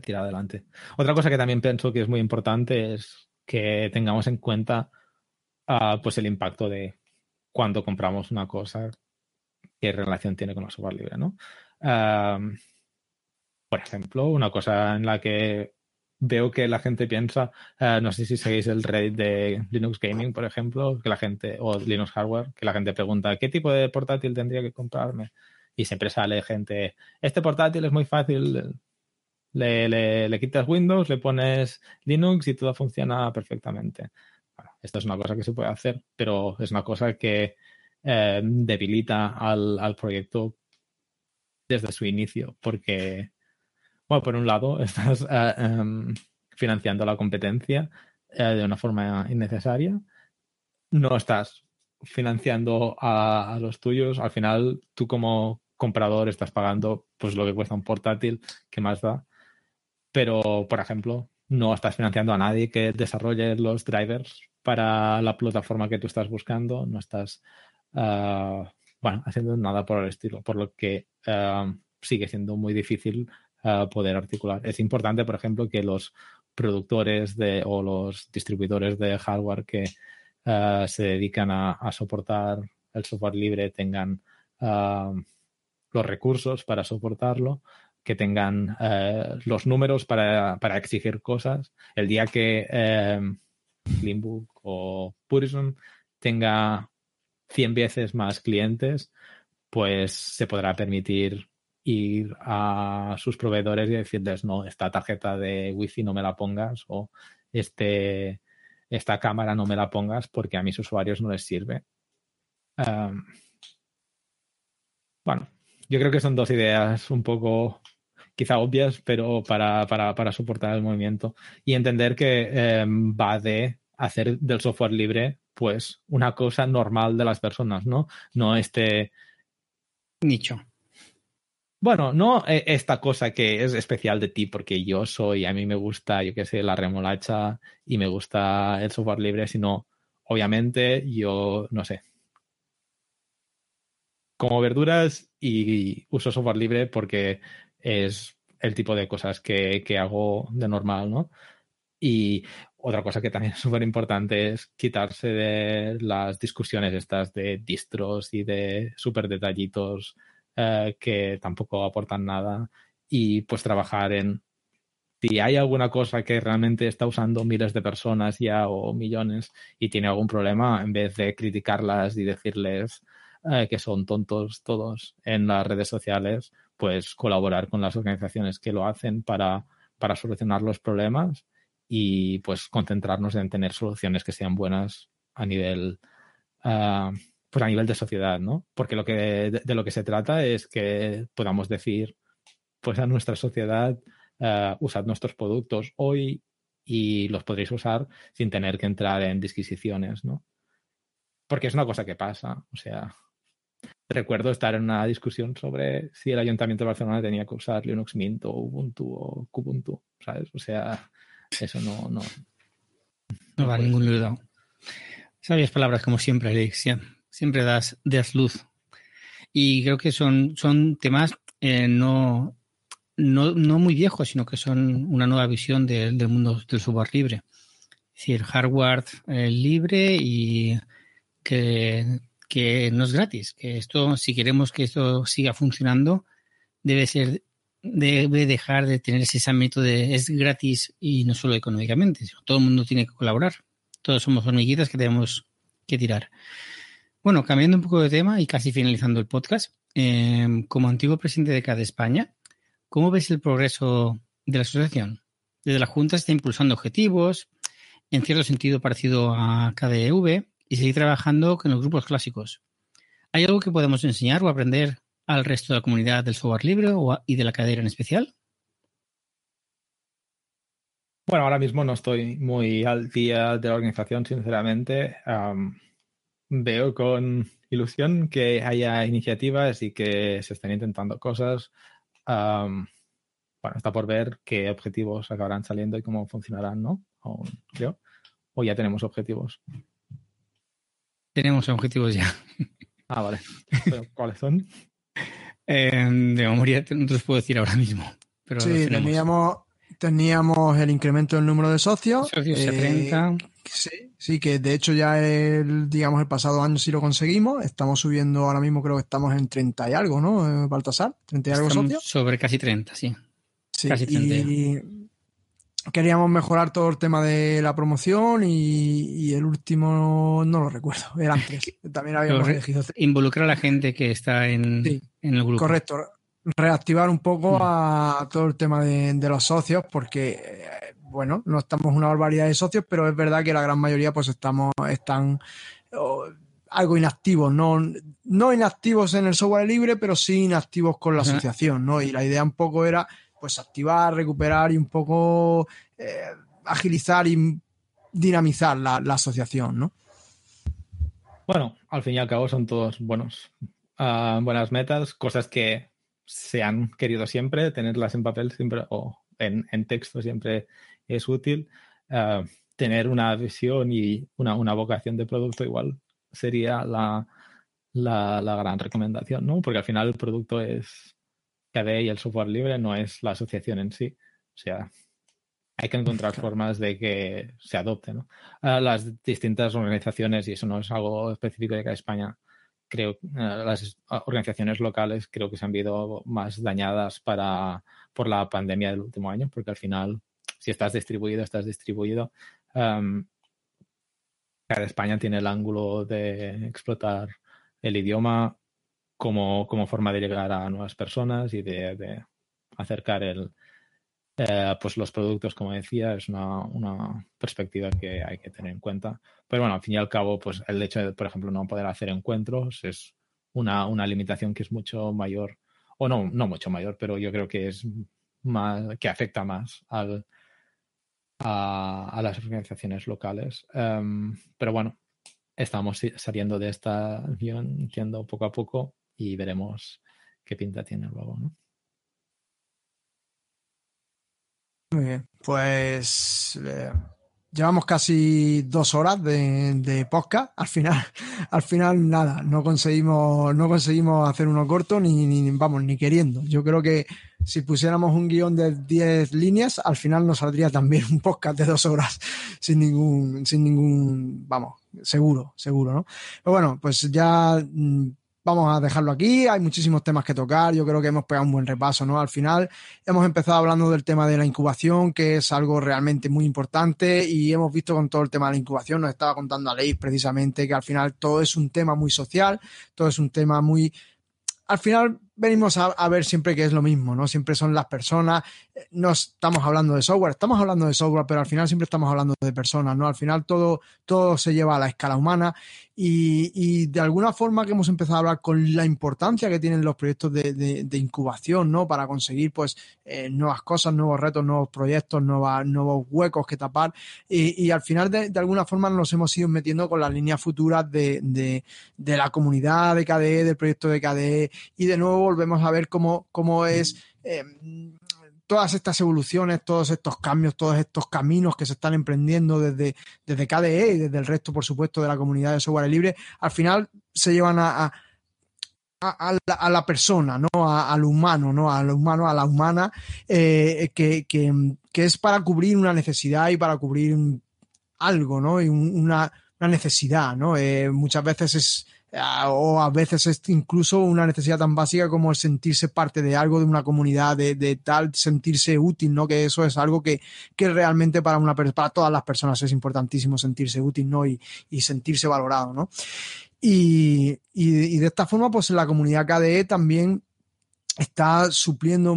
tirar adelante. Otra cosa que también pienso que es muy importante es que tengamos en cuenta ah, pues el impacto de cuando compramos una cosa, qué relación tiene con el software libre, ¿no? por ejemplo, una cosa en la que veo que la gente piensa, ah, no sé si seguís el Reddit de Linux Gaming, por ejemplo, que la gente, o Linux Hardware, que la gente pregunta, ¿qué tipo de portátil tendría que comprarme? Y siempre sale gente, este portátil es muy fácil, le, le, quitas Windows, le pones Linux y todo funciona perfectamente. esto es una cosa que se puede hacer, pero es una cosa que eh, debilita al, al, proyecto desde su inicio, porque, bueno, por un lado, estás eh, em, financiando la competencia eh, de una forma innecesaria, no estás financiando a, los tuyos, al final tú como comprador estás pagando pues lo que cuesta un portátil, que más da. Pero, por ejemplo, no estás financiando a nadie que desarrolle los drivers para la plataforma que tú estás buscando, no estás, ah, bueno, haciendo nada por el estilo, por lo que ah, sigue siendo muy difícil ah, poder articular. Es importante, por ejemplo, que los productores de, o los distribuidores de hardware que se dedican a, a, soportar el software libre tengan los recursos para soportarlo, que tengan eh, los números para, exigir cosas. El día que eh, o Purism tenga 100 veces más clientes, pues se podrá permitir ir a sus proveedores y decirles, no, esta tarjeta de wifi no me la pongas o este, esta cámara no me la pongas porque a mis usuarios no les sirve. bueno, yo creo que son dos ideas un poco quizá obvias, pero para, para, soportar el movimiento y entender que em, va de hacer del software libre pues una cosa normal de las personas, ¿no? No este nicho. Bueno, no e, esta cosa que es especial de ti porque yo soy, a mí me gusta, yo qué sé, la remolacha y me gusta el software libre, sino obviamente yo, no sé, como verduras y uso software libre porque es el tipo de cosas que, que hago de normal, ¿no? Y otra cosa que también es súper importante es quitarse de las discusiones estas de distros y de súper detallitos eh, que tampoco aportan nada y pues trabajar en si hay alguna cosa que realmente está usando miles de personas ya o millones y tiene algún problema, en vez de criticarlas y decirles eh, que son tontos todos en las redes sociales, pues colaborar con las organizaciones que lo hacen para, para solucionar los problemas y pues concentrarnos en tener soluciones que sean buenas a nivel uh, pues a nivel de sociedad, ¿no? Porque lo que de, lo que se trata es que podamos decir pues a nuestra sociedad uh, usad nuestros productos hoy y los podréis usar sin tener que entrar en disquisiciones, ¿no? Porque es una cosa que pasa, o sea, recuerdo estar en una discusión sobre si el Ayuntamiento de Barcelona tenía que usar Linux Mint o Ubuntu o Kubuntu, ¿sabes? O sea, eso no, no, no, va a ningún lado. Sabias palabras como siempre, Alexia. Siempre das, das luz. Y creo que son, son temas eh, no, no, no, muy viejos, sino que son una nueva visión del mundo del software libre. Es decir, hardware eh, libre y que, que no es gratis. Que esto, si queremos que esto siga funcionando, debe ser debe dejar de tener ese ámbito de es gratis y no solo económicamente, sino todo el mundo tiene que colaborar. Todos somos hormiguitas que tenemos que tirar. Bueno, cambiando un poco de tema y casi finalizando el podcast, em, como antiguo presidente de CAD España, ¿cómo ves el progreso de la asociación? Desde la Junta se está impulsando objetivos, en cierto sentido parecido a KDV, y seguir trabajando con los grupos clásicos. ¿Hay algo que podemos enseñar o aprender al resto de la comunidad del software libre y de la cadera en especial? Bueno, ahora mismo no estoy muy al día de la organización, sinceramente. veo con ilusión que haya iniciativas y que se estén intentando cosas. bueno, está por ver qué objetivos acabarán saliendo y cómo funcionarán, ¿no? creo. O ya tenemos objetivos. Tenemos objetivos ya. Ah, vale. ¿Cuáles son? Em, de memoria no te los puedo decir ahora mismo. Pero sí, teníamos, teníamos el incremento del número de socios. Socios eh, 30. Sí, sí, que de hecho ya el, digamos, el pasado año sí lo conseguimos. Estamos subiendo, ahora mismo creo que estamos en 30 y algo, ¿no? Eh, Baltasar, 30 y algo socios. Sobre casi 30, sí. Sí, casi 30. Y queríamos mejorar todo el tema de la promoción y, el último no lo recuerdo, era antes. También habíamos elegido. Involucrar a la gente que está en, el grupo. Correcto. Reactivar un poco mm. a todo el tema de, los socios, porque eh, bueno, no estamos una barbaridad de socios, pero es verdad que la gran mayoría pues estamos, están algo inactivos, no, no inactivos en el software libre, pero sí inactivos con la asociación, ¿no? Y la idea un poco era pues activar, recuperar y un poco eh, agilizar y dinamizar la, asociación, ¿no? Bueno, al fin y al cabo son todos buenos, ah, buenas metas, cosas que se han querido siempre, tenerlas en papel siempre o en, texto siempre es útil. Ah, tener una visión y una, vocación de producto igual sería la, la, la, gran recomendación, ¿no? Porque al final el producto es KDE y el software libre no es la asociación en sí. O sea, hay que encontrar formas de que se adopte. ¿no? las distintas organizaciones, y eso no es algo específico de cada España, creo las organizaciones locales creo que se han visto más dañadas para, por la pandemia del último año, porque al final, si estás distribuido, estás distribuido. cada España tiene el ángulo de explotar el idioma como, como forma de llegar a nuevas personas y de, acercar el, eh, pues los productos, como decía, es una, una, perspectiva que hay que tener en cuenta. Pero bueno, al fin y al cabo, pues el hecho de, por ejemplo, no poder hacer encuentros es una, una limitación que es mucho mayor, o no, no mucho mayor, pero yo creo que es más, que afecta más al, a, a las organizaciones locales. Um, pero bueno, estamos saliendo de esta, yo entiendo, poco a poco y veremos qué pinta tiene luego, ¿no? Muy bien, pues eh, llevamos casi dos horas de, de, podcast. Al final, al final nada, no conseguimos, no conseguimos hacer uno corto ni, vamos, ni queriendo. Yo creo que si pusiéramos un guion de 10 líneas, al final nos saldría también un podcast de dos horas sin ningún, sin ningún, vamos, seguro, seguro, ¿no? Pero bueno, pues ya mm, vamos a dejarlo aquí. Hay muchísimos temas que tocar. Yo creo que hemos pegado un buen repaso, ¿no? Al final hemos empezado hablando del tema de la incubación, que es algo realmente muy importante y hemos visto con todo el tema de la incubación, nos estaba contando a Leif precisamente que al final todo es un tema muy social, todo es un tema muy... Al final venimos a, a, ver siempre que es lo mismo, ¿no? Siempre son las personas, no estamos hablando de software, estamos hablando de software, pero al final siempre estamos hablando de personas, ¿no? Al final todo, todo se lleva a la escala humana y, y de alguna forma que hemos empezado a hablar con la importancia que tienen los proyectos de, de, de incubación, ¿no? Para conseguir, pues, eh, nuevas cosas, nuevos retos, nuevos proyectos, nuevas, nuevos huecos que tapar y, y al final de, de, alguna forma nos hemos ido metiendo con las líneas futuras de, de la comunidad de KDE, del proyecto de KDE y de nuevo volvemos a ver cómo, cómo es eh, todas estas evoluciones, todos estos cambios, todos estos caminos que se están emprendiendo desde, desde KDE y desde el resto, por supuesto, de la comunidad de software libre, al final se llevan a, a a, la, persona, ¿no? A, al humano, ¿no? Al humano, a la humana, eh, que, que, que, es para cubrir una necesidad y para cubrir algo, ¿no? Y una, una necesidad, ¿no? Eh, muchas veces es, o a veces es incluso una necesidad tan básica como el sentirse parte de algo, de una comunidad, de, de tal, sentirse útil, ¿no? Que eso es algo que, que realmente para una para todas las personas es importantísimo sentirse útil, ¿no? Y, y sentirse valorado, ¿no? Y, y, y, de esta forma, pues la comunidad KDE también está supliendo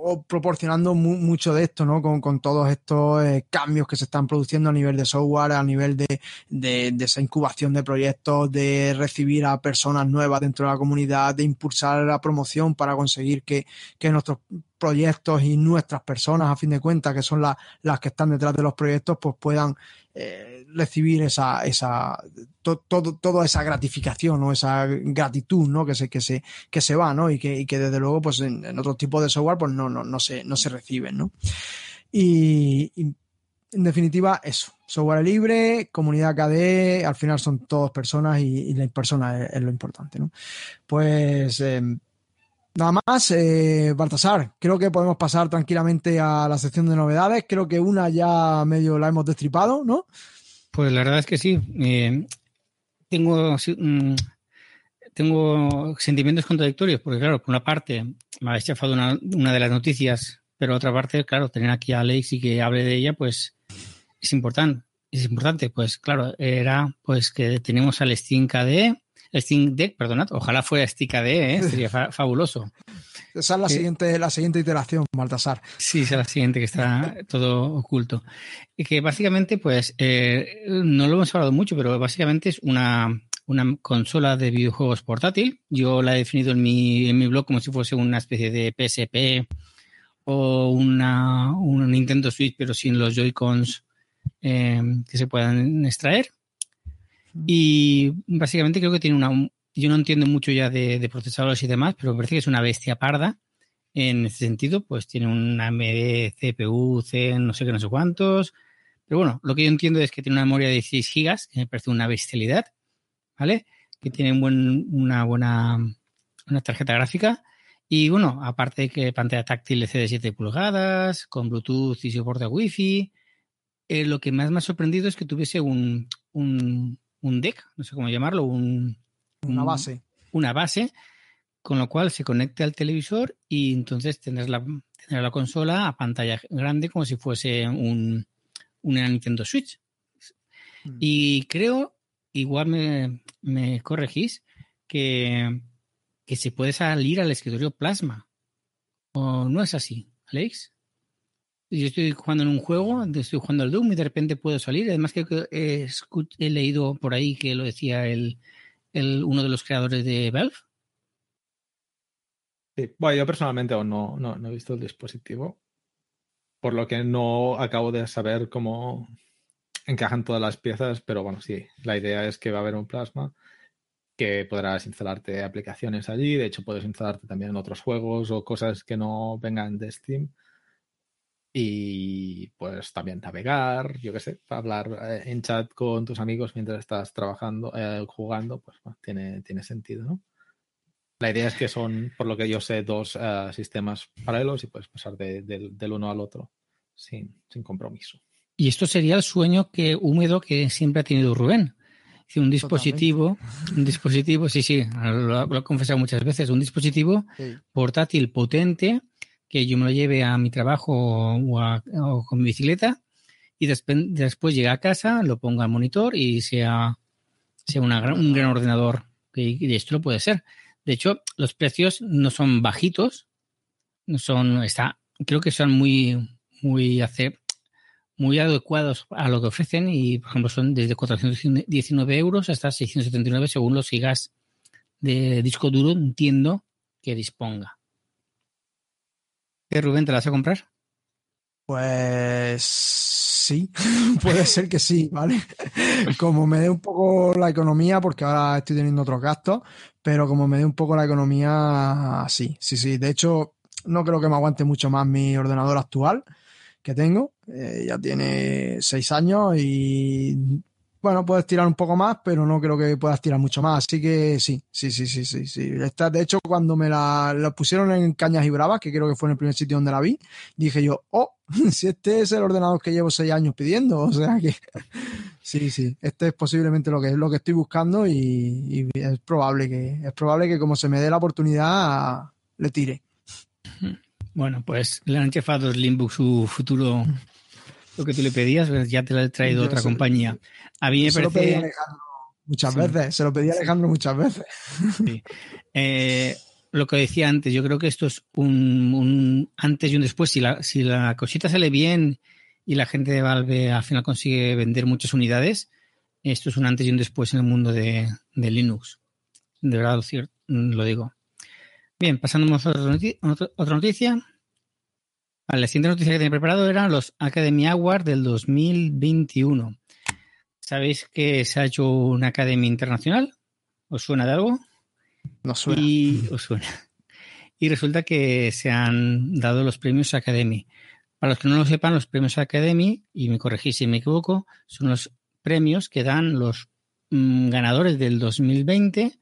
o proporcionando mu mucho de esto, ¿no? Con, con todos estos eh, cambios que se están produciendo a nivel de software, a nivel de, de, de, esa incubación de proyectos, de recibir a personas nuevas dentro de la comunidad, de impulsar la promoción para conseguir que, que nuestros proyectos y nuestras personas, a fin de cuentas, que son la, las que están detrás de los proyectos, pues puedan eh, recibir esa, esa, to, todo, toda esa gratificación o esa gratitud, ¿no? Que se, que se, que se va, ¿no? Y que, y que desde luego, pues en, en otro tipo de software, pues no, no, no se, no se reciben, ¿no? Y, en definitiva, eso. Software libre, comunidad KDE, al final son todos personas y, la persona es, lo importante, ¿no? Pues, eh, Nada más, eh, Baltasar, creo que podemos pasar tranquilamente a la sección de novedades. Creo que una ya medio la hemos destripado, ¿no? Pues la verdad es que sí. Eh, tengo, mm, tengo sentimientos contradictorios, porque claro, por una parte me habéis chafado una, una de las noticias, pero otra parte, claro, tener aquí a Alex y que hable de ella, pues es importante. Es importante, pues claro, era pues que tenemos al Steam KDE, Steam Deck, perdonad, ojalá fuera Stick ADE, ¿eh? sería fa fabuloso. Esa es la, eh, siguiente, la siguiente iteración, Baltasar. Sí, esa es la siguiente, que está todo oculto. Y que básicamente, pues, eh, no lo hemos hablado mucho, pero básicamente es una, una consola de videojuegos portátil. Yo la he definido en mi, en mi blog como si fuese una especie de PSP o una, una Nintendo Switch, pero sin los Joy-Cons eh, que se puedan extraer. Y básicamente creo que tiene una. Yo no entiendo mucho ya de, de, procesadores y demás, pero me parece que es una bestia parda en ese sentido. Pues tiene una AMD CPU, C, no sé qué, no sé cuántos. Pero bueno, lo que yo entiendo es que tiene una memoria de 16 gigas, que me parece una bestialidad, ¿vale? Que tiene un buen, una buena una tarjeta gráfica. Y bueno, aparte de que pantalla táctil de 7 pulgadas, con Bluetooth y soporte a Wi-Fi, eh, lo que más me ha sorprendido es que tuviese un, un, un deck, no sé cómo llamarlo, un, una base. Una base, con lo cual se conecte al televisor y entonces tener la, tener la consola a pantalla grande como si fuese un, una Nintendo Switch. Mm. Y creo, igual me, me corregís, que, que se puede salir al escritorio plasma. ¿O no es así, Alex? Yo estoy jugando en un juego, estoy jugando al Doom y de repente puedo salir. Además que he, leído por ahí que lo decía el, el, uno de los creadores de Valve. Sí. Bueno, yo personalmente no, no, no he visto el dispositivo, por lo que no acabo de saber cómo encajan todas las piezas, pero bueno, sí, la idea es que va a haber un plasma que podrás instalarte aplicaciones allí, de hecho puedes instalarte también en otros juegos o cosas que no vengan de Steam y pues también navegar, yo qué sé, hablar eh, en chat con tus amigos mientras estás trabajando, eh, jugando, pues tiene, tiene sentido, ¿no? La idea es que son, por lo que yo sé, dos uh, sistemas paralelos y puedes pasar de, de, del uno al otro sin, sin, compromiso. Y esto sería el sueño que húmedo que siempre ha tenido Rubén. Un dispositivo, Totalmente. un dispositivo, sí, sí, lo, lo, he confesado muchas veces, un dispositivo sí. portátil potente que yo me lo lleve a mi trabajo o, a, con mi bicicleta y después, después llegue a casa, lo ponga al monitor y sea, sea una gran, un gran ordenador. Y esto lo puede ser. De hecho, los precios no son bajitos, no son, está, creo que son muy, muy, hacer, muy adecuados a lo que ofrecen y, por ejemplo, son desde 419 euros hasta 679 según los gigas de disco duro, entiendo que disponga. ¿Qué, Rubén, te la vas a comprar? Pues sí, puede ser que sí, ¿vale? Como me dé un poco la economía, porque ahora estoy teniendo otros gastos, pero como me dé un poco la economía, sí, sí, sí. De hecho, no creo que me aguante mucho más mi ordenador actual que tengo. Eh, ya tiene seis años y bueno, puedes tirar un poco más, pero no creo que puedas tirar mucho más. Así que sí, sí, sí, sí, sí. sí. Esta, de hecho, cuando me la, la, pusieron en Cañas y Bravas, que creo que fue en el primer sitio donde la vi, dije yo, oh, si este es el ordenador que llevo seis años pidiendo. O sea que sí, sí, este es posiblemente lo que, lo que estoy buscando y, y es probable que, es probable que como se me dé la oportunidad, le tire. Bueno, pues le han enchefado Slimbook su futuro lo que tú le pedías, pues ya te lo ha traído Yo otra compañía. A mí me se parece. Lo muchas sí. veces, se lo pedí a Alejandro muchas veces. Sí. Eh, lo que decía antes, yo creo que esto es un, un, antes y un después. Si la, si la cosita sale bien y la gente de Valve al final consigue vender muchas unidades, esto es un antes y un después en el mundo de, de Linux. De verdad lo digo. Bien, pasando a otra noticia. Vale, la siguiente noticia que tenía preparado eran los Academy Awards del 2021. ¿Sabéis que se ha hecho una academia internacional? ¿Os suena de algo? No suena. Y os suena. Y resulta que se han dado los premios Academy. Para los que no lo sepan, los premios Academy, y me corregís si me equivoco, son los premios que dan los mmm, ganadores del 2020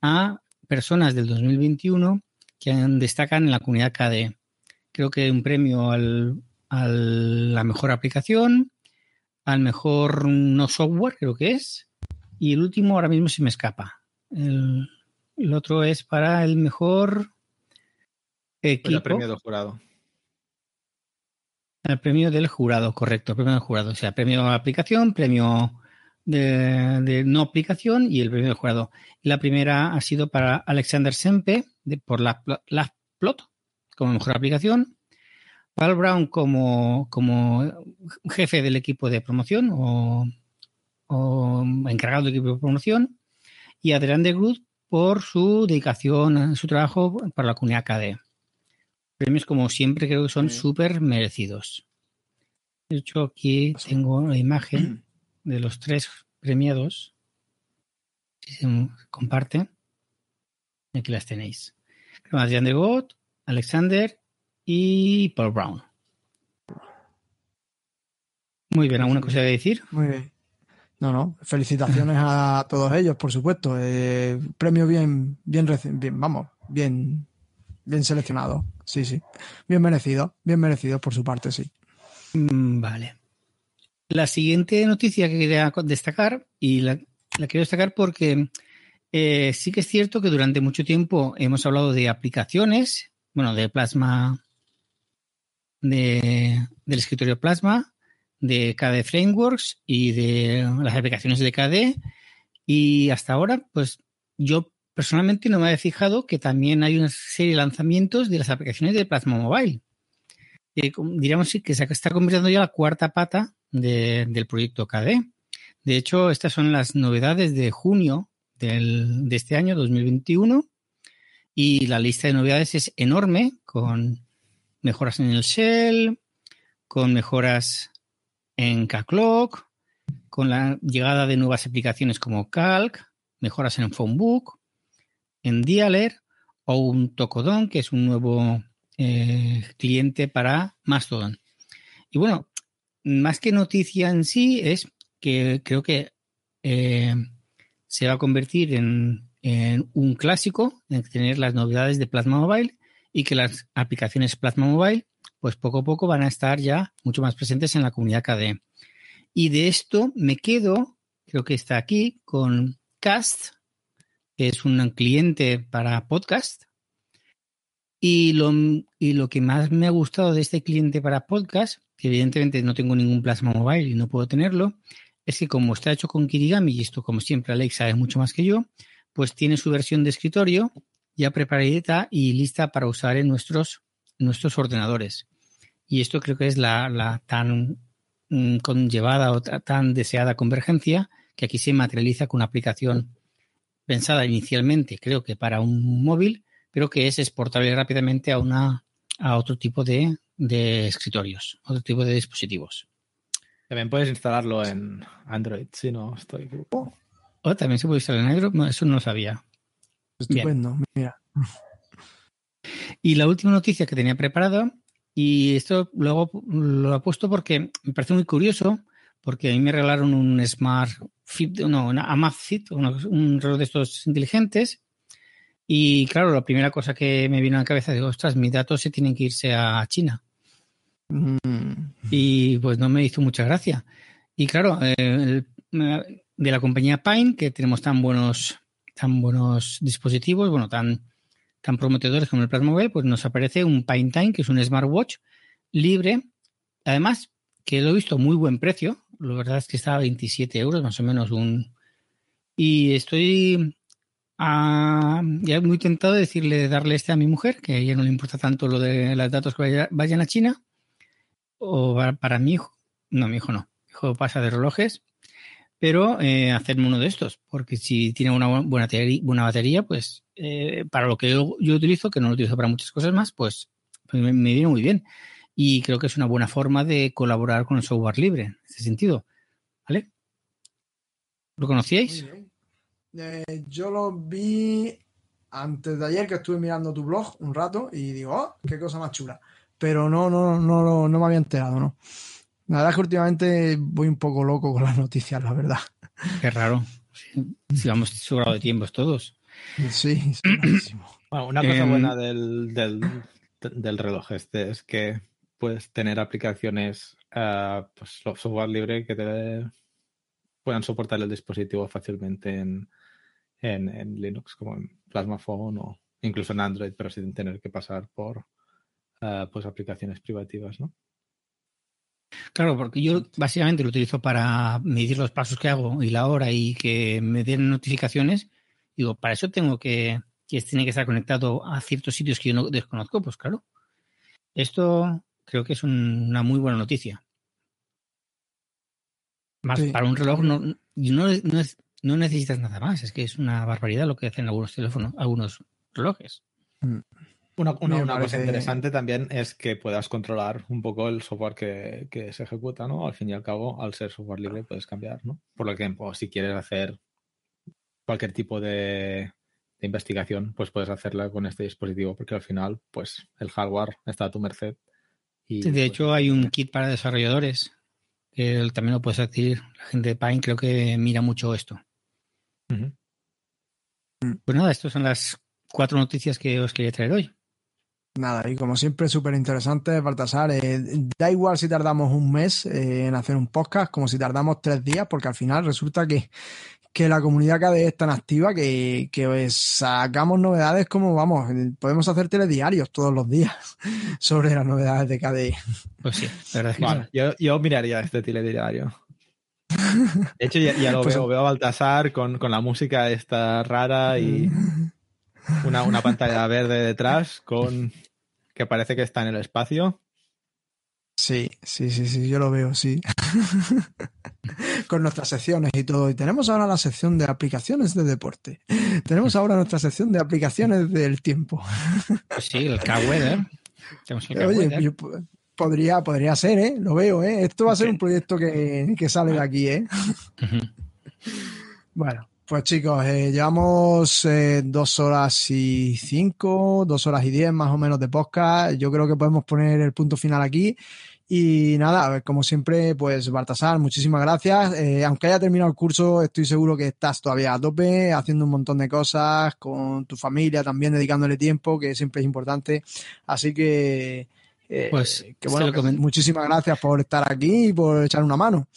a personas del 2021 que destacan en la comunidad KDE creo que un premio al, a la mejor aplicación, al mejor no software, creo que es, y el último ahora mismo se me escapa. El, el otro es para el mejor equipo. El premio del jurado. El premio del jurado, correcto, el premio del jurado. O sea, premio de aplicación, premio de, de, no aplicación y el premio del jurado. La primera ha sido para Alexander Sempe de, por la, la plot, como mejor aplicación, Paul Brown como, como jefe del equipo de promoción o, o, encargado del equipo de promoción y Adrián de Groot por su dedicación a su trabajo para la comunidad KD. Premios como siempre creo que son súper merecidos. De hecho, aquí tengo la imagen de los tres premiados. Si se comparte, aquí las tenéis. Adrián de Alexander y Paul Brown. Muy bien, ¿alguna cosa que decir? Muy bien. No, no, felicitaciones a todos ellos, por supuesto. Eh, premio bien, bien, bien, vamos, bien, bien seleccionado. Sí, sí. Bien merecido, bien merecido por su parte, sí. Mm, vale. La siguiente noticia que quería destacar, y la, la quiero destacar porque eh, sí que es cierto que durante mucho tiempo hemos hablado de aplicaciones bueno, de Plasma, de, del escritorio Plasma, de KDE Frameworks y de las aplicaciones de KDE. Y hasta ahora, pues yo personalmente no me había fijado que también hay una serie de lanzamientos de las aplicaciones de Plasma Mobile. Eh, diríamos que se está convirtiendo ya la cuarta pata del proyecto KDE. De hecho, estas son las novedades de junio del, de este año 2021 y la lista de novedades es enorme con mejoras en el shell, con mejoras en Kclock, con la llegada de nuevas aplicaciones como Calc, mejoras en Phonebook, en Dialer o un Tocodon, que es un nuevo eh, cliente para Mastodon. Y bueno, más que noticia en sí, es que creo que eh, se va a convertir en, en, un clásico, en tener las novedades de Plasma Mobile y que las aplicaciones Plasma Mobile, pues poco a poco van a estar ya mucho más presentes en la comunidad KDE. Y de esto me quedo, creo que está aquí, con Cast, que es un cliente para podcast. Y lo, y lo que más me ha gustado de este cliente para podcast, que evidentemente no tengo ningún Plasma Mobile y no puedo tenerlo, es que como está hecho con Kirigami, y esto como siempre Alexa es mucho más que yo, pues tiene su versión de escritorio ya preparada y lista para usar en nuestros, nuestros ordenadores. Y esto creo que es la, la tan mm, conllevada o tan deseada convergencia que aquí se materializa con una aplicación pensada inicialmente, creo que para un móvil, pero que es exportable rápidamente a una a otro tipo de, de escritorios, otro tipo de dispositivos. También puedes instalarlo en Android, si no estoy. Oh, también se puede instalar en Android, eso no lo sabía. Estupendo, mira. Y la última noticia que tenía preparada, y esto luego lo he puesto porque me parece muy curioso, porque a mí me regalaron un Smart Fit, no, una Amazfit, un reloj de estos inteligentes. Y claro, la primera cosa que me vino a la cabeza, digo, ostras, mis datos se tienen que irse a China. Mm. Y pues no me hizo mucha gracia. Y claro, eh, de la compañía Pine, que tenemos tan buenos, tan buenos dispositivos, bueno, tan, tan prometedores como el Plasma Mobile, pues nos aparece un Pine Time, que es un smartwatch libre. Además, que lo he visto a muy buen precio. La verdad es que está a 27 euros, más o menos un. Y estoy ah, ya muy tentado de decirle, darle este a mi mujer, que a ella no le importa tanto lo de los datos que vayan a China. O para, mi hijo. No, mi hijo no. Mi hijo pasa de relojes. Pero eh, hacerme uno de estos, porque si tiene una buena, buena batería, pues eh, para lo que yo, utilizo, que no lo utilizo para muchas cosas más, pues, pues me, me viene muy bien y creo que es una buena forma de colaborar con el software libre en ese sentido. ¿Vale? ¿Lo conocíais? Eh, yo lo vi antes de ayer que estuve mirando tu blog un rato y digo, oh, qué cosa más chula. Pero no, no, no, no me había enterado, ¿no? La verdad es que últimamente voy un poco loco con las noticias, la verdad. Qué raro. Si vamos sobrado de tiempos todos. Sí, bueno, una cosa em, buena del, del, del reloj este es que puedes tener aplicaciones, uh, pues software libre que te puedan soportar el dispositivo fácilmente en, en, Linux, como en Plasma Phone o incluso en Android, pero sin tener que pasar por uh, pues aplicaciones privativas, ¿no? Claro, porque yo básicamente lo utilizo para medir los pasos que hago y la hora y que me den notificaciones. Digo, para eso tengo que, que tiene que estar conectado a ciertos sitios que yo no desconozco, pues claro. Esto creo que es una muy buena noticia. Más para un reloj no, no, no, necesitas nada más, es que es una barbaridad lo que hacen algunos teléfonos, algunos relojes. Mm. Una, cosa interesante también es que puedas controlar un poco el software que, se ejecuta, ¿no? Al fin y al cabo, al ser software libre puedes cambiar, ¿no? Por lo que, si quieres hacer cualquier tipo de, de, investigación, pues puedes hacerla con este dispositivo, porque al final, pues el hardware está a tu merced de pues hecho, hay un kit para desarrolladores que también lo puedes adquirir. La gente de Pine creo que mira mucho esto. Pues nada, estas son las cuatro noticias que os quería traer hoy. Nada, y como siempre, súper interesante, Baltasar. Eh, da igual si tardamos un mes eh, en hacer un podcast, como si tardamos tres días, porque al final resulta que, que la comunidad KDE es tan activa que, que pues, sacamos novedades como, vamos, podemos hacer telediarios todos los días sobre las novedades de KDE. Pues sí, la verdad es que yo, yo miraría este telediario. De hecho, ya, ya lo Pues- veo, veo a Baltasar con, con la música esta rara y una, una pantalla verde detrás con que parece que está en el espacio. Sí, sí, sí, sí, yo lo veo, sí. Con nuestras secciones y todo. Y tenemos ahora la sección de aplicaciones de deporte. Tenemos ahora nuestra sección de aplicaciones del tiempo. pues sí, el K-Weather. El Oye, K-Weather. yo po- podría, podría ser, ¿eh? Lo veo, ¿eh? Esto va a ser un proyecto que, que sale de aquí, ¿eh? Bueno, pues chicos, eh, llevamos eh, dos horas y cinco, dos horas y diez más o menos de podcast. Yo creo que podemos poner el punto final aquí. Y nada, como siempre, pues Baltasar, muchísimas gracias. Eh, aunque haya terminado el curso, estoy seguro que estás todavía a tope, haciendo un montón de cosas, con tu familia también, dedicándole tiempo, que siempre es importante. Así que, eh, Pues, que bueno, que muchísimas gracias por estar aquí y por echar una mano.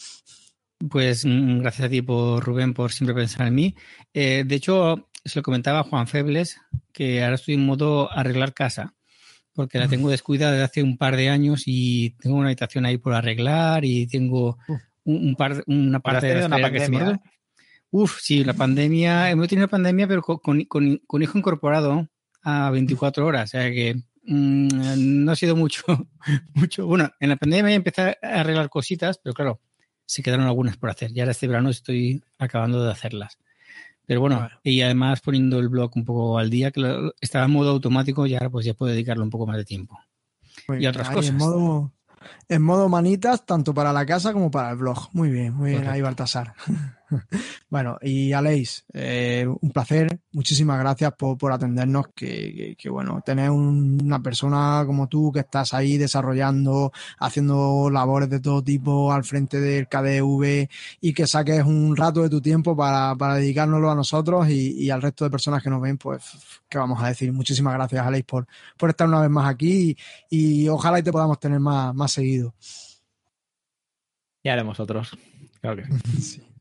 Pues mm, gracias a ti por Rubén por siempre pensar en mí. Eh, de hecho, se lo comentaba a Juan Febles que ahora estoy en modo arreglar casa, porque la tengo descuidada desde hace un par de años y tengo una habitación ahí por arreglar y tengo un, un par, una parte de la una que se me. Uf, sí, la pandemia, hemos tenido pandemia, pero con, con- con- con hijo incorporado a 24 horas, o sea que mm, no ha sido mucho, mucho. Bueno, en la pandemia empecé a arreglar cositas, pero claro, se quedaron algunas por hacer. Y ahora este verano estoy acabando de hacerlas. Pero bueno, y además poniendo el blog un poco al día, que lo- estaba en modo automático, y ahora pues ya puedo dedicarle un poco más de tiempo. Muy Y otras cosas. En modo, en modo manitas, tanto para la casa como para el blog. Muy bien, muy bien, ahí Baltasar. bueno, y Aleix, eh, un placer. Muchísimas gracias por, por atendernos. Que, que- que, bueno, tener un- una persona como tú que estás ahí desarrollando, haciendo labores de todo tipo al frente del KDV y que saques un rato de tu tiempo para, para dedicárnoslo a nosotros y, y al resto de personas que nos ven, pues, ¿qué vamos a decir? Muchísimas gracias, Aleix, por, por estar una vez más aquí y, y ojalá y te podamos tener más, más seguido. Ya haremos otros. Claro que sí. Sí,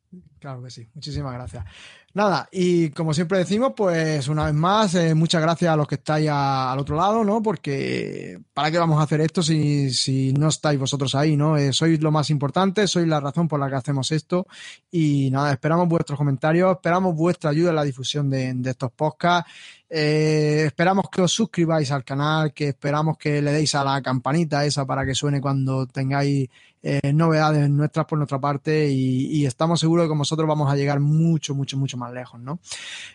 claro que sí. Muchísimas gracias. Nada, y como siempre decimos, pues una vez más, eh, muchas gracias a los que estáis al otro lado, ¿no? Porque ¿para qué vamos a hacer esto si, si no estáis vosotros ahí, ¿no? Eh, sois lo más importante, sois la razón por la que hacemos esto. Y nada, esperamos vuestros comentarios, esperamos vuestra ayuda en la difusión de, de estos podcasts. Eh, esperamos que os suscribáis al canal, que esperamos que le deis a la campanita esa para que suene cuando tengáis eh, novedades nuestras por nuestra parte y, estamos seguros que con vosotros vamos a llegar mucho, mucho, mucho más lejos, ¿no?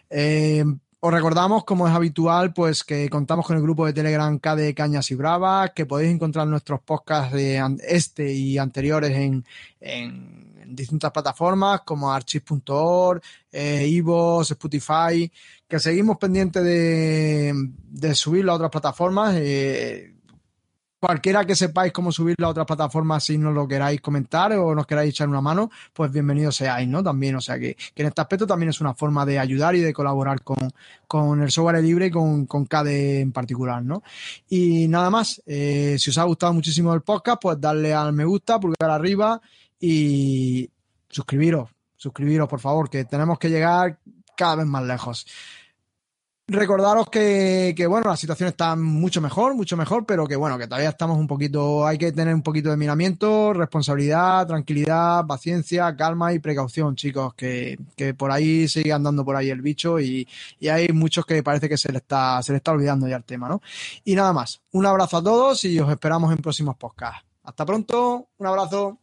Eh, os recordamos, como es habitual, pues que contamos con el grupo de Telegram KD Cañas y Bravas, que podéis encontrar nuestros podcasts de este y anteriores en, en- distintas plataformas como archive.org, eh, Evox, Spotify, que seguimos pendientes de, de subirlo a otras plataformas. eh, cualquiera que sepáis cómo subirlo a otras plataformas, si nos lo queráis comentar o nos queráis echar una mano, pues bienvenidos seáis, ¿no? También, o sea que, en este aspecto también es una forma de ayudar y de colaborar con, con el software libre y con, con KDE en particular, ¿no? Y nada más, eh, si os ha gustado muchísimo el podcast, pues darle al me gusta, pulgar arriba y suscribiros, suscribiros, por favor, que tenemos que llegar cada vez más lejos. Recordaros que, bueno, la situación está mucho mejor, mucho mejor, pero que bueno, que todavía estamos un poquito, hay que tener un poquito de miramiento, responsabilidad, tranquilidad, paciencia, calma y precaución, chicos, que, que por ahí sigue andando por ahí el bicho y, y hay muchos que parece que se le está, se le está olvidando ya el tema, ¿no? Y nada más, un abrazo a todos y os esperamos en próximos podcasts. Hasta pronto, un abrazo.